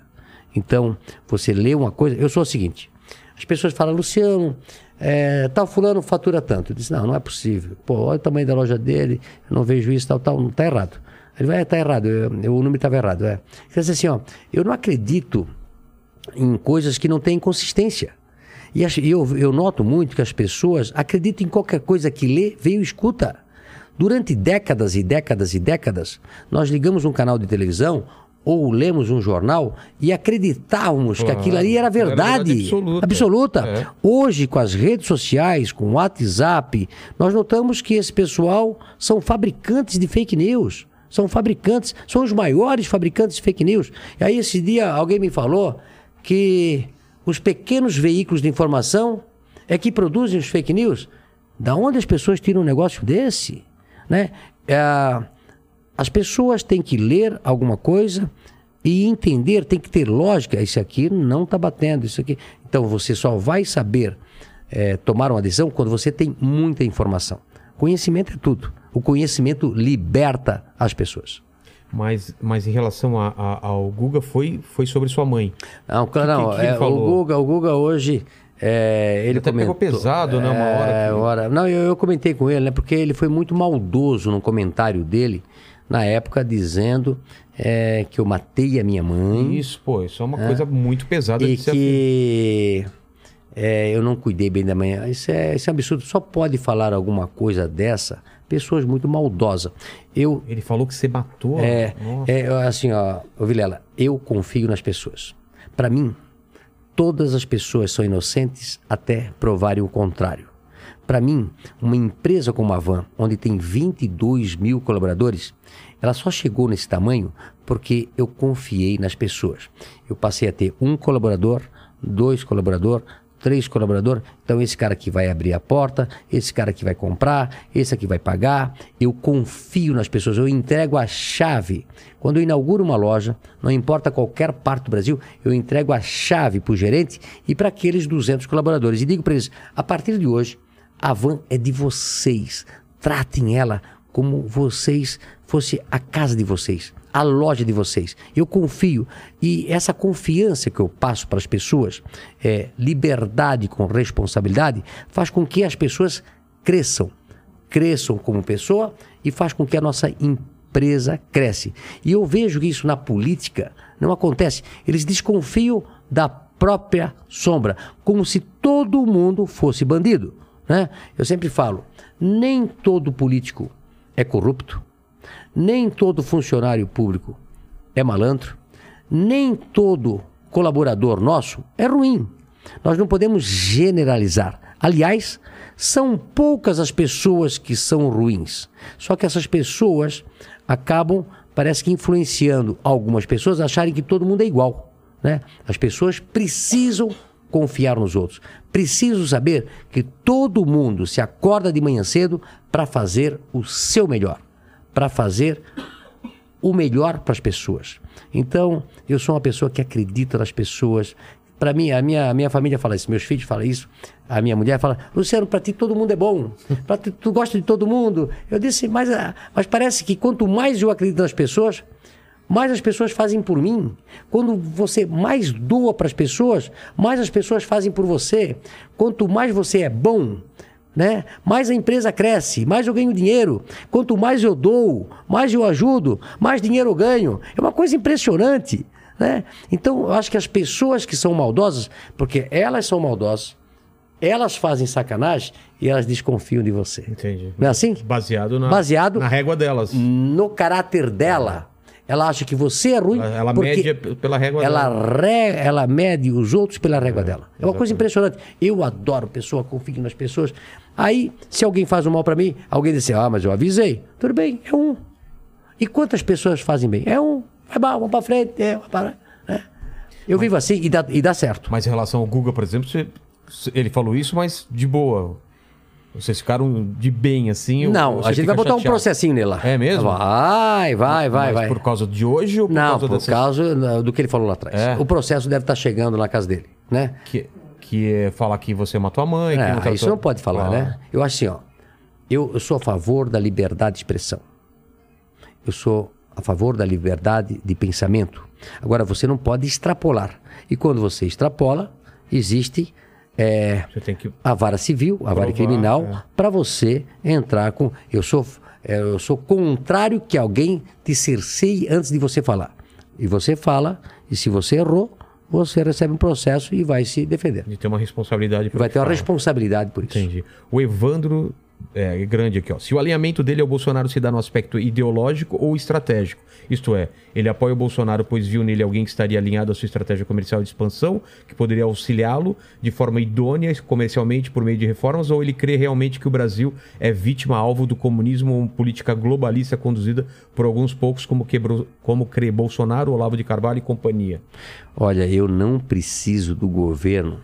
Então, você lê uma coisa, eu sou o seguinte, as pessoas falam, Luciano, é, tal fulano fatura tanto. Eu disse, não, não é possível. Pô, olha o tamanho da loja dele, eu não vejo isso, tal, tal, não está errado. Ele vai, está errado, eu- eu- o número estava errado. É. Quer dizer assim, ó, eu não acredito em coisas que não têm consistência. E e eu, eu noto muito que as pessoas acreditam em qualquer coisa que lê, vê ou escuta. Durante décadas e décadas e décadas, nós ligamos um canal de televisão ou lemos um jornal e acreditávamos que aquilo ali era Era verdade verdade. absoluta. absoluta. É. Hoje, com as redes sociais, com o WhatsApp, nós notamos que esse pessoal são fabricantes de fake news. São fabricantes, são os maiores fabricantes de fake news. E aí, esse dia, alguém me falou que os pequenos veículos de informação é que produzem os fake news. Da onde as pessoas tiram um negócio desse? Né? É, as pessoas têm que ler alguma coisa e entender, tem que ter lógica. Isso aqui não está batendo, isso aqui. Então você só vai saber eh, tomar uma decisão quando você tem muita informação. Conhecimento é tudo. O conhecimento liberta as pessoas. Mas, mas em relação a- a- ao Guga, foi, foi sobre sua mãe. Não, claro, que- não. que ele é, o? Guga, o Guga hoje. É, ele até pegou comentou- pesado, né, uma hora É, que- hora- Não, eu, eu comentei com ele, né? Porque ele foi muito maldoso no comentário dele, na época, dizendo é, que eu matei a minha mãe. Isso, pô, isso é uma coisa muito pesada e de ser que é, eu não cuidei bem da manhã. Isso é, isso é absurdo. Só pode falar alguma coisa dessa pessoas muito maldosas. Eu, Ele falou que você matou. é, é assim, ó, Vilela, eu confio nas pessoas. Para mim, todas as pessoas são inocentes até provarem o contrário. Para mim, uma empresa como a Van, onde tem 22 mil colaboradores, ela só chegou nesse tamanho porque eu confiei nas pessoas. Eu passei a ter um colaborador, dois colaboradores, três colaboradores. Então, esse cara que vai abrir a porta, esse cara que vai comprar, esse aqui vai pagar. Eu confio nas pessoas, eu entrego a chave. Quando eu inauguro uma loja, não importa qualquer parte do Brasil, eu entrego a chave para o gerente e para aqueles 200 colaboradores. E digo para eles: a partir de hoje, a van é de vocês. Tratem ela como vocês fosse a casa de vocês, a loja de vocês. Eu confio e essa confiança que eu passo para as pessoas, é liberdade com responsabilidade, faz com que as pessoas cresçam, cresçam como pessoa e faz com que a nossa empresa cresce. E eu vejo que isso na política não acontece. Eles desconfiam da própria sombra, como se todo mundo fosse bandido. Né? Eu sempre falo, nem todo político é corrupto, nem todo funcionário público é malandro, nem todo colaborador nosso é ruim. Nós não podemos generalizar. Aliás, são poucas as pessoas que são ruins. Só que essas pessoas acabam parece que influenciando algumas pessoas a acharem que todo mundo é igual. Né? As pessoas precisam confiar nos outros. Precisam saber que todo mundo se acorda de manhã cedo para fazer o seu melhor, para fazer o melhor para as pessoas. Então, eu sou uma pessoa que acredita nas pessoas. Para mim, a minha, a minha família fala isso, meus filhos falam isso, a minha mulher fala: Luciano, para ti todo mundo é bom, para ti, tu gosta de todo mundo. Eu disse, mas, ah, mas parece que quanto mais eu acredito nas pessoas, mais as pessoas fazem por mim. Quando você mais doa para as pessoas, mais as pessoas fazem por você. Quanto mais você é bom, né? Mais a empresa cresce, mais eu ganho dinheiro. Quanto mais eu dou, mais eu ajudo, mais dinheiro eu ganho. É uma coisa impressionante, né? Então, eu acho que as pessoas que são maldosas, porque elas são maldosas, elas fazem sacanagem e elas desconfiam de você. Entendi. Não é assim? Baseado na, Baseado na régua delas. no caráter dela. Ela acha que você é ruim. Ela, ela mede pela régua ela, dela. re- ela mede os outros pela régua dela. É uma coisa exatamente. impressionante. Eu adoro pessoa, confio nas pessoas. Aí, se alguém faz um mal pra mim, alguém diz assim, ah, mas eu avisei. Tudo bem, é um. E quantas pessoas fazem bem? É um. Vai bom, vamos pra frente. É, vai para, né? Eu vivo assim e dá, e dá certo. Mas em relação ao Guga, por exemplo, você- ele falou isso, mas de boa. Vocês ficaram de bem, assim? Não, a gente vai botar um chateado? processinho nele lá. É mesmo? Vai, vai, vai, Mas vai. por causa de hoje ou por Não, causa por dessa... causa do que ele falou lá atrás. É. O processo deve estar chegando na casa dele, né? Que, que é falar que você matou a mãe. que É, não isso não pode falar, Ah. né? Eu acho assim, ó. Eu, eu sou a favor da liberdade de expressão. Eu sou a favor da liberdade de pensamento. Agora, você não pode extrapolar. E quando você extrapola, existe é, tem que... a vara civil, a vara criminal, é. para você entrar com. Eu sou, é, eu sou contrário que alguém te cerceie antes de você falar. E você fala, e se você errou, você recebe um processo e vai se defender. De ter uma responsabilidade. pelo Vai ter uma fala. responsabilidade por isso. Entendi. O Evandro é, é grande aqui, ó. Se o alinhamento dele ao Bolsonaro se dá no aspecto ideológico ou estratégico, isto é, ele apoia o Bolsonaro pois viu nele alguém que estaria alinhado à sua estratégia comercial de expansão, que poderia auxiliá-lo de forma idônea comercialmente por meio de reformas, ou ele crê realmente que o Brasil é vítima alvo do comunismo ou política globalista conduzida por alguns poucos, como, quebrou, como crê Bolsonaro, Olavo de Carvalho e companhia? Olha, eu não preciso do governo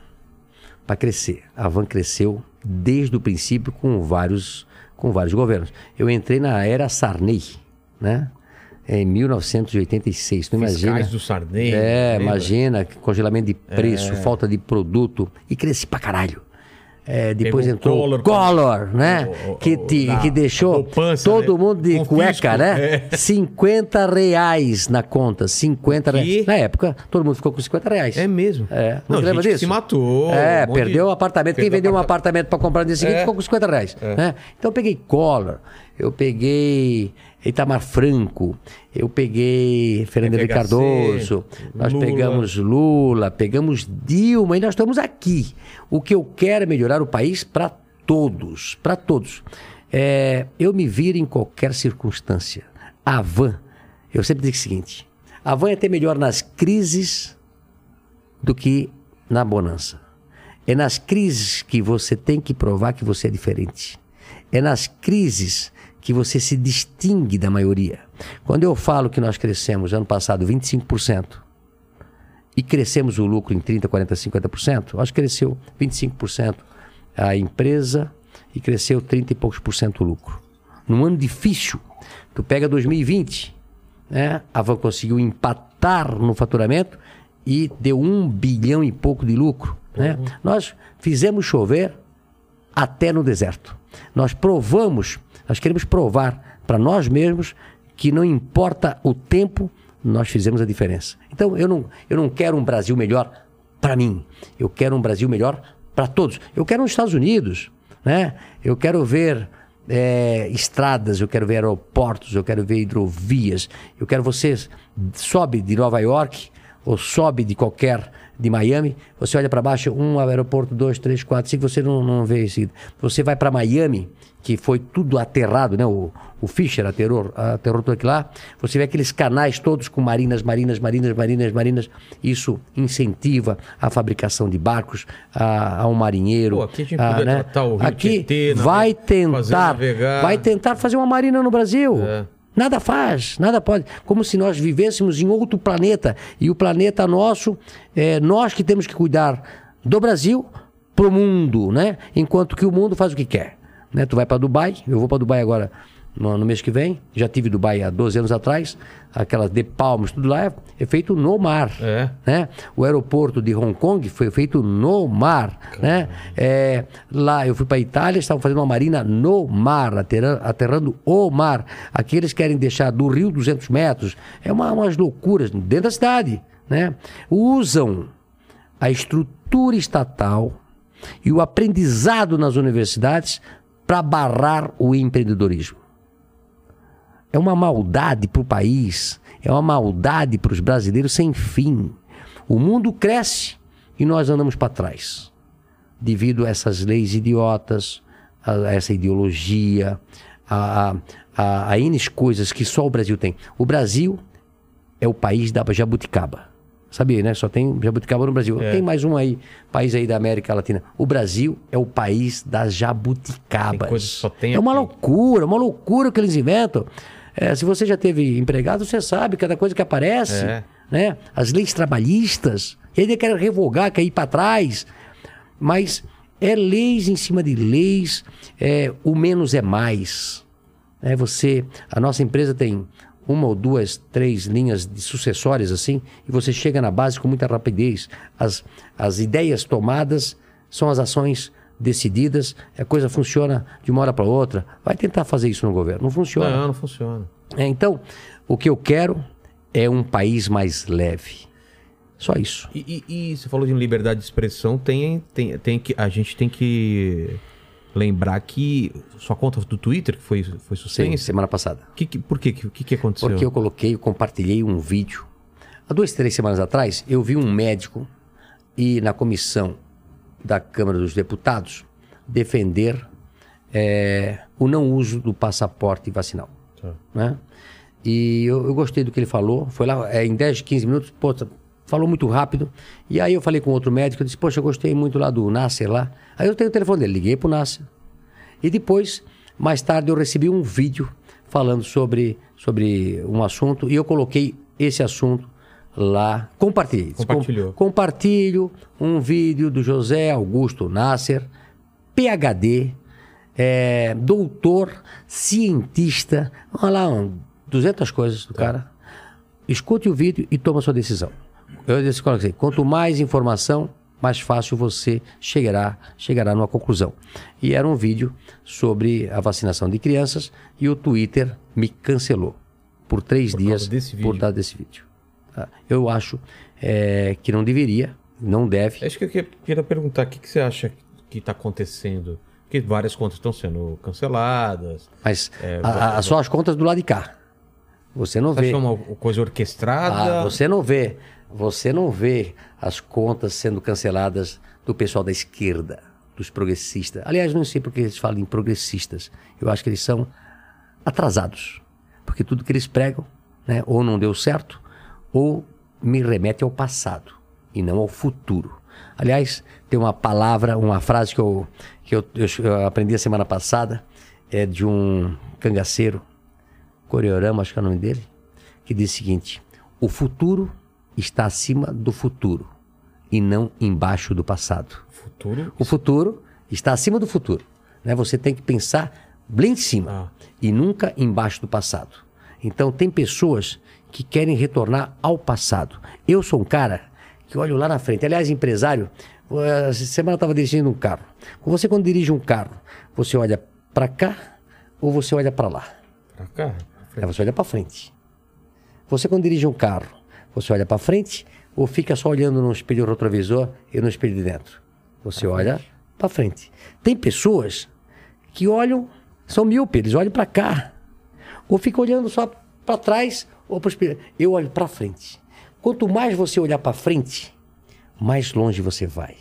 para crescer. A Van cresceu desde o princípio com vários, com vários governos. Eu entrei na era Sarney, né? Em 1986. Tu imagina? Fiscais do Sarney. É, lembra? imagina, congelamento de preço, falta de produto e cresci pra caralho. É, depois Pegou entrou Collor, Collor, né? o- o- que, te- da- que deixou poupança, todo né? mundo de Confisco, cueca, né? é. 50 reais na conta, 50 O quê? reais. Na época, todo mundo ficou com 50 reais. É mesmo? É, Não, não, lembra que disso? se matou, É, um perdeu de- o apartamento. Quem perdeu vendeu um aparta- apartamento para comprar no dia seguinte É. ficou com 50 reais. né? Então eu peguei Collor, eu peguei Itamar Franco, eu peguei Fernando Henrique Cardoso, nós Lula. pegamos Lula, pegamos Dilma e nós estamos aqui. O que eu quero é melhorar o país para todos, para todos. É, eu me viro em qualquer circunstância. A van, eu sempre digo o seguinte: a van é até melhor nas crises do que na bonança. É nas crises que você tem que provar que você é diferente. É nas crises que você se distingue da maioria. Quando eu falo que nós crescemos ano passado 25% e crescemos o lucro em 30, 40, 50%, acho que cresceu 25% a empresa e cresceu 30 e poucos por cento o lucro. Num ano difícil, tu pega 2020, né? A Van conseguiu empatar no faturamento e deu um bilhão e pouco de lucro. Né? Nós fizemos chover até no deserto. Nós provamos, nós queremos provar para nós mesmos que não importa o tempo, nós fizemos a diferença. Então eu não, eu não quero um Brasil melhor para mim. Eu quero um Brasil melhor para todos. Eu quero os Estados Unidos, né? Eu quero ver é, estradas, eu quero ver aeroportos, eu quero ver hidrovias. Eu quero vocês sobe de Nova York ou sobe de qualquer de Miami, você olha para baixo, um aeroporto, dois, três, quatro, cinco, você não, não vê isso. Você vai para Miami, que foi tudo aterrado, né? O, o Fischer aterrou, aterrou tudo aquilo lá. Você vê aqueles canais todos com marinas, marinas, marinas, marinas, marinas. Isso incentiva a fabricação de barcos, a, a um marinheiro. Pô, aqui a gente a, podia tratar o Rio aqui Tietê, vai nave- fazer tentar, navegar. vai tentar fazer uma marina no Brasil. É. Nada faz, nada pode. Como se nós vivêssemos em outro planeta. E o planeta nosso, é nós que temos que cuidar do Brasil pro mundo, né? Enquanto que o mundo faz o que quer. Né? Tu vai para Dubai, eu vou para Dubai agora no, no, mês que vem. Já tive Dubai há 12 anos atrás. Aquelas de palmas, tudo lá é, é feito no mar. É. Né? O aeroporto de Hong Kong foi feito no mar. Né? É, lá eu fui para Itália, estavam fazendo uma marina no mar, aterrando, aterrando o mar. Aqui eles querem deixar do rio 200 metros. É uma, umas loucuras dentro da cidade. Né? Usam a estrutura estatal e o aprendizado nas universidades para barrar o empreendedorismo. É uma maldade para o país, é uma maldade para os brasileiros sem fim. O mundo cresce e nós andamos para trás, devido a essas leis idiotas, a essa ideologia, a, a, a N coisas que só o Brasil tem. O Brasil é o país da jabuticaba. Sabia, né? Só tem jabuticaba no Brasil. É. Tem mais um aí, país aí da América Latina. O Brasil é o país das jabuticabas. Tem coisa que só tem é uma aqui. loucura, uma loucura que eles inventam. É, se você já teve empregado, você sabe cada coisa que aparece, É. né? As leis trabalhistas, e ainda querem revogar, quer ir para trás. Mas é leis em cima de leis, é, o menos é mais. É você, a nossa empresa tem uma ou duas, três linhas de sucessórias assim, e você chega na base com muita rapidez. As, as ideias tomadas são as ações decididas, a coisa funciona de uma hora para outra. Vai tentar fazer isso no governo, não funciona. Não, não funciona. É, então, o que eu quero é um país mais leve. Só isso. E, e- e você falou de liberdade de expressão, tem, tem, tem que, a gente tem que lembrar que sua conta do Twitter, que foi, foi Sim, suspensa, semana passada. que, que- por quê? O que, que aconteceu? Porque eu coloquei, eu compartilhei um vídeo. Há duas, três semanas atrás, eu vi um médico ir na comissão da Câmara dos Deputados defender eh, o não uso do passaporte vacinal. Tá. né? E eu, eu gostei do que ele falou. Foi lá, é, em 10, 15 minutos, pô, tá- falou muito rápido. E aí eu falei com outro médico, eu disse, poxa, eu gostei muito lá do Nasser lá. Aí eu tenho o telefone dele, liguei pro Nasser. E depois, mais tarde, eu recebi um vídeo falando sobre, sobre um assunto e eu coloquei esse assunto lá, compartilhei. Disse, com- Compartilhou. compartilho um vídeo do José Augusto Nasser, PhD, é, doutor, cientista, olha lá, um, 200 coisas do cara. Escute o vídeo e toma sua decisão. Eu disse, coloquei, quanto mais informação, mais fácil você chegará, chegará numa conclusão. E era um vídeo sobre a vacinação de crianças e o Twitter me cancelou por três Por dias por causa desse vídeo. Eu acho é, que não deveria, não deve. Acho que eu que- queria perguntar, o que, que você acha que está acontecendo? Porque várias contas estão sendo canceladas. Mas É, a- a- só as contas do lado de cá. Você não Você vê. uma coisa orquestrada? Ah, você não vê. Você não vê as contas sendo canceladas do pessoal da esquerda, dos progressistas. Aliás, não sei porque eles falam em progressistas. Eu acho que eles são atrasados. Porque tudo que eles pregam, né, ou não deu certo, ou me remete ao passado e não ao futuro. Aliás, tem uma palavra, uma frase que eu, que eu, eu- aprendi a semana passada, é de um cangaceiro, Coreorama, acho que é o nome dele, que diz o seguinte: o futuro está acima do futuro e não embaixo do passado. Futuro? O futuro está acima do futuro. Né? Você tem que pensar bem em cima Ah. e nunca embaixo do passado. Então, tem pessoas que querem retornar ao passado. Eu sou um cara que olho lá na frente. Aliás, empresário, eh, essa semana eu estava dirigindo um carro. Você, quando dirige um carro, você olha para cá ou você olha para lá? Pra cá? É, você olha para frente. Você quando dirige um carro, você olha para frente ou fica só olhando no espelho retrovisor e no espelho de dentro? Você olha para frente. Tem pessoas que olham, são míopes, eles olham para cá. Ou ficam olhando só para trás Eu olho para frente. Quanto mais você olhar para frente, mais longe você vai.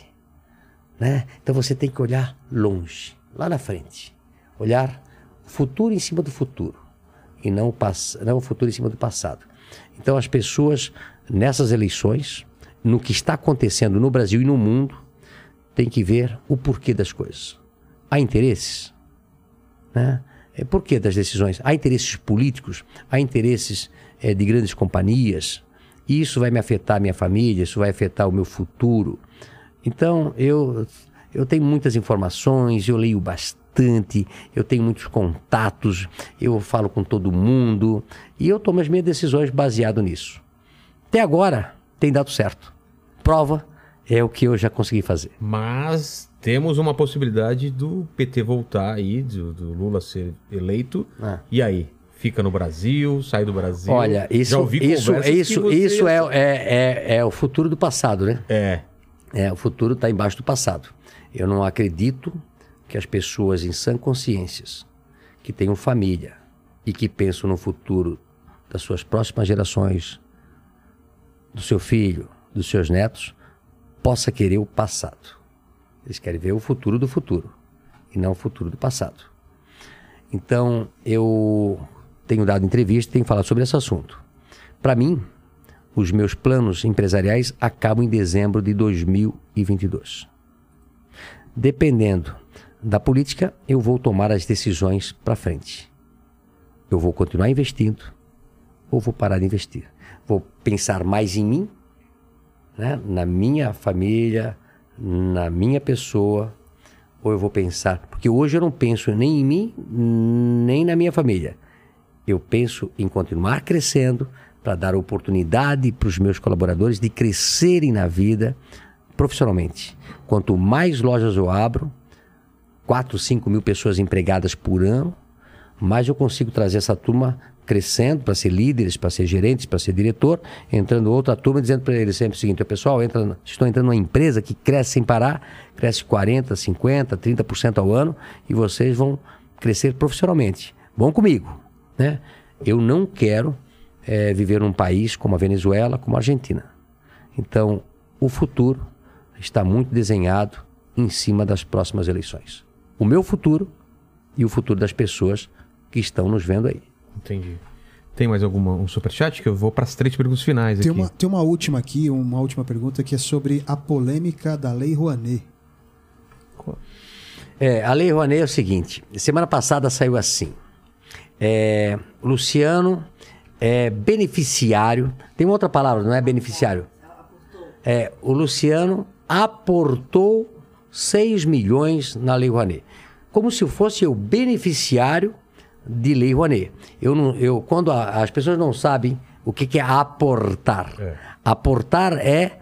Né? Então você tem que olhar longe, lá na frente. Olhar o futuro em cima do futuro e não o, pass- não o futuro em cima do passado. Então as pessoas nessas eleições, no que está acontecendo no Brasil e no mundo, têm que ver o porquê das coisas. Há interesses, né? É, por que das decisões? Há interesses políticos, há interesses é, de grandes companhias, isso vai me afetar a minha família, isso vai afetar o meu futuro. Então, eu, eu tenho muitas informações, eu leio bastante, eu tenho muitos contatos, eu falo com todo mundo, e eu tomo as minhas decisões baseado nisso. Até agora, tem dado certo. Prova é o que eu já consegui fazer. Mas temos uma possibilidade do PT voltar aí, do, do Lula ser eleito. Ah. E aí? Fica no Brasil, sai do Brasil. Olha, isso, isso, isso, isso é, é, é, é o futuro do passado, né? É. É, o futuro está embaixo do passado. Eu não acredito que as pessoas em sã consciências, que tenham família e que pensam no futuro das suas próximas gerações, do seu filho, dos seus netos, possa querer o passado. Eles querem ver o futuro do futuro e não o futuro do passado. Então, eu tenho dado entrevista tenho falado sobre esse assunto. Para mim, os meus planos empresariais acabam em dezembro de 2022. Dependendo da política, eu vou tomar as decisões para frente. Eu vou continuar investindo ou vou parar de investir. Vou pensar mais em mim, né? na minha família, na minha pessoa, ou eu vou pensar. Porque hoje eu não penso nem em mim, nem na minha família. Eu penso em continuar crescendo para dar oportunidade para os meus colaboradores de crescerem na vida profissionalmente. Quanto mais lojas eu abro, 4, 5 mil pessoas empregadas por ano, mais eu consigo trazer essa turma crescendo para ser líderes, para ser gerentes, para ser diretor, entrando outra turma dizendo para eles sempre o seguinte, "Ô, pessoal, entra, estou entrando numa empresa que cresce sem parar, cresce 40, 50, 30% ao ano e vocês vão crescer profissionalmente. Vão comigo, né? Eu não quero eh, viver num país como a Venezuela, como a Argentina. Então, o futuro está muito desenhado em cima das próximas eleições. O meu futuro e o futuro das pessoas que estão nos vendo aí. Entendi. Tem mais alguma um superchat? Que eu vou para as três perguntas finais Tem aqui. uma, tem uma última aqui, uma última pergunta que é sobre a polêmica da Lei Rouanet. É, a Lei Rouanet é o seguinte: semana passada saiu assim. É, Luciano é beneficiário. Tem uma outra palavra, não é beneficiário? É, o Luciano aportou 6 milhões na Lei Rouanet. Como se fosse o beneficiário de Lei Rouanet. Eu não, eu, quando a- as pessoas não sabem o que, que é aportar. Aportar é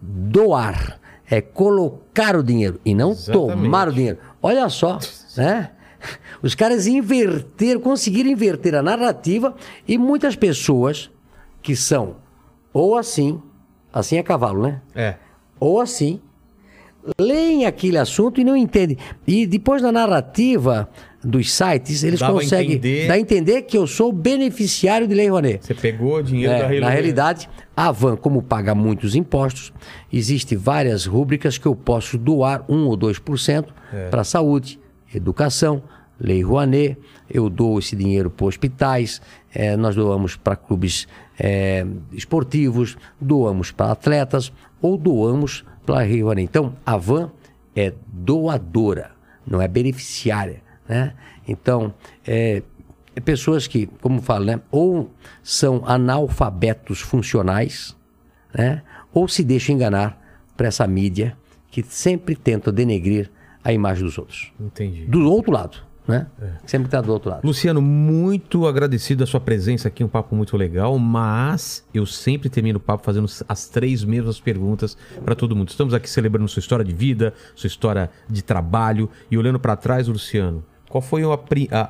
doar, é colocar o dinheiro e não Exatamente. tomar o dinheiro. Olha só, né? Os caras inverteram, conseguiram inverter a narrativa e muitas pessoas que são ou assim, assim é cavalo, né? É. Ou assim, leem aquele assunto e não entendem. E depois na narrativa dos sites, eles Dava a conseguem entender- dar a entender que eu sou beneficiário de Lei Rouanet. Você pegou o dinheiro É, da na Reluz. realidade, a Van, como paga muitos impostos, existe várias rúbricas que eu posso doar 1 ou 2% É. para saúde, educação, Lei Rouanet, eu dou esse dinheiro para hospitais, eh, nós doamos para clubes eh, esportivos, doamos para atletas ou doamos para a Lei Rouanet. Então, a Van é doadora, não é beneficiária. Né? Então, é, é pessoas que, como falo, né, ou são analfabetos funcionais, né, ou se deixam enganar por essa mídia que sempre tenta denegrir a imagem dos outros. Entendi. Do outro lado, né? É. Sempre está do outro lado. Luciano, muito agradecido a sua presença aqui, um papo muito legal, mas eu sempre termino o papo fazendo as três mesmas perguntas para todo mundo. Estamos aqui celebrando sua história de vida, sua história de trabalho e olhando para trás, Luciano, qual foi o, a-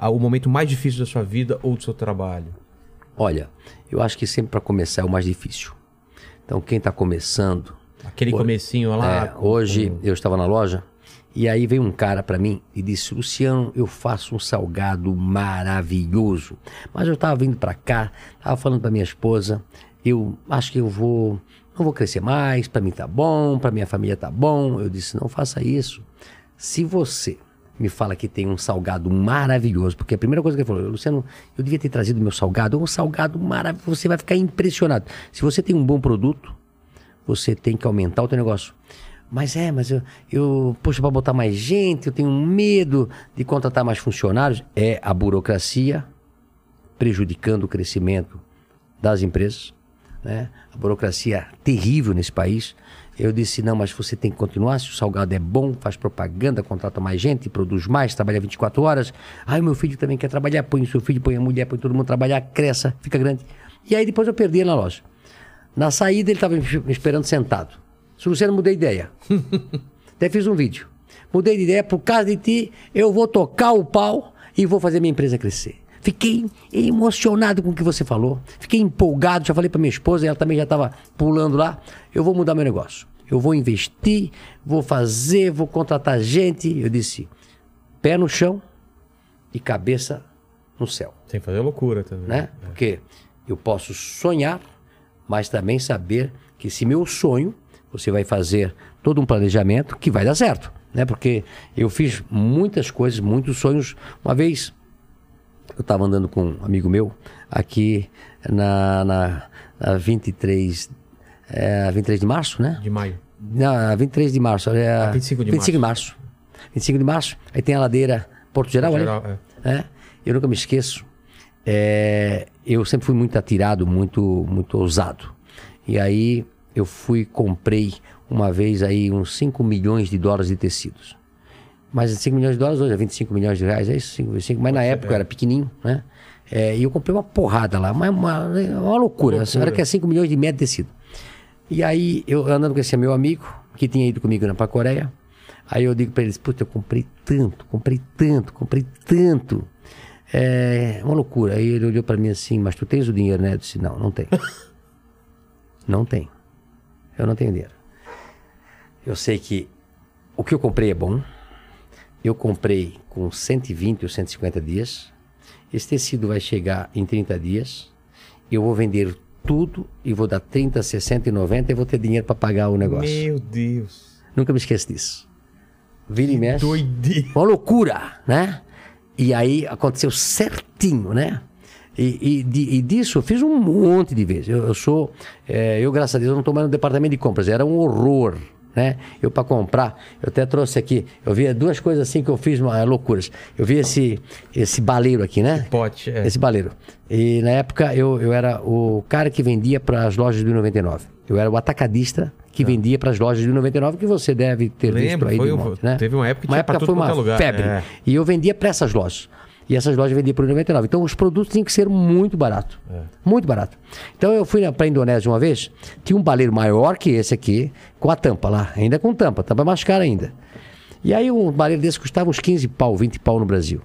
a- o momento mais difícil da sua vida ou do seu trabalho? Olha, eu acho que sempre para começar é o mais difícil. Então, quem está começando, Aquele comecinho lá. É, hoje eu estava na loja e aí veio um cara para mim e disse: Luciano, eu faço um salgado maravilhoso. Mas eu estava vindo para cá, estava falando para minha esposa, eu acho que eu vou, não vou crescer mais, para mim tá bom, para minha família tá bom. Eu disse: não faça isso. Se você me fala que tem um salgado maravilhoso, porque a primeira coisa que ele falou, Luciano, eu devia ter trazido meu salgado, um salgado maravilhoso, você vai ficar impressionado. Se você tem um bom produto, você tem que aumentar o teu negócio. Mas é, mas eu, eu poxa, para botar mais gente, eu tenho medo de contratar mais funcionários. É a burocracia prejudicando o crescimento das empresas, né? A burocracia terrível nesse país. Eu disse, não, mas você tem que continuar, se o salgado é bom, faz propaganda, contrata mais gente, produz mais, trabalha 24 horas. Aí meu filho também quer trabalhar, põe o seu filho, põe a mulher, põe todo mundo trabalhar, cresça, fica grande. E aí depois eu perdi na loja. Na saída ele estava me esperando sentado. Se Luciano, mudei de ideia. Até fiz um vídeo. Mudei de ideia, por causa de ti, eu vou tocar o pau e vou fazer minha empresa crescer. Fiquei emocionado com o que você falou. Fiquei empolgado. Já falei para minha esposa, ela também já estava pulando lá. Eu vou mudar meu negócio. Eu vou investir, vou fazer, vou contratar gente. Eu disse: pé no chão e cabeça no céu. Sem fazer loucura também. Né? Porque eu posso sonhar, mas também saber que se meu sonho, você vai fazer todo um planejamento que vai dar certo. Né? Porque eu fiz muitas coisas, muitos sonhos. Uma vez eu estava andando com um amigo meu aqui na, na, na 23, é, 23 de março, né? De maio. Na 23 de março. É, Ah, 25 de 25 de março. 25 de março. Aí tem a ladeira Porto Geral, Geral, olha. É. Eu nunca me esqueço. É, eu sempre fui muito atirado, muito, muito ousado. E aí eu fui, comprei uma vez aí uns 5 milhões de dólares de tecidos. Mas 5 milhões de dólares hoje é 25 milhões de reais, é isso? 5, 5, mas na época eu era pequenininho, né? É, e eu comprei uma porrada lá, uma, uma, uma loucura. A senhora quer 5 milhões de metro de tecido. E aí, eu andando com esse meu amigo, que tinha ido comigo na pra Coreia, aí eu digo pra eles, puta, eu comprei tanto, comprei tanto, comprei tanto. É uma loucura. Aí ele olhou pra mim assim, mas tu tens o dinheiro, né? Eu disse, não, não tenho. não tenho. Eu não tenho dinheiro. Eu sei que o que eu comprei é bom. Eu comprei com 120 ou 150 dias. Esse tecido vai chegar em 30 dias. Eu vou vender tudo e vou dar 30, 60 e 90 e vou ter dinheiro para pagar o negócio. Meu Deus. Nunca me esqueço disso. Vira e mexe. Doideira. Uma loucura, né? E aí aconteceu certinho, né? E, e, e disso eu fiz um monte de vezes. Eu, eu sou, eh, eu graças a Deus eu não estou mais no departamento de compras, era um horror, né? Eu para comprar, eu até trouxe aqui, eu vi duas coisas assim que eu fiz uma, loucuras. Eu vi esse esse baleiro aqui, né? Pote, é. Esse baleiro. E na época eu, eu era o cara que vendia para as lojas do 99. Eu era o atacadista que vendia para as lojas do 99 que você deve ter visto Lembro, aí foi um- monte, né? teve uma época que uma tinha época foi uma é lugar, febre. é. E eu vendia para essas lojas. E essas lojas vendiam por 99. Então os produtos tinham que ser muito barato. É. Muito barato. Então eu fui para a Indonésia uma vez, tinha um baleiro maior que esse aqui, com a tampa lá, ainda com tampa, tampa mais cara ainda. E aí um baleiro desse custava uns 15 pau, 20 pau no Brasil.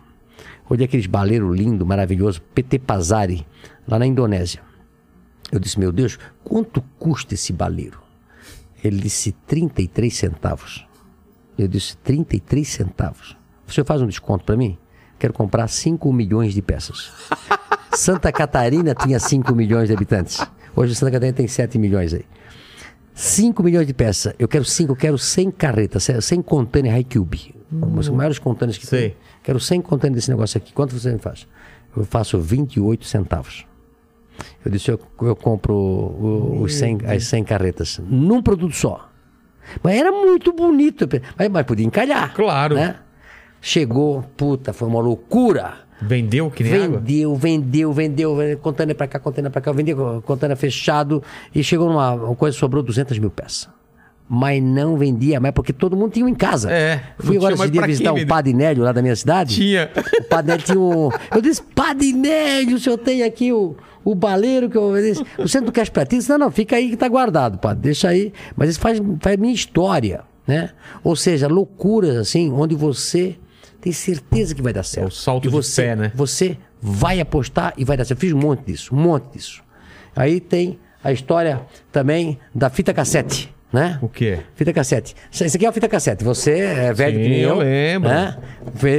Olhei aqueles baleiro lindo, maravilhoso, PT Pazari, lá na Indonésia. Eu disse, meu Deus, quanto custa esse baleiro? Ele disse 33 centavos. Eu disse, 33 centavos. Senhor faz um desconto para mim? Quero comprar 5 milhões de peças. Santa Catarina tinha 5 milhões de habitantes. Hoje Santa Catarina tem 7 milhões aí. 5 milhões de peças. Eu quero 5, eu quero 100 carretas, 100 container high cube. Os maiores containers que Sei. tem. Quero 100 containers desse negócio aqui. Quanto você me faz? Eu faço 28 centavos. Eu disse, eu, eu compro o- os 100, as 100 carretas num produto só. Mas era muito bonito. Mas, mas podia encalhar. Claro. Né? Chegou, puta, foi uma loucura. Vendeu que nem água? Vendeu, vendeu, vendeu, vendeu, container pra cá, container pra cá, vendeu, container fechado e chegou numa uma coisa, sobrou 200 mil peças. Mas não vendia mais porque todo mundo tinha um em casa. É, Fui agora esse dia visitar o Padre Nélio lá da minha cidade. Tinha. O Padre Nélio tinha um. Eu disse, Padre Nélio, o senhor tem aqui o, o baleiro que eu. disse, o centro do Cash pra ti? Disse, Não, não, fica aí que tá guardado, padre, deixa aí. Mas isso faz, faz minha história, né? Ou seja, loucuras assim, onde você tem certeza que vai dar certo. É o salto E de você, fé, né? Você vai apostar e vai dar certo. Eu fiz um monte disso, um monte disso. Aí tem a história também da fita cassete, né? O quê? Fita cassete. Isso aqui é uma fita cassete. Você é velho Sim, que nem eu. eu lembro. Né?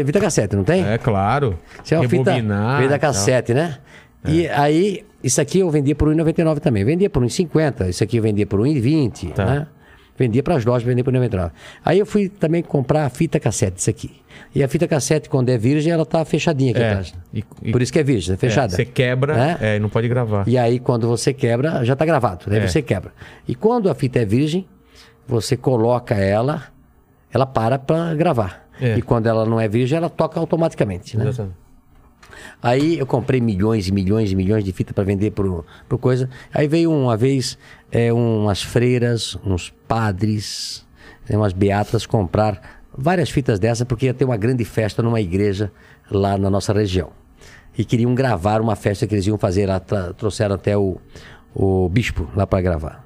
Fita cassete, não tem? É claro. Isso é uma fita, fita tal. cassete, né? E aí, isso aqui eu vendia por 1,99 também. Vendia por 1,50. Isso aqui eu vendia por 1,20, Tá. né? Vendia para as lojas, vendia por 1,99. Aí eu fui também comprar a fita cassete, isso aqui. E a fita cassete, quando é virgem, ela tá fechadinha aqui É. atrás. E- e- Por isso que é virgem, é fechada. É, você quebra Né? é, e não pode gravar. E aí, quando você quebra, já está gravado. Daí É. você quebra. E quando a fita é virgem, você coloca ela, ela para para gravar. É. E quando ela não é virgem, ela toca automaticamente, né? Exatamente. Aí eu comprei milhões e milhões e milhões de fita para vender pro, pro coisa. Aí veio uma vez é, umas freiras, uns padres, né, umas beatas comprar várias fitas dessas porque ia ter uma grande festa numa igreja lá na nossa região. E queriam gravar uma festa que eles iam fazer lá, trouxeram até o, o bispo lá para gravar.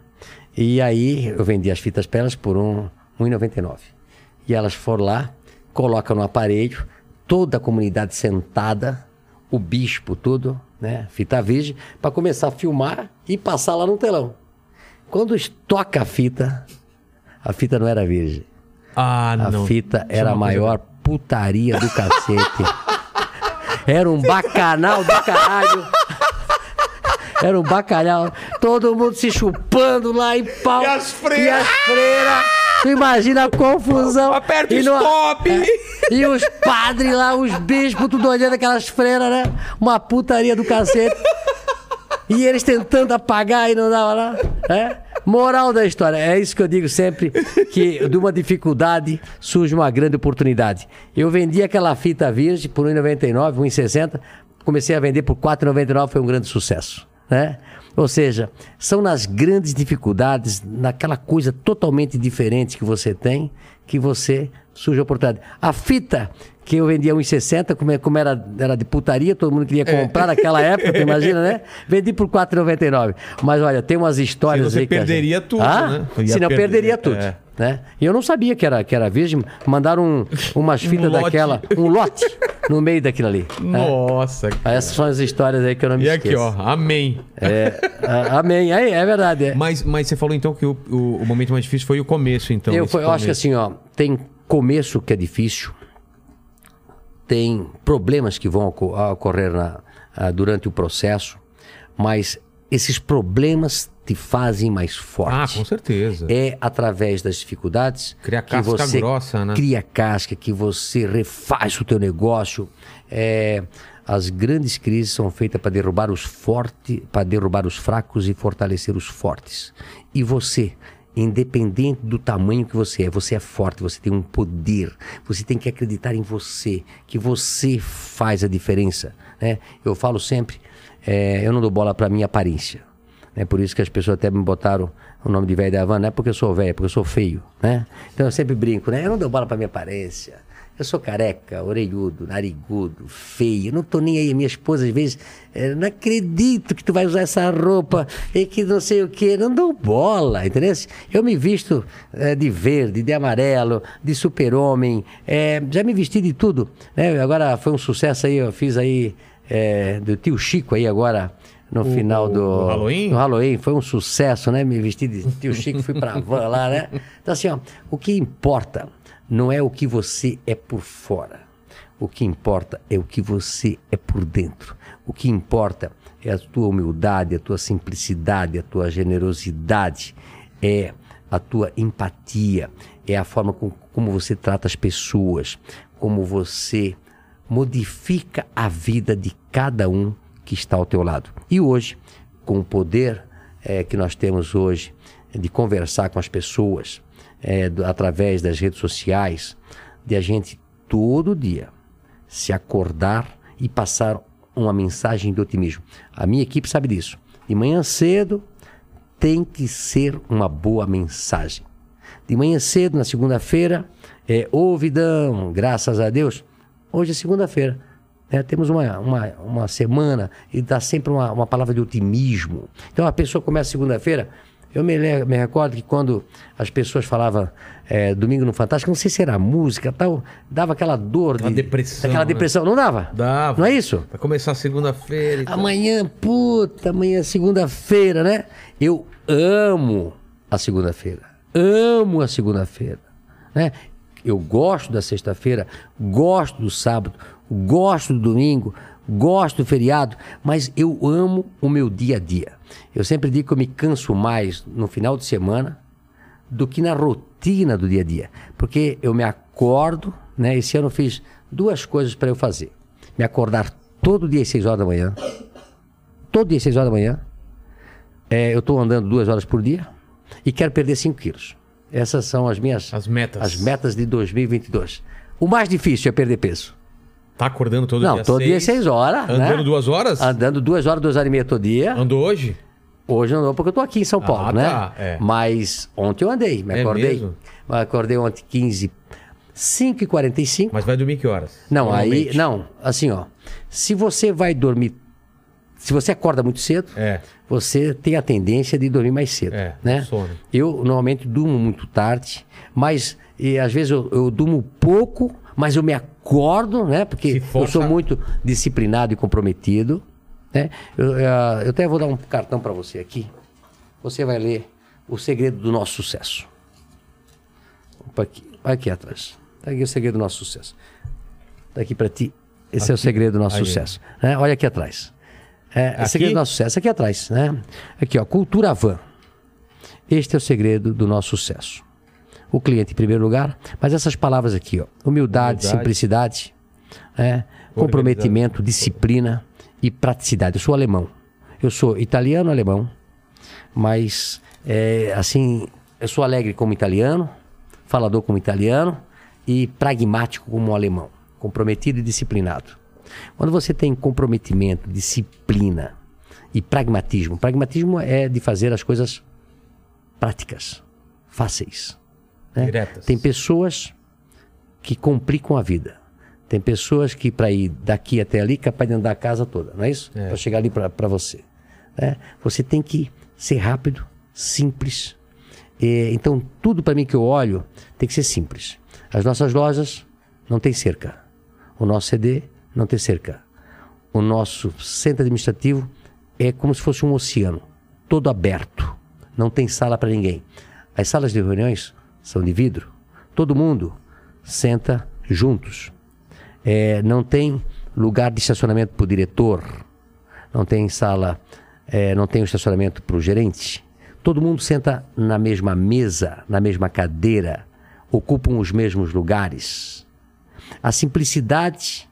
E aí eu vendi as fitas para elas por um, R$ 1,99. E elas foram lá, colocam no aparelho, toda a comunidade sentada, o bispo, tudo, né? Fita virgem, para começar a filmar e passar lá no telão. Quando toca a fita, a fita não era virgem. Ah, A não. fita Isso é era a uma coisa- maior putaria do cacete. Era um bacanal do caralho. Era um bacalhau. Todo mundo se chupando lá em pau. E as freiras? E as freiras. Tu imagina a confusão. Aperta o E stop. É. E os padres lá, os bispos, tudo olhando aquelas freiras, né? Uma putaria do cacete. E eles tentando apagar e não dava lá. É? Moral da história, é isso que eu digo sempre, que de uma dificuldade surge uma grande oportunidade. Eu vendi aquela fita virgem por R$ 1,99, R$ 1,60, comecei a vender por R$ 4,99, foi um grande sucesso. Né? Ou seja, são nas grandes dificuldades, naquela coisa totalmente diferente que você tem, que você surge a oportunidade. A fita que eu vendia 1,60, como, é- como era, era de putaria, todo mundo queria comprar naquela época, tu imagina, né? Vendi por 4,99. Mas olha, tem umas histórias Senão você aí que perderia gente- tudo, Ah? né? Senão perder, perderia tudo. é. Né? E eu não sabia que era, que era virgem. Mandaram um- umas fitas lote. daquela, um lote no meio daquilo ali. Nossa. Ah, Essas são as histórias aí que eu não me E aqui, esqueço. ó, amém. É, ah, amém. Aí, é verdade. é. Mas, mas você falou então que o, o, o momento mais difícil foi o começo, então. eu, foi- eu acho que assim, ó, tem começo que é difícil, tem problemas que vão oco- ocorrer na- durante o processo, mas esses problemas te fazem mais Ah, forte. com certeza. É através das dificuldades Cria que casca você grossa, né? cria casca, que você refaz o teu negócio. É, as grandes crises são feitas para derrubar os fortes, para derrubar os fracos e fortalecer os fortes. E você, independente do tamanho que você é, você é forte, você tem um poder, você tem que acreditar em você, que você faz a diferença. Né? Eu falo sempre, é, eu não dou bola para minha aparência. É por isso que as pessoas até me botaram o nome de velho da Havana, não é porque eu sou velho, é porque eu sou feio, né? Então eu sempre brinco, né? Eu não dou bola pra minha aparência. Eu sou careca, orelhudo, narigudo, feio. Eu não tô nem aí. Minha esposa, às vezes, eh, não acredito que tu vai usar essa roupa e que não sei o quê. Não dou bola, entendeu? Eu me visto eh, de verde, de amarelo, de super-homem. eh, já me vesti de tudo. Né? Agora foi um sucesso aí, eu fiz aí eh, do tio Chico aí agora no final do, do Halloween? no Halloween foi um sucesso, né? Me vesti de tio Chico, fui pra van lá, né? Então, assim, ó, o que importa não é o que você é por fora. O que importa é o que você é por dentro. O que importa é a tua humildade, a tua simplicidade, a tua generosidade, é a tua empatia, é a forma com, como você trata as pessoas, como você modifica a vida de cada um que está ao teu lado. E hoje, com o poder eh, que nós temos hoje de conversar com as pessoas eh, do- através das redes sociais, de a gente todo dia se acordar e passar uma mensagem de otimismo. A minha equipe sabe disso. De manhã cedo tem que ser uma boa mensagem. De manhã cedo, na segunda-feira, é, ô Vidão, graças a Deus, hoje é segunda-feira. né? Temos uma, uma, uma semana e dá sempre uma, uma palavra de otimismo. Então a pessoa começa segunda-feira. Eu me, me recordo que quando as pessoas falavam é, domingo no Fantástico, não sei se era música tal, dava aquela dor Aquela de. depressão, Aquela né? depressão, não dava? Dava. Não é isso? Vai começar segunda-feira. Amanhã, puta, amanhã é segunda-feira, né? Eu amo a segunda-feira. Amo a segunda-feira, né? Eu gosto da sexta-feira, gosto do sábado, gosto do domingo, gosto do feriado, mas eu amo o meu dia a dia. Eu sempre digo que eu me canso mais no final de semana do que na rotina do dia a dia. Porque eu me acordo, né? Esse ano eu fiz duas coisas para eu fazer. Me acordar todo dia às 6 horas da manhã. Todo dia às 6 horas da manhã. É, eu estou andando duas horas por dia e quero perder 5 quilos. Essas são as minhas As metas. as metas de 2022. O mais difícil é perder peso. Tá acordando todo Não, dia todo dia seis horas. Andando né? duas horas? Andando duas horas, duas horas e meia todo dia. Andou hoje? Hoje não, porque eu tô aqui em São Paulo, Ah, né? tá, é. Mas ontem eu andei, me É acordei. mesmo? Me acordei ontem 15, 5 e 45 Mas vai dormir que horas? Não, aí, não, assim, ó. Se você vai dormir, se você acorda muito cedo, É. você tem a tendência de dormir mais cedo, É, né? sono. Eu normalmente durmo muito tarde, mas e, às vezes eu, eu durmo pouco, mas eu me acordo, né? Porque eu sou muito disciplinado e comprometido, né? Eu, eh, eu até vou dar um cartão para você aqui. Você vai ler o segredo do nosso sucesso. Opa, aqui, aqui atrás. Tá aqui o segredo do nosso sucesso. Tá aqui para ti. Esse é o segredo do nosso Aí. sucesso. né? Olha aqui atrás. É, Aqui? o segredo do nosso sucesso. Aqui atrás, né? Aqui, ó. Cultura van. Este é o segredo do nosso sucesso. O cliente em primeiro lugar, mas essas palavras aqui, ó. Humildade, Humildade. simplicidade, né? comprometimento, disciplina e praticidade. Eu sou alemão. Eu sou italiano alemão, mas é, assim, eu sou alegre como italiano, falador como italiano e pragmático como alemão, comprometido e disciplinado. Quando você tem comprometimento, disciplina e pragmatismo, pragmatismo é de fazer as coisas práticas, fáceis. né? Diretas. Tem pessoas que complicam a vida. Tem pessoas que para ir daqui até ali capaz de andar a casa toda, não é isso? É. Para chegar ali para você. né? Você tem que ser rápido, simples. É, então tudo para mim que eu olho tem que ser simples. As nossas lojas não tem cerca. O nosso CD não tem cerca. O nosso centro administrativo é como se fosse um oceano, todo aberto. Não tem sala para ninguém. As salas de reuniões são de vidro. Todo mundo senta juntos. É, não tem lugar de estacionamento para o diretor. Não tem sala, é, não tem estacionamento para o gerente. Todo mundo senta na mesma mesa, na mesma cadeira, ocupam os mesmos lugares. A simplicidade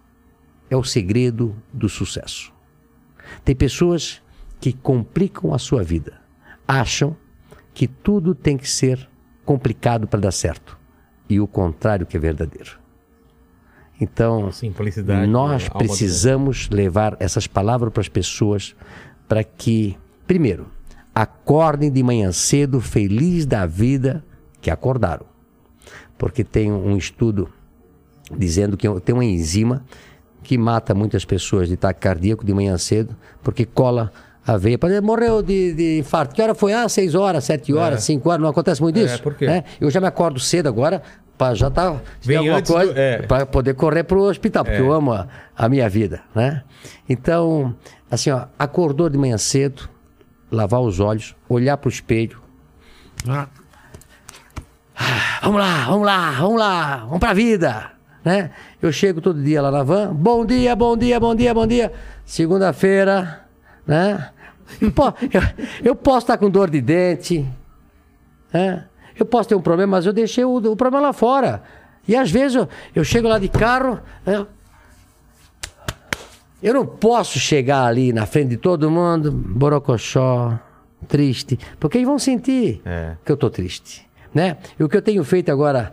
é o segredo do sucesso. Tem pessoas que complicam a sua vida, acham que tudo tem que ser complicado para dar certo, e o contrário que é verdadeiro. Então, nós né? Do precisamos levar essas palavras para as pessoas para que, primeiro, acordem de manhã cedo, feliz da vida que acordaram. Porque tem um estudo dizendo que tem uma enzima que mata muitas pessoas de ataque cardíaco de manhã cedo, porque cola a veia. Morreu de, de infarto. Que hora foi? Ah, 6 horas, 7 horas, 5 horas. Não acontece muito É, isso? por quê? né? Eu já me acordo cedo agora para já tá se alguma coisa é. para poder correr para o hospital, porque É. eu amo a, a minha vida, né? Então, assim, ó, acordou de manhã cedo, lavar os olhos, olhar para o espelho. Ah, Vamos lá, vamos lá, vamos lá, vamos pra vida, né? Eu chego todo dia lá na van, bom dia, bom dia, bom dia, bom dia. Segunda-feira, né? Eu, eu- eu posso estar com dor de dente, né? Eu posso ter um problema, mas eu deixei o, o problema lá fora. E às vezes eu, eu chego lá de carro, né? eu não posso chegar ali na frente de todo mundo, borocochó, triste, porque eles vão sentir É. que eu tô triste, né? E o que eu tenho feito agora,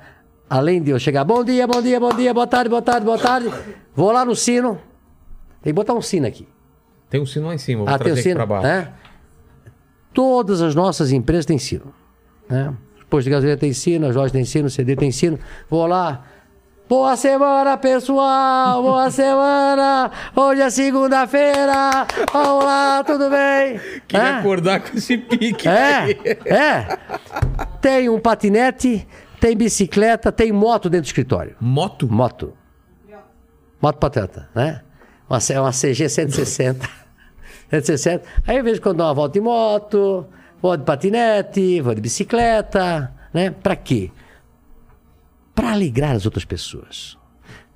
além de eu chegar, bom dia, bom dia, bom dia, boa tarde, boa tarde, boa tarde, vou lá no sino, tem que botar um sino aqui. Tem um sino lá em cima, vou Ah, tem trazer aqui sino, pra baixo. né? Todas as nossas empresas têm sino, né? Os postos de gasolina tem sino, as lojas têm sino, o CD tem sino. Vou lá. Boa semana, pessoal! Boa semana! Hoje é segunda-feira! Vamos lá, tudo bem? Queria É? acordar com esse pique. É, é. Tem um patinete, tem bicicleta, tem moto dentro do escritório. Moto? Moto. Moto pateta, né? Uma, C- uma CG 160. 160. Aí eu vejo quando dou uma volta de moto, vou de patinete, vou de bicicleta, né? Pra quê? Pra alegrar as outras pessoas.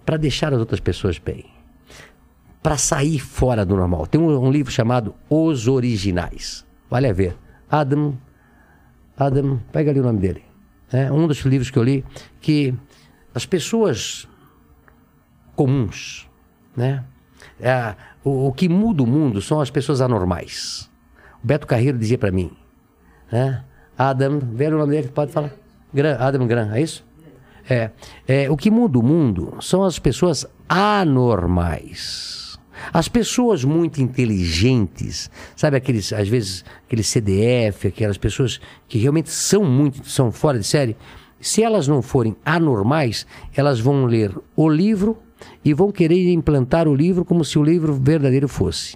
Pra deixar as outras pessoas bem. Pra sair fora do normal. Tem um, um livro chamado Os Originais. Vale a ver. Adam. Adam, pega ali o nome dele. É um dos livros que eu li que as pessoas comuns, né? É, o, o que muda o mundo são as pessoas anormais. O Beto Carreiro dizia para mim, né? Adam, vê o nome dele, pode falar. Gran, Adam Grant, é isso? É, é, o que muda o mundo são as pessoas anormais. As pessoas muito inteligentes, sabe aqueles, às vezes, aquele CDF, aquelas pessoas que realmente são muito, são fora de série, se elas não forem anormais, elas vão ler o livro e vão querer implantar o livro como se o livro verdadeiro fosse.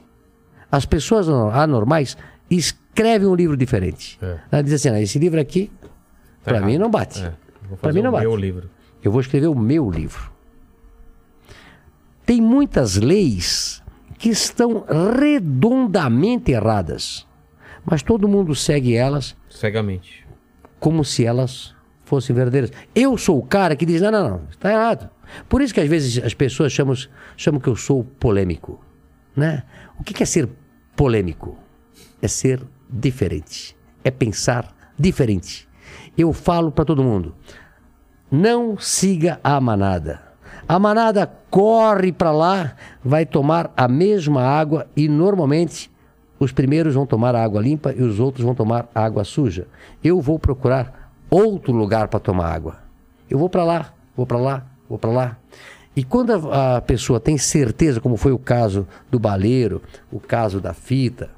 As pessoas anormais escrevem um livro diferente. É. Ela diz assim: "Ah, esse livro aqui, Tá para mim não bate. É, Para mim não bate. Eu vou escrever o meu livro. Tem muitas leis que estão redondamente erradas, mas todo mundo segue elas Cegamente. como se elas fossem verdadeiras. Eu sou o cara que diz: não, não, não, está errado. Por isso que às vezes as pessoas chamam, chamam que eu sou polêmico. Né? O que é ser polêmico? É ser diferente. É pensar diferente. Eu falo para todo mundo: não siga a manada. A manada corre para lá, vai tomar a mesma água e normalmente os primeiros vão tomar a água limpa e os outros vão tomar a água suja. Eu vou procurar outro lugar para tomar água. Eu vou para lá, vou para lá, vou para lá. E quando a, a pessoa tem certeza, como foi o caso do baleiro, o caso da fita,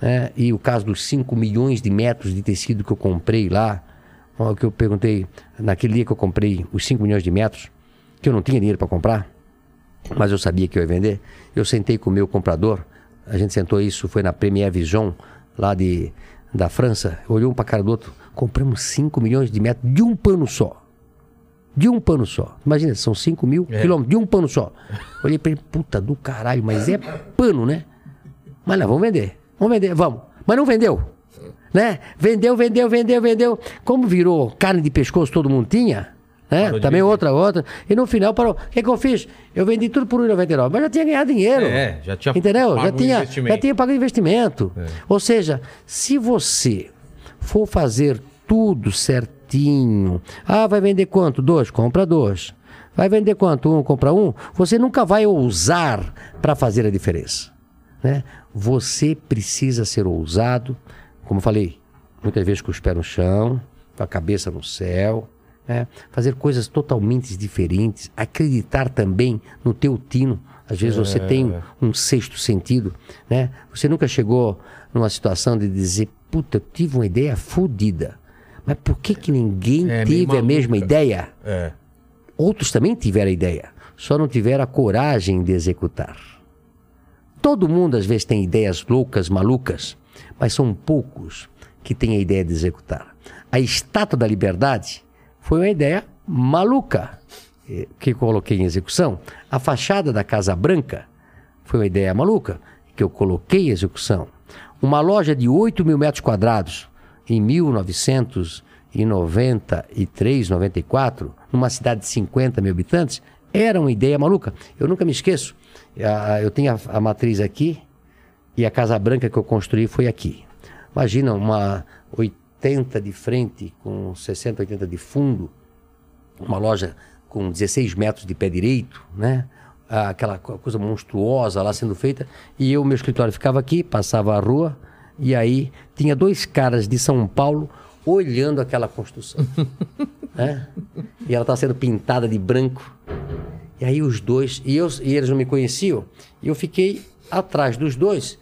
né, e o caso dos 5 milhões de metros de tecido que eu comprei lá, que eu perguntei naquele dia que eu comprei os 5 milhões de metros, que eu não tinha dinheiro para comprar, mas eu sabia que eu ia vender. Eu sentei com o meu comprador, a gente sentou isso, foi na Premier Vision, lá de, da França, olhou um para cara do outro, compramos 5 milhões de metros de um pano só. De um pano só. Imagina, são 5 mil quilômetros de um pano só. Olhei para ele, puta do caralho, mas é pano, né? Mas não, vamos vender. Vamos vender, vamos. Mas não vendeu. Né? Vendeu, vendeu, vendeu, vendeu. Como virou carne de pescoço todo mundo tinha, né? De Também vender. outra, outra. E no final parou. O que, que eu fiz? Eu vendi tudo por 1,99. Mas já tinha ganhado dinheiro. É, já tinha Entendeu? pago Já tinha, investimento. já tinha pago investimento. É. Ou seja, se você for fazer tudo certinho, ah, vai vender quanto? Dois, compra dois. Vai vender quanto? Um, compra um. Você nunca vai ousar para fazer a diferença. Né? Você precisa ser ousado, como eu falei, muitas vezes com os pés no chão, com a cabeça no céu, né? fazer coisas totalmente diferentes, acreditar também no teu tino. Às vezes você tem um sexto sentido, né? Você nunca chegou numa situação de dizer, puta, eu tive uma ideia fodida. Mas por que, que ninguém É, meio teve a mesma ideia? É. Outros também tiveram a ideia, só não tiveram a coragem de executar. Todo mundo às vezes tem ideias loucas, malucas, mas são poucos que têm a ideia de executar. A Estátua da Liberdade foi uma ideia maluca eh, que coloquei em execução. A fachada da Casa Branca foi uma ideia maluca que eu coloquei em execução. Uma loja de 8 mil metros quadrados em 1993, 94, numa cidade de 50 mil habitantes, era uma ideia maluca. Eu nunca me esqueço. Eu tenho a matriz aqui e a Casa Branca que eu construí foi aqui. Imagina uma 80 de frente com 60, 80 de fundo, uma loja com 16 metros de pé direito, né? Aquela co- coisa monstruosa lá sendo feita. E eu, meu escritório ficava aqui, passava a rua, e aí tinha dois caras de São Paulo olhando aquela construção. né? E ela estava sendo pintada de branco. E aí os dois, e, eu, e eles não me conheciam, e eu fiquei atrás dos dois.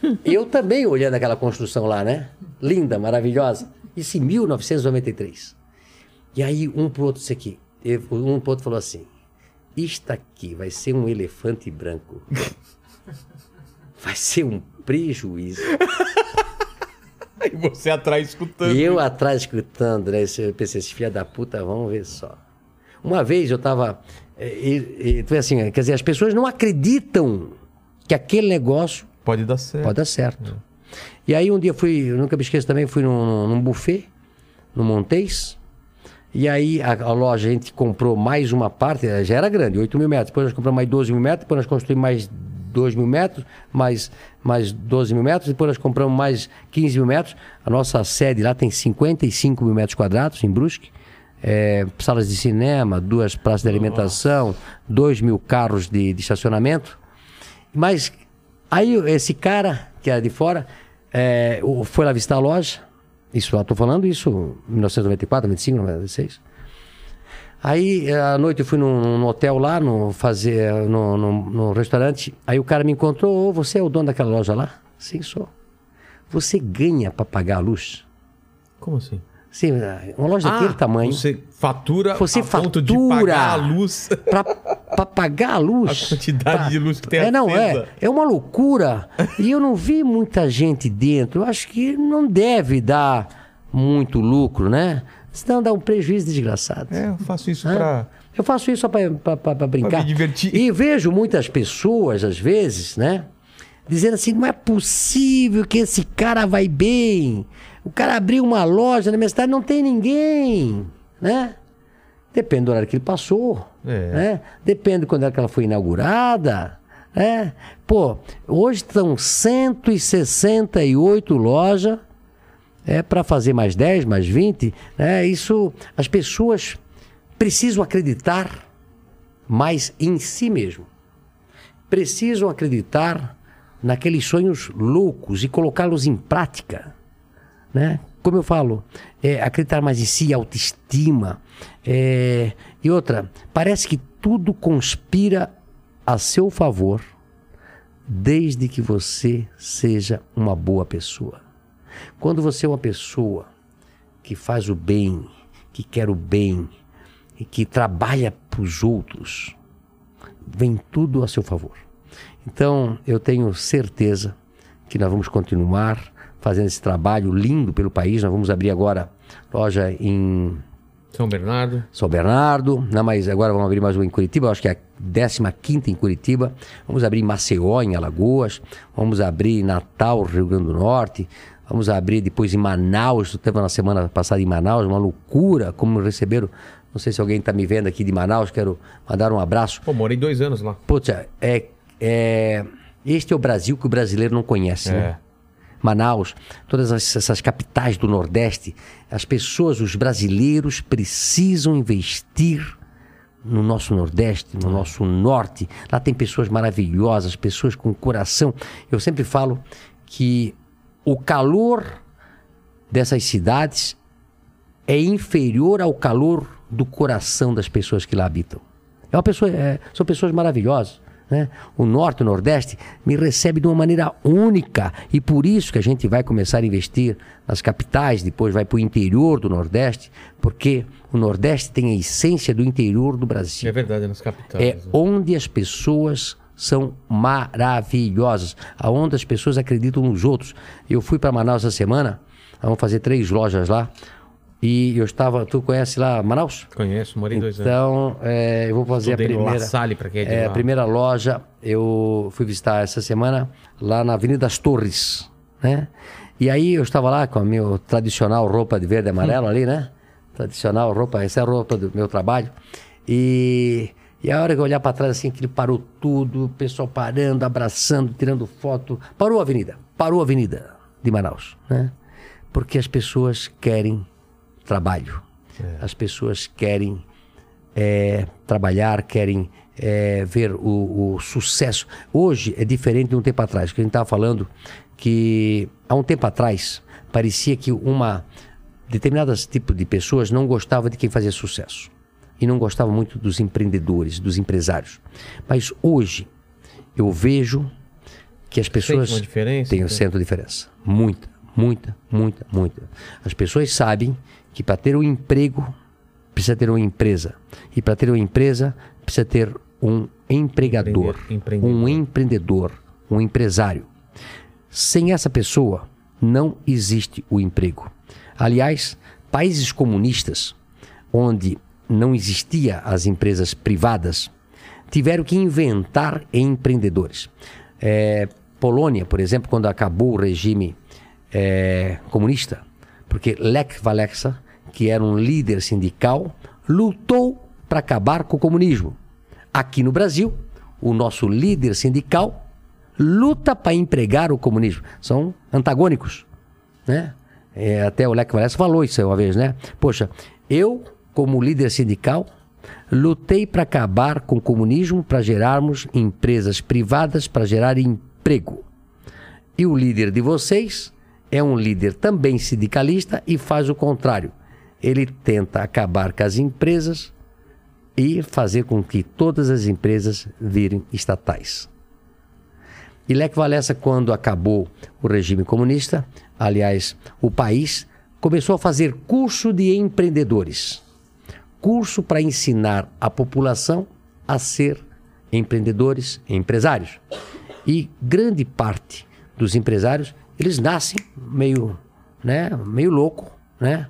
Eu também olhando aquela construção lá, né? Linda, maravilhosa. Isso em 1993. E aí um pro outro disse aqui, um pro outro falou assim: Isto aqui vai ser um elefante branco. Vai ser um prejuízo. E você atrás escutando. E eu atrás escutando, né? Eu pensei, esses filha da puta, vamos ver só. Uma vez eu tava. eh, E, e, assim, quer dizer, as pessoas não acreditam que aquele negócio Pode dar certo. pode dar certo. E aí um dia fui, eu nunca me esqueço também, fui num, num buffet, no Montes. E aí a, a loja, a gente comprou mais uma parte, eh, já era grande, 8 mil metros. Depois nós compramos mais 12 mil metros, depois nós construímos mais 2 mil metros, mais, mais 12 mil metros, depois nós compramos mais 15 mil metros. A nossa sede lá tem 55 mil metros quadrados, em Brusque. Eh, salas de cinema, duas praças de alimentação, 2 mil carros de, de estacionamento. Mas aí esse cara, que era de fora, é, foi lá visitar a loja Isso, eu tô falando isso em 1994, 95, 96. Aí, eh, à noite, eu fui num, num hotel lá, no, fazer, no, no, no restaurante. Aí o cara me encontrou, ô, você é o dono daquela loja lá? Sim, sou. Você ganha para pagar a luz? Como assim? Sim, uma loja daquele tamanho. Você fatura Você a ponto de fatura. pagar a luz. Pra, pra pagar a luz. A quantidade de luz que tem É, não, é. É uma loucura. e eu não vi muita gente dentro. Eu acho que não deve dar muito lucro, né? Senão dá um prejuízo desgraçado. É, eu faço isso pra. Eu faço isso só para brincar. me divertir. E vejo muitas pessoas, às vezes, né? Dizendo assim: não é possível que esse cara vai bem. O cara abriu uma loja na minha cidade, não tem ninguém, né? Depende do horário que ele passou, É. né? Depende de quando é que ela foi inaugurada, né? Pô, hoje estão 168 lojas é para fazer mais 10, mais 20, né? Isso as pessoas precisam acreditar mais em si mesmo. Precisam acreditar naqueles sonhos loucos e colocá-los em prática, né? Como eu falo, é, acreditar mais em si, autoestima. é, e outra, parece que tudo conspira a seu favor desde que você seja uma boa pessoa. Quando você é uma pessoa que faz o bem, que quer o bem e que trabalha para os outros, vem tudo a seu favor. Então, eu tenho certeza que nós vamos continuar fazendo esse trabalho lindo pelo país. Nós vamos abrir agora loja em São Bernardo. são Bernardo, não, mas agora vamos abrir mais uma em Curitiba, acho que é a 15 em Curitiba. Vamos abrir em Maceió, em Alagoas. Vamos abrir em Natal, Rio Grande do Norte. Vamos abrir depois em Manaus. Eu Teve na semana passada em Manaus, uma loucura como receberam. Não sei se alguém está me vendo aqui de Manaus, quero mandar um abraço. Pô, morei dois anos lá. Puta, é, é, este é o Brasil que o brasileiro não conhece, né? Manaus, todas as- essas capitais do Nordeste, as pessoas, os brasileiros precisam investir no nosso Nordeste, no nosso Norte. Lá tem pessoas maravilhosas, pessoas com coração. Eu sempre falo que o calor dessas cidades é inferior ao calor do coração das pessoas que lá habitam. É pessoa, é, são pessoas maravilhosas. Né? O Norte, o Nordeste me recebe de uma maneira única e por isso que a gente vai começar a investir nas capitais, depois vai para o interior do Nordeste, porque o Nordeste tem a essência do interior do Brasil É verdade, nas capitais. é né? onde as pessoas são maravilhosas, aonde as pessoas acreditam nos outros. Eu fui para Manaus essa semana, vamos fazer três lojas lá, e eu estava, tu conhece lá Manaus? Conheço, morei dois anos. Então, é, eu vou fazer Estudei a primeira. Salle, pra quem é de é, lá. a primeira loja eu fui visitar essa semana lá na Avenida das Torres, né? E aí eu estava lá com a minha tradicional roupa de verde e amarelo ali, né? Tradicional roupa, essa é a roupa do meu trabalho. E, e a hora que eu olhar para trás assim, que ele parou tudo, o pessoal parando, abraçando, tirando foto. Parou a avenida, parou a avenida de Manaus, né? Porque as pessoas querem trabalho. As pessoas querem é, trabalhar, querem é, ver o, o sucesso. Hoje é diferente de um tempo atrás, que a gente estava falando que há um tempo atrás parecia que uma determinadas tipo de pessoas não gostava de quem fazia sucesso e não gostava muito dos empreendedores, dos empresários. Mas hoje eu vejo que as pessoas uma diferença, têm então? sendo diferença, muita, muita, muita, muita. As pessoas sabem que para ter um emprego precisa ter uma empresa e para ter uma empresa precisa ter um empregador, empreendedor. um empreendedor, um empresário. Sem essa pessoa, não existe o emprego. Aliás, países comunistas, onde não existia as empresas privadas, tiveram que inventar empreendedores. É, Polônia, por exemplo, quando acabou o regime é, comunista, porque Lech Walesa, que era um líder sindical, lutou para acabar com o comunismo. Aqui no Brasil, o nosso líder sindical luta para empregar o comunismo. São antagônicos, né? É, até o Lech Walesa falou isso uma vez, né? Poxa, eu, como líder sindical, lutei para acabar com o comunismo, para gerarmos empresas privadas, para gerar emprego. E o líder de vocês é um líder também sindicalista e faz o contrário. Ele tenta acabar com as empresas e fazer com que todas as empresas virem estatais. E Lech Walesa, quando acabou o regime comunista, aliás, o país começou a fazer curso de empreendedores. Curso para ensinar a população a ser empreendedores, empresários. E grande parte dos empresários, eles nascem meio, né, meio louco, né?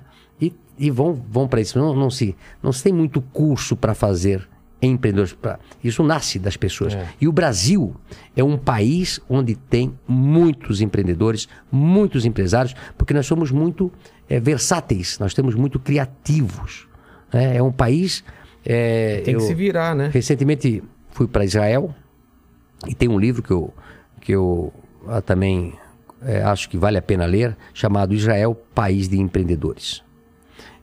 E, vão, vão para isso. Não, não, se, não se tem muito curso para fazer empreendedores. Pra, isso nasce das pessoas. É. E o Brasil é um país onde tem muitos empreendedores, muitos empresários, porque nós somos muito é, versáteis, nós temos muito criativos. né? É um país. é, Tem que eu- se virar, né? Recentemente fui para Israel e tem um livro que eu, que eu ah, também eh, acho que vale a pena ler, chamado Israel, País de Empreendedores.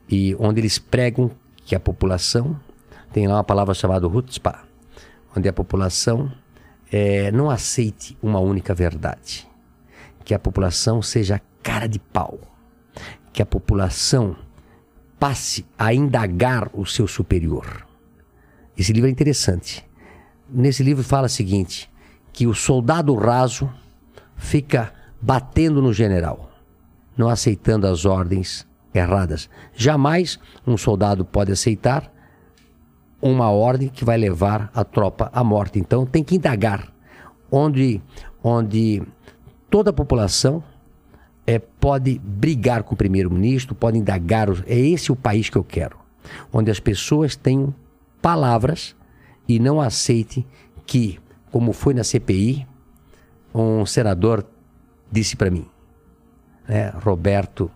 E onde eles pregam que a população, tem lá uma palavra chamada Hutzpah, onde a população eh, não aceite uma única verdade. Que a população seja cara de pau. Que a população passe a indagar o seu superior. Esse livro é interessante. Nesse livro fala o seguinte: que o soldado raso fica batendo no general, não aceitando as ordens erradas. Jamais um soldado pode aceitar uma ordem que vai levar a tropa à morte. Então tem que indagar onde, onde toda a população é, pode brigar com o primeiro-ministro, pode indagar. É esse o país que eu quero. Onde as pessoas tenham palavras e não aceite que, como foi na CPI, um senador disse para mim, né, Roberto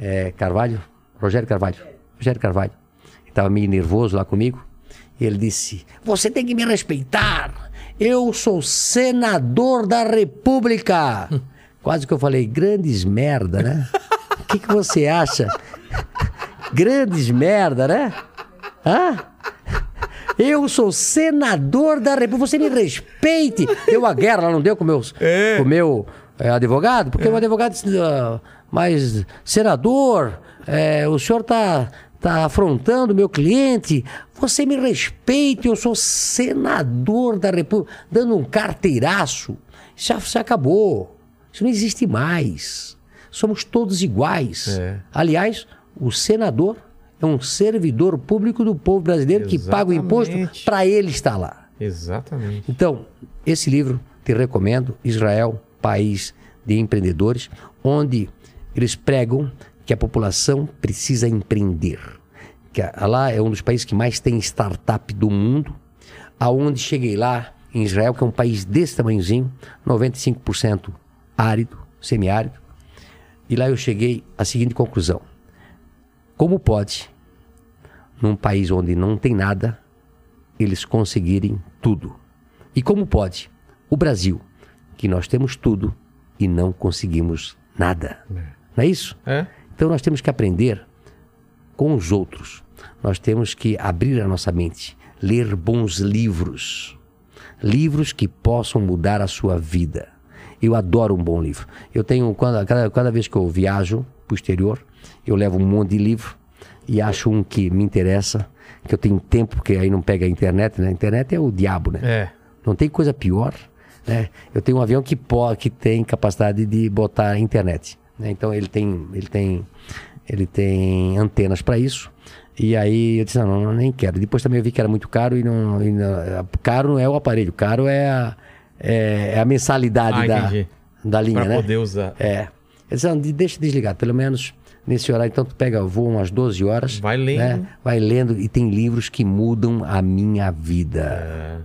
eh, Carvalho, Rogério Carvalho, Rogério Carvalho, estava meio nervoso lá comigo, e ele disse: Você tem que me respeitar, eu sou senador da República. Quase que eu falei: Grandes merda, né? O que, que você acha? Grandes merda, né? Hã? Eu sou senador da República. Você me respeite. Deu a guerra, não deu com meus, com o meu é, advogado? Porque o advogado disse, ah, mas senador, é, o senhor está tá afrontando o meu cliente. Você me respeite, eu sou senador da República. Dando um carteiraço. Isso já, já acabou. Isso não existe mais. Somos todos iguais. É. Aliás, o senador é um servidor público do povo brasileiro que paga o imposto Exatamente. para ele estar lá. Exatamente. Então, esse livro te recomendo, Israel, País de Empreendedores, onde eles pregam que a população precisa empreender. Que lá é um dos países que mais tem startup do mundo, aonde cheguei lá em Israel, que é um país desse tamanhozinho, 95% árido, semiárido, e lá eu cheguei à seguinte conclusão: como pode, num país onde não tem nada, eles conseguirem tudo? E como pode o Brasil, que nós temos tudo e não conseguimos nada? Não é isso? É? Então nós temos que aprender com os outros. Nós temos que abrir a nossa mente, ler bons livros. Livros que possam mudar a sua vida. Eu adoro um bom livro. Eu tenho, quando, cada, cada vez que eu viajo para o exterior, eu levo um monte de livro e acho um que me interessa, que eu tenho tempo, porque aí não pega a internet, né? A internet é o diabo, né? É. Não tem coisa pior. Né? Eu tenho um avião que, po- que tem capacidade de botar internet. Né? Então ele tem, ele tem, ele tem antenas para isso. E aí eu disse, não, não, nem quero. Depois também eu vi que era muito caro e não. e não- caro não é o aparelho, caro é a, é, é a mensalidade Ah, da, entendi. da linha, Pra né? poder usar. É. Eu disse, não, de- deixa desligado, pelo menos nesse horário. Então tu pega, voa umas 12 horas. Vai lendo. né? Vai lendo e tem livros que mudam a minha vida É.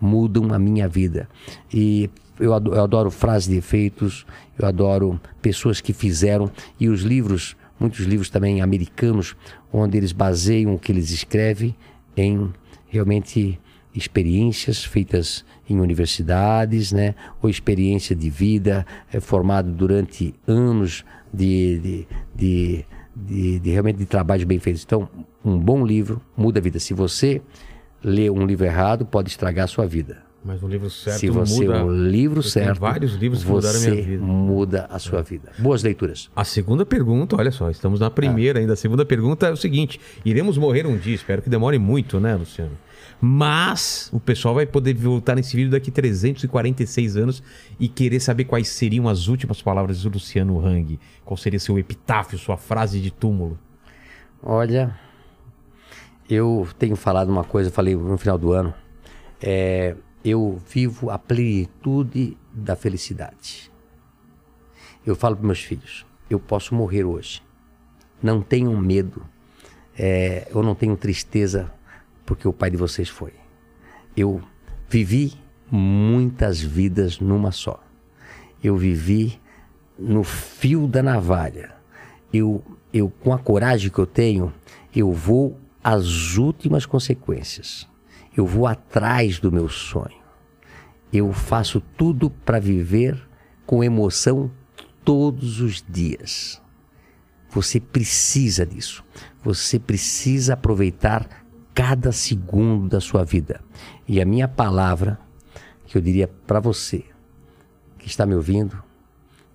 mudam a minha vida. E eu ado- eu adoro, frases de efeitos, eu adoro pessoas que fizeram, e os livros, muitos livros também americanos, onde eles baseiam o que eles escrevem em realmente experiências feitas em universidades, né? ou experiência de vida, é, formado durante anos de, de, de, de- de realmente de trabalhos bem feitos. Então, um bom livro muda a vida. Se você ler um livro errado, pode estragar a sua vida. Mas o livro certo Se você muda. o livro certo, vários livros que mudaram a minha vida. muda a sua vida. Boas leituras. A segunda pergunta, olha só, estamos na primeira ainda. A segunda pergunta é o seguinte: iremos morrer um dia, espero que demore muito, né, Luciano? Mas o pessoal vai poder voltar nesse vídeo daqui 346 anos e querer saber quais seriam as últimas palavras do Luciano Hang. Qual seria seu epitáfio, sua frase de túmulo? Olha, eu tenho falado uma coisa, falei no final do ano. É, eu vivo a plenitude da felicidade. Eu falo para meus filhos: eu posso morrer hoje. Não tenham medo. É, eu não tenho tristeza porque o pai de vocês foi. Eu vivi muitas vidas numa só. Eu vivi no fio da navalha. Eu, eu com a coragem que eu tenho, eu vou às últimas consequências. Eu vou atrás do meu sonho. Eu faço tudo para viver com emoção todos os dias. Você precisa disso. Você precisa aproveitar cada segundo da sua vida. E a minha palavra, que eu diria para você que está me ouvindo,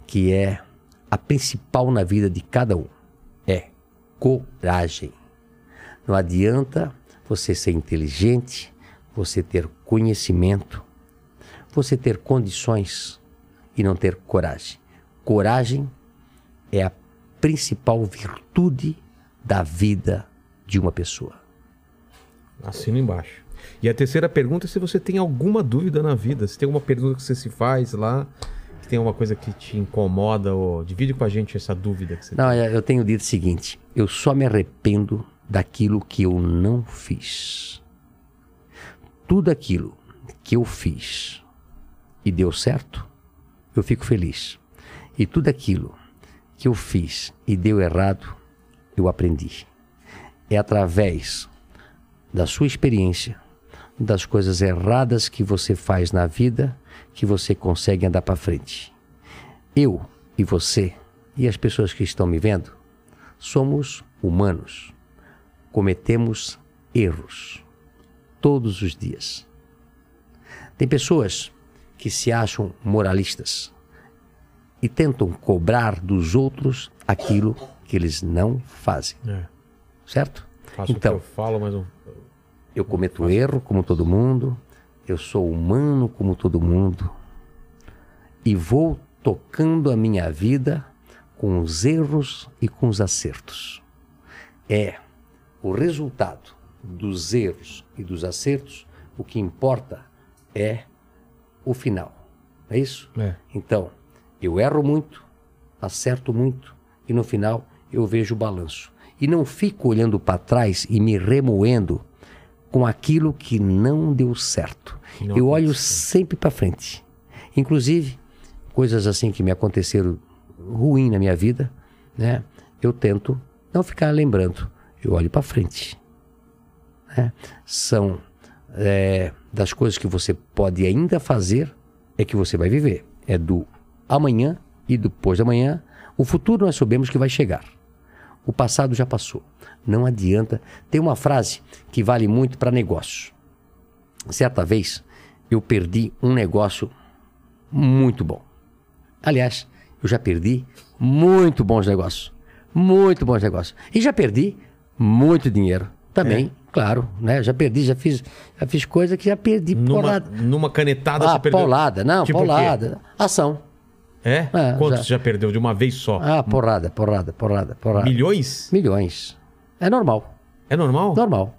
que é a principal na vida de cada um, é coragem. Não adianta você ser inteligente, você ter conhecimento, você ter condições e não ter coragem. Coragem é a principal virtude da vida de uma pessoa. Assino embaixo. E a terceira pergunta é se você tem alguma dúvida na vida. Se tem alguma pergunta que você se faz lá, que tem alguma coisa que te incomoda, ou divide com a gente essa dúvida que você Não, eu tenho dito o seguinte: eu só me arrependo daquilo que eu não fiz. Tudo aquilo que eu fiz e deu certo, eu fico feliz. E tudo aquilo que eu fiz e deu errado, eu aprendi. É através da sua experiência, das coisas erradas que você faz na vida, que você consegue andar para frente. Eu e você e as pessoas que estão me vendo somos humanos. Cometemos erros todos os dias. Tem pessoas que se acham moralistas e tentam cobrar dos outros aquilo que eles não fazem, É, certo? faço então, o que eu falo, mas não. eu cometo erro como todo mundo, eu sou humano como todo mundo e vou tocando a minha vida com os erros e com os acertos. É o resultado dos erros e dos acertos, o que importa é o final. É isso? É. Então, eu erro muito, acerto muito e no final eu vejo o balanço. E não fico olhando para trás e me remoendo com aquilo que não deu certo. Não eu olho sempre para frente. Inclusive, coisas assim que me aconteceram ruim na minha vida, né? Eu tento não ficar lembrando. Eu olho para frente. né? São é, das coisas que você pode ainda fazer é que você vai viver. É do amanhã e depois da manhã. O futuro nós sabemos que vai chegar. O passado já passou. Não adianta. Tem uma frase que vale muito para negócios. Certa vez eu perdi um negócio muito bom. Aliás, eu já perdi muito bons negócios. Muito bons negócios. E já perdi muito dinheiro também, claro. Né? Já perdi, já fiz, já fiz coisa que já perdi Numa, porrada. numa canetada Ah, você perdeu. paulada. Não, Tipo paulada. Ação. É? É, Quantos já. já perdeu de uma vez só? Ah, porrada, porrada, porrada, porrada. Milhões? Milhões. É normal. É normal? Normal.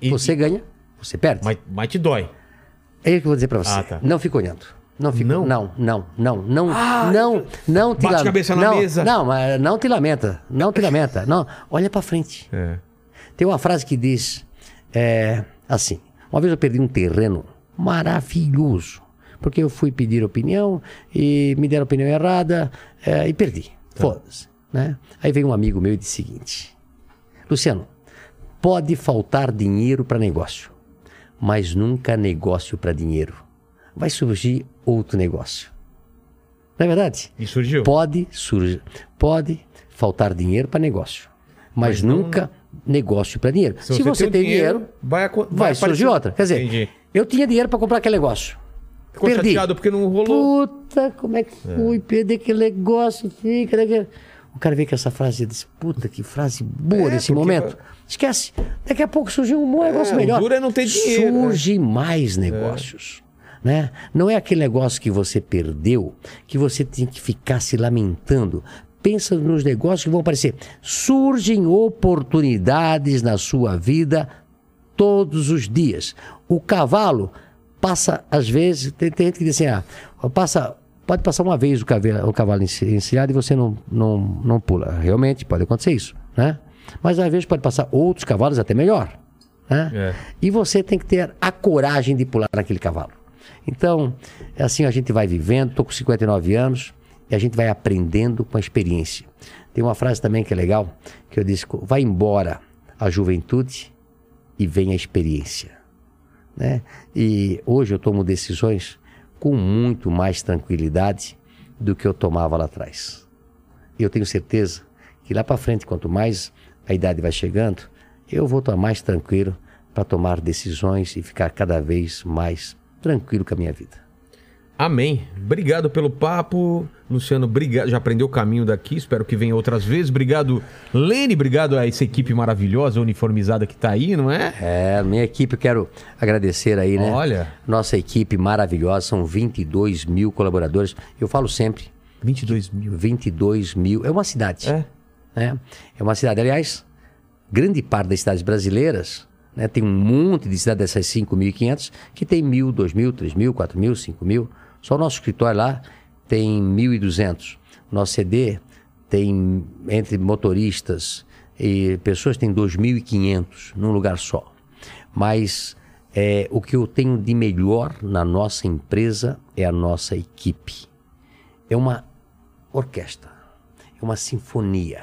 E- você ganha, você perde. Mas, mas te dói. É isso que eu vou dizer pra você. Ah, tá. Não fica olhando. Não fica. Não? Não, não, não, não, não, não te Bate lamenta. cabeça na não, mesa. Não, mas não te lamenta. Não te lamenta. Não, olha pra frente. É. Tem uma frase que diz é, assim: uma vez eu perdi um terreno maravilhoso, porque eu fui pedir opinião e me deram opinião errada é, e perdi. Foda-se. Né? Aí veio um amigo meu e disse o seguinte: Luciano, pode faltar dinheiro para negócio, mas nunca negócio para dinheiro. Vai surgir outro negócio. Não é verdade? E surgiu? Pode surgir, pode faltar dinheiro para negócio, mas, Mas não- nunca negócio para dinheiro. Se, você você tem o tem dinheiro, dinheiro, vai vai, vai surgir outra. Quer dizer, Entendi. eu tinha dinheiro para comprar aquele negócio. Ficou Perdi. chateado porque não rolou. Puta, como é que fui? Perder aquele negócio, fica. né? O cara vê que essa frase e diz, puta, que frase boa É, nesse momento. Esquece. Daqui a pouco surgiu um bom negócio o melhor. duro é não ter dinheiro, né? Surge mais negócios. Né? Não é aquele negócio que você perdeu que você tem que ficar se lamentando. Pensa nos negócios que vão aparecer. Surgem oportunidades na sua vida todos os dias. O cavalo passa, às vezes, tem, tem gente que diz assim, ah, passa, pode passar uma vez o cavalo, o cavalo enci- encilhado e você não, não, não pula. Realmente pode acontecer isso, né? Mas às vezes pode passar outros cavalos até melhor. Né? É. E você tem que ter a coragem de pular naquele cavalo. Então, é assim a gente vai vivendo, estou com 59 anos, e a gente vai aprendendo com a experiência. Tem uma frase também que é legal, que eu disse, vai embora a juventude e vem a experiência. Né? E hoje eu tomo decisões com muito mais tranquilidade do que eu tomava lá atrás. E eu tenho certeza que lá para frente, quanto mais a idade vai chegando, eu vou estar mais tranquilo para tomar decisões e ficar cada vez mais tranquilo com a minha vida. Amém. Obrigado pelo papo. Luciano, obrigado. Já aprendeu o caminho daqui. Espero que venha outras vezes. Obrigado, Lene. Obrigado a essa equipe maravilhosa, uniformizada que tá aí, não é? É, minha equipe, quero agradecer aí, né? Olha. Nossa equipe maravilhosa, são 22 mil colaboradores. Eu falo sempre, 22 mil. 22 mil. É uma cidade. É. né? É uma cidade, aliás, grande parte das cidades brasileiras, né? tem um monte de cidades dessas 5.500 que tem mil, dois mil, três mil, quatro mil, cinco mil. Só o nosso escritório lá tem 1.200. Nosso CD tem, entre motoristas e pessoas, tem 2.500 num lugar só. Mas é, o que eu tenho de melhor na nossa empresa é a nossa equipe. É uma orquestra, é uma sinfonia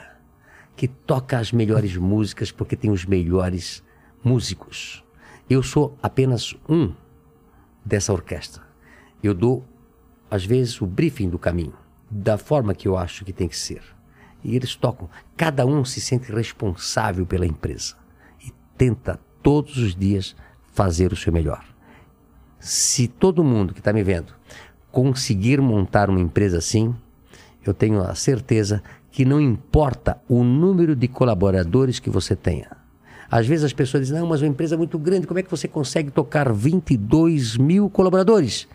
que toca as melhores músicas porque tem os melhores músicos. Eu sou apenas um dessa orquestra. Eu dou, às vezes, o briefing do caminho, da forma que eu acho que tem que ser. E eles tocam. Cada um se sente responsável pela empresa e tenta todos os dias fazer o seu melhor. Se todo mundo que está me vendo conseguir montar uma empresa assim, eu tenho a certeza que não importa o número de colaboradores que você tenha. Às vezes as pessoas dizem, não, mas uma empresa é muito grande, como é que você consegue tocar 22 mil colaboradores?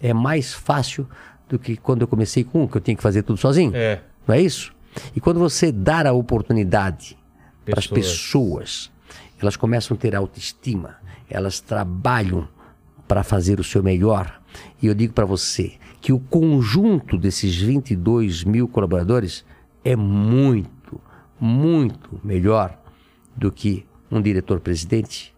É mais fácil do que quando eu comecei com um, que eu tinha que fazer tudo sozinho. É. Não é isso? E quando você dar a oportunidade para as Pessoas. pessoas, elas começam a ter autoestima, elas trabalham para fazer o seu melhor. E eu digo para você que o conjunto desses 22 mil colaboradores é muito, muito melhor do que um diretor-presidente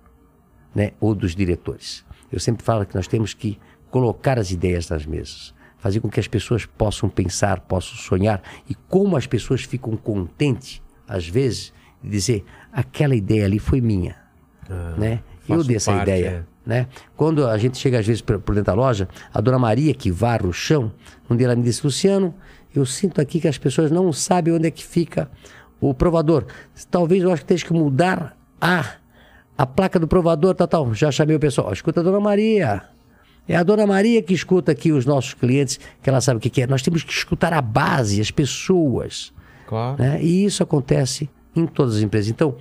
né, ou dos diretores. Eu sempre falo que nós temos que colocar as ideias nas mesas, fazer com que as pessoas possam pensar, possam sonhar e como as pessoas ficam contentes, às vezes, de dizer aquela ideia ali foi minha, né? Eu dei essa parte, ideia, é. né? Quando a gente chega às vezes por, dentro da loja, a dona Maria que varre o chão, um dia ela me disse, Luciano, eu sinto aqui que as pessoas não sabem onde é que fica o provador. Talvez eu acho que tenha que mudar a, a placa do provador, tal, tal. Já chamei o pessoal, "Ó, escuta a dona Maria. É a dona Maria que escuta aqui os nossos clientes, que ela sabe o que, é. Nós temos que escutar a base, as pessoas. Claro. né? E isso acontece em todas as empresas. Então,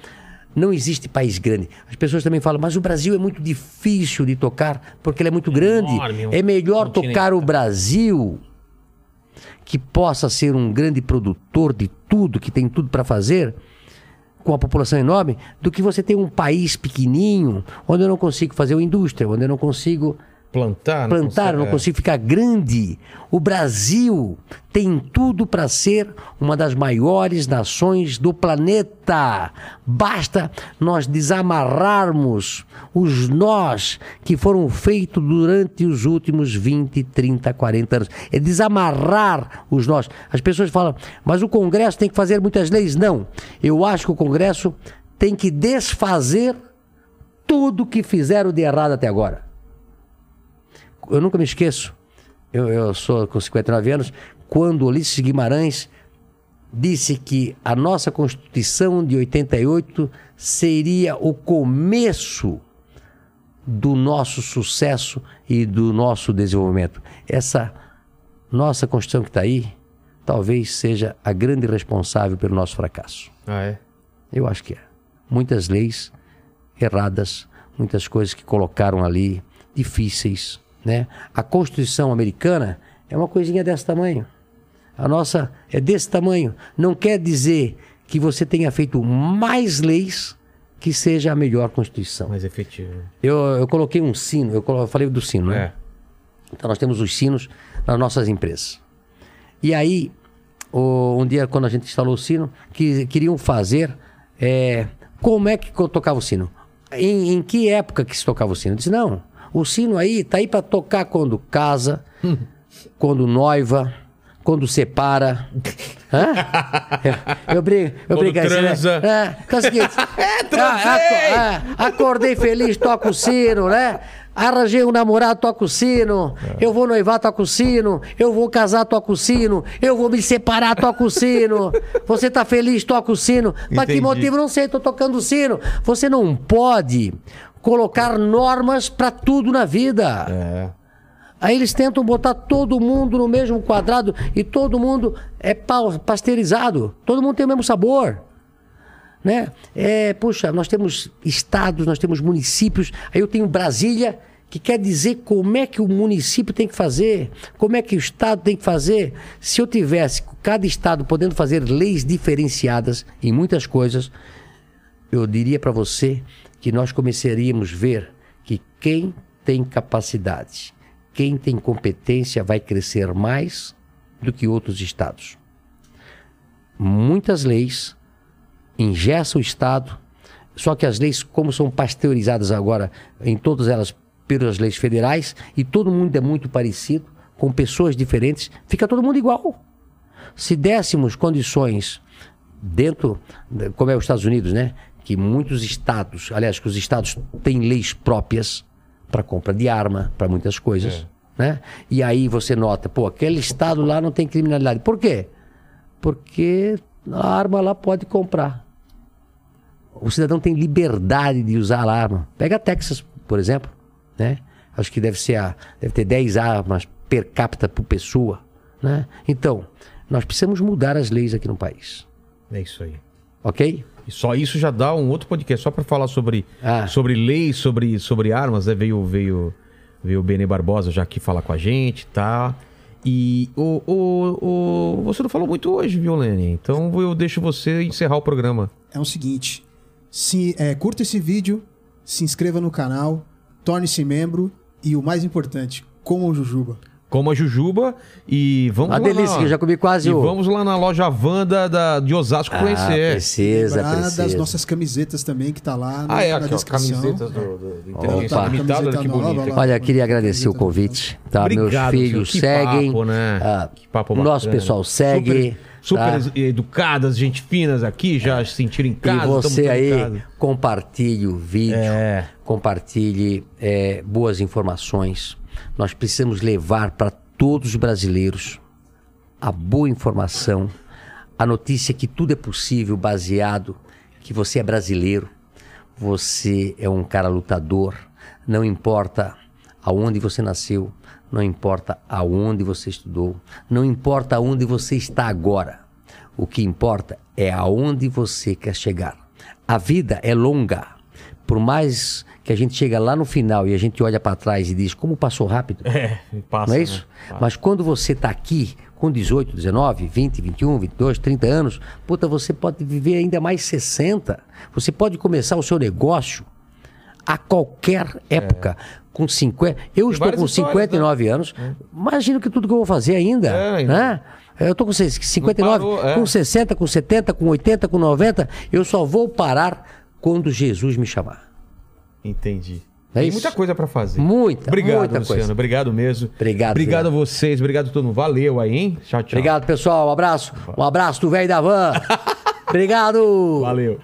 não existe país grande. As pessoas também falam, mas o Brasil é muito difícil de tocar porque ele é muito grande. enorme, um é melhor continente. tocar o Brasil, que possa ser um grande produtor de tudo, que tem tudo para fazer, com a população enorme, do que você ter um país pequenininho, onde eu não consigo fazer uma indústria, onde eu não consigo Plantar, plantar, eu não consigo ficar grande. O Brasil tem tudo para ser uma das maiores nações do planeta. Basta nós desamarrarmos os nós que foram feitos durante os últimos 20, 30, 40 anos. É desamarrar os nós. As pessoas falam, mas o Congresso tem que fazer muitas leis. Não. Eu acho que o Congresso tem que desfazer tudo que fizeram de errado até agora eu nunca me esqueço, eu, eu sou com 59 anos, quando Ulisses Guimarães disse que a nossa Constituição de 88 seria o começo do nosso sucesso e do nosso desenvolvimento. Essa nossa Constituição que está aí, talvez seja a grande responsável pelo nosso fracasso. Ah, é? Eu acho que é. Muitas leis erradas, muitas coisas que colocaram ali, difíceis. Né? A Constituição americana é uma coisinha desse tamanho. A nossa é desse tamanho. Não quer dizer que você tenha feito mais leis que seja a melhor Constituição. Mais efetivo. Eu, eu coloquei um sino, eu, colo- eu falei do sino, né? É. Então nós temos os sinos nas nossas empresas. E aí, o- um dia quando a gente instalou o sino, que, queriam fazer é, como é que tocava o sino? Em, em que época que se tocava o sino? Eu disse, não, o sino aí tá aí para tocar quando casa, quando noiva, quando separa. Hã? Eu, eu brigo, eu brigo assim, né? transa. É, então é o seguinte. transei! Ah, aco- ah, acordei feliz, toco o sino, né? Arranjei um namorado, toco o sino. Eu vou noivar, toco o sino. Eu vou casar, toco o sino. Eu vou me separar, toco o sino. Você tá feliz, toca o sino. Mas que motivo? Não sei, tô tocando o sino. Você não pode colocar normas pra tudo na vida. É. Aí eles tentam botar todo mundo no mesmo quadrado e todo mundo é pa- pasteurizado. Todo mundo tem o mesmo sabor. Né? É, puxa, nós temos estados, nós temos municípios. Aí eu tenho Brasília, que quer dizer como é que o município tem que fazer, como é que o estado tem que fazer. Se eu tivesse cada estado podendo fazer leis diferenciadas em muitas coisas, eu diria para você que nós começaríamos a ver que quem tem capacidade, quem tem competência vai crescer mais do que outros estados. Muitas leis engessa o Estado, só que as leis, como são pasteurizadas agora, em todas elas pelas leis federais, e todo mundo é muito parecido, com pessoas diferentes, fica todo mundo igual. Se dessemos condições dentro, como é os Estados Unidos, né? Que muitos estados, aliás, que os estados têm leis próprias para compra de arma, para muitas coisas, né? E aí você nota, pô, aquele estado lá não tem criminalidade. Por quê? Porque a arma lá pode comprar. O cidadão tem liberdade de usar a arma. Pega Texas, por exemplo, né? Acho que deve ser a, deve ter 10 armas per capita por pessoa, né? Então, nós precisamos mudar as leis aqui no país, É isso aí. ok? E só isso já dá um outro podcast só pra falar sobre, Ah. sobre leis, sobre, sobre armas, né? Veio, veio, veio o Benê Barbosa já aqui falar com a gente, tá? E o, o, o, você não falou muito hoje, viu, Lenny? Então eu deixo você encerrar o programa. É o seguinte: se, é, curta esse vídeo, se inscreva no canal, torne-se membro e o mais importante, coma o Jujuba. Como a Jujuba e vamos Uma lá. delícia, na- que eu já comi quase E o- vamos lá na loja Wanda da, de Osasco Ah, conhecer. precisa, Lembrar das precisa. nossas camisetas também, que tá lá Ah, é, na aqui, descrição. camisetas do, do, do Opa. Limitada, olha que bonita. lá. Olha, queria agradecer o convite, tá? Obrigado, Meus filhos. Que seguem. papo, né? ah, Que papo o nosso pessoal segue. Super, tá? super educadas, gente finas aqui, já se sentiram em casa. e você aí, compartilhe o vídeo, É. compartilhe é, boas informações. Nós precisamos levar para todos os brasileiros a boa informação, a notícia que tudo é possível baseado que você é brasileiro, você é um cara lutador, não importa aonde você nasceu, não importa aonde você estudou, não importa aonde você está agora. O que importa é aonde você quer chegar. A vida é longa. Por mais que a gente chega lá no final e a gente olha para trás e diz como passou rápido. É, passa, Não é né? isso? Mas quando você está aqui com 18, 19, 20, 21, 22, 30 anos, puta, você pode viver ainda mais 60. Você pode começar o seu negócio a qualquer época. Com 50. Eu estou com histórias, 59 anos. Imagina que tudo que eu vou fazer ainda. É, ainda. né? Eu estou com 59, parou, é. com 60, com 70, com 80, com 90. Eu só vou parar quando Jesus me chamar. Entendi. É Tem isso. muita coisa pra fazer. Muita, Obrigado, muita Luciano. coisa. Obrigado mesmo. Obrigado, Obrigado a vocês. Obrigado a todo mundo. Valeu aí, hein? Tchau, tchau. Obrigado, pessoal. Um abraço. Um abraço do velho da van. Obrigado. Valeu.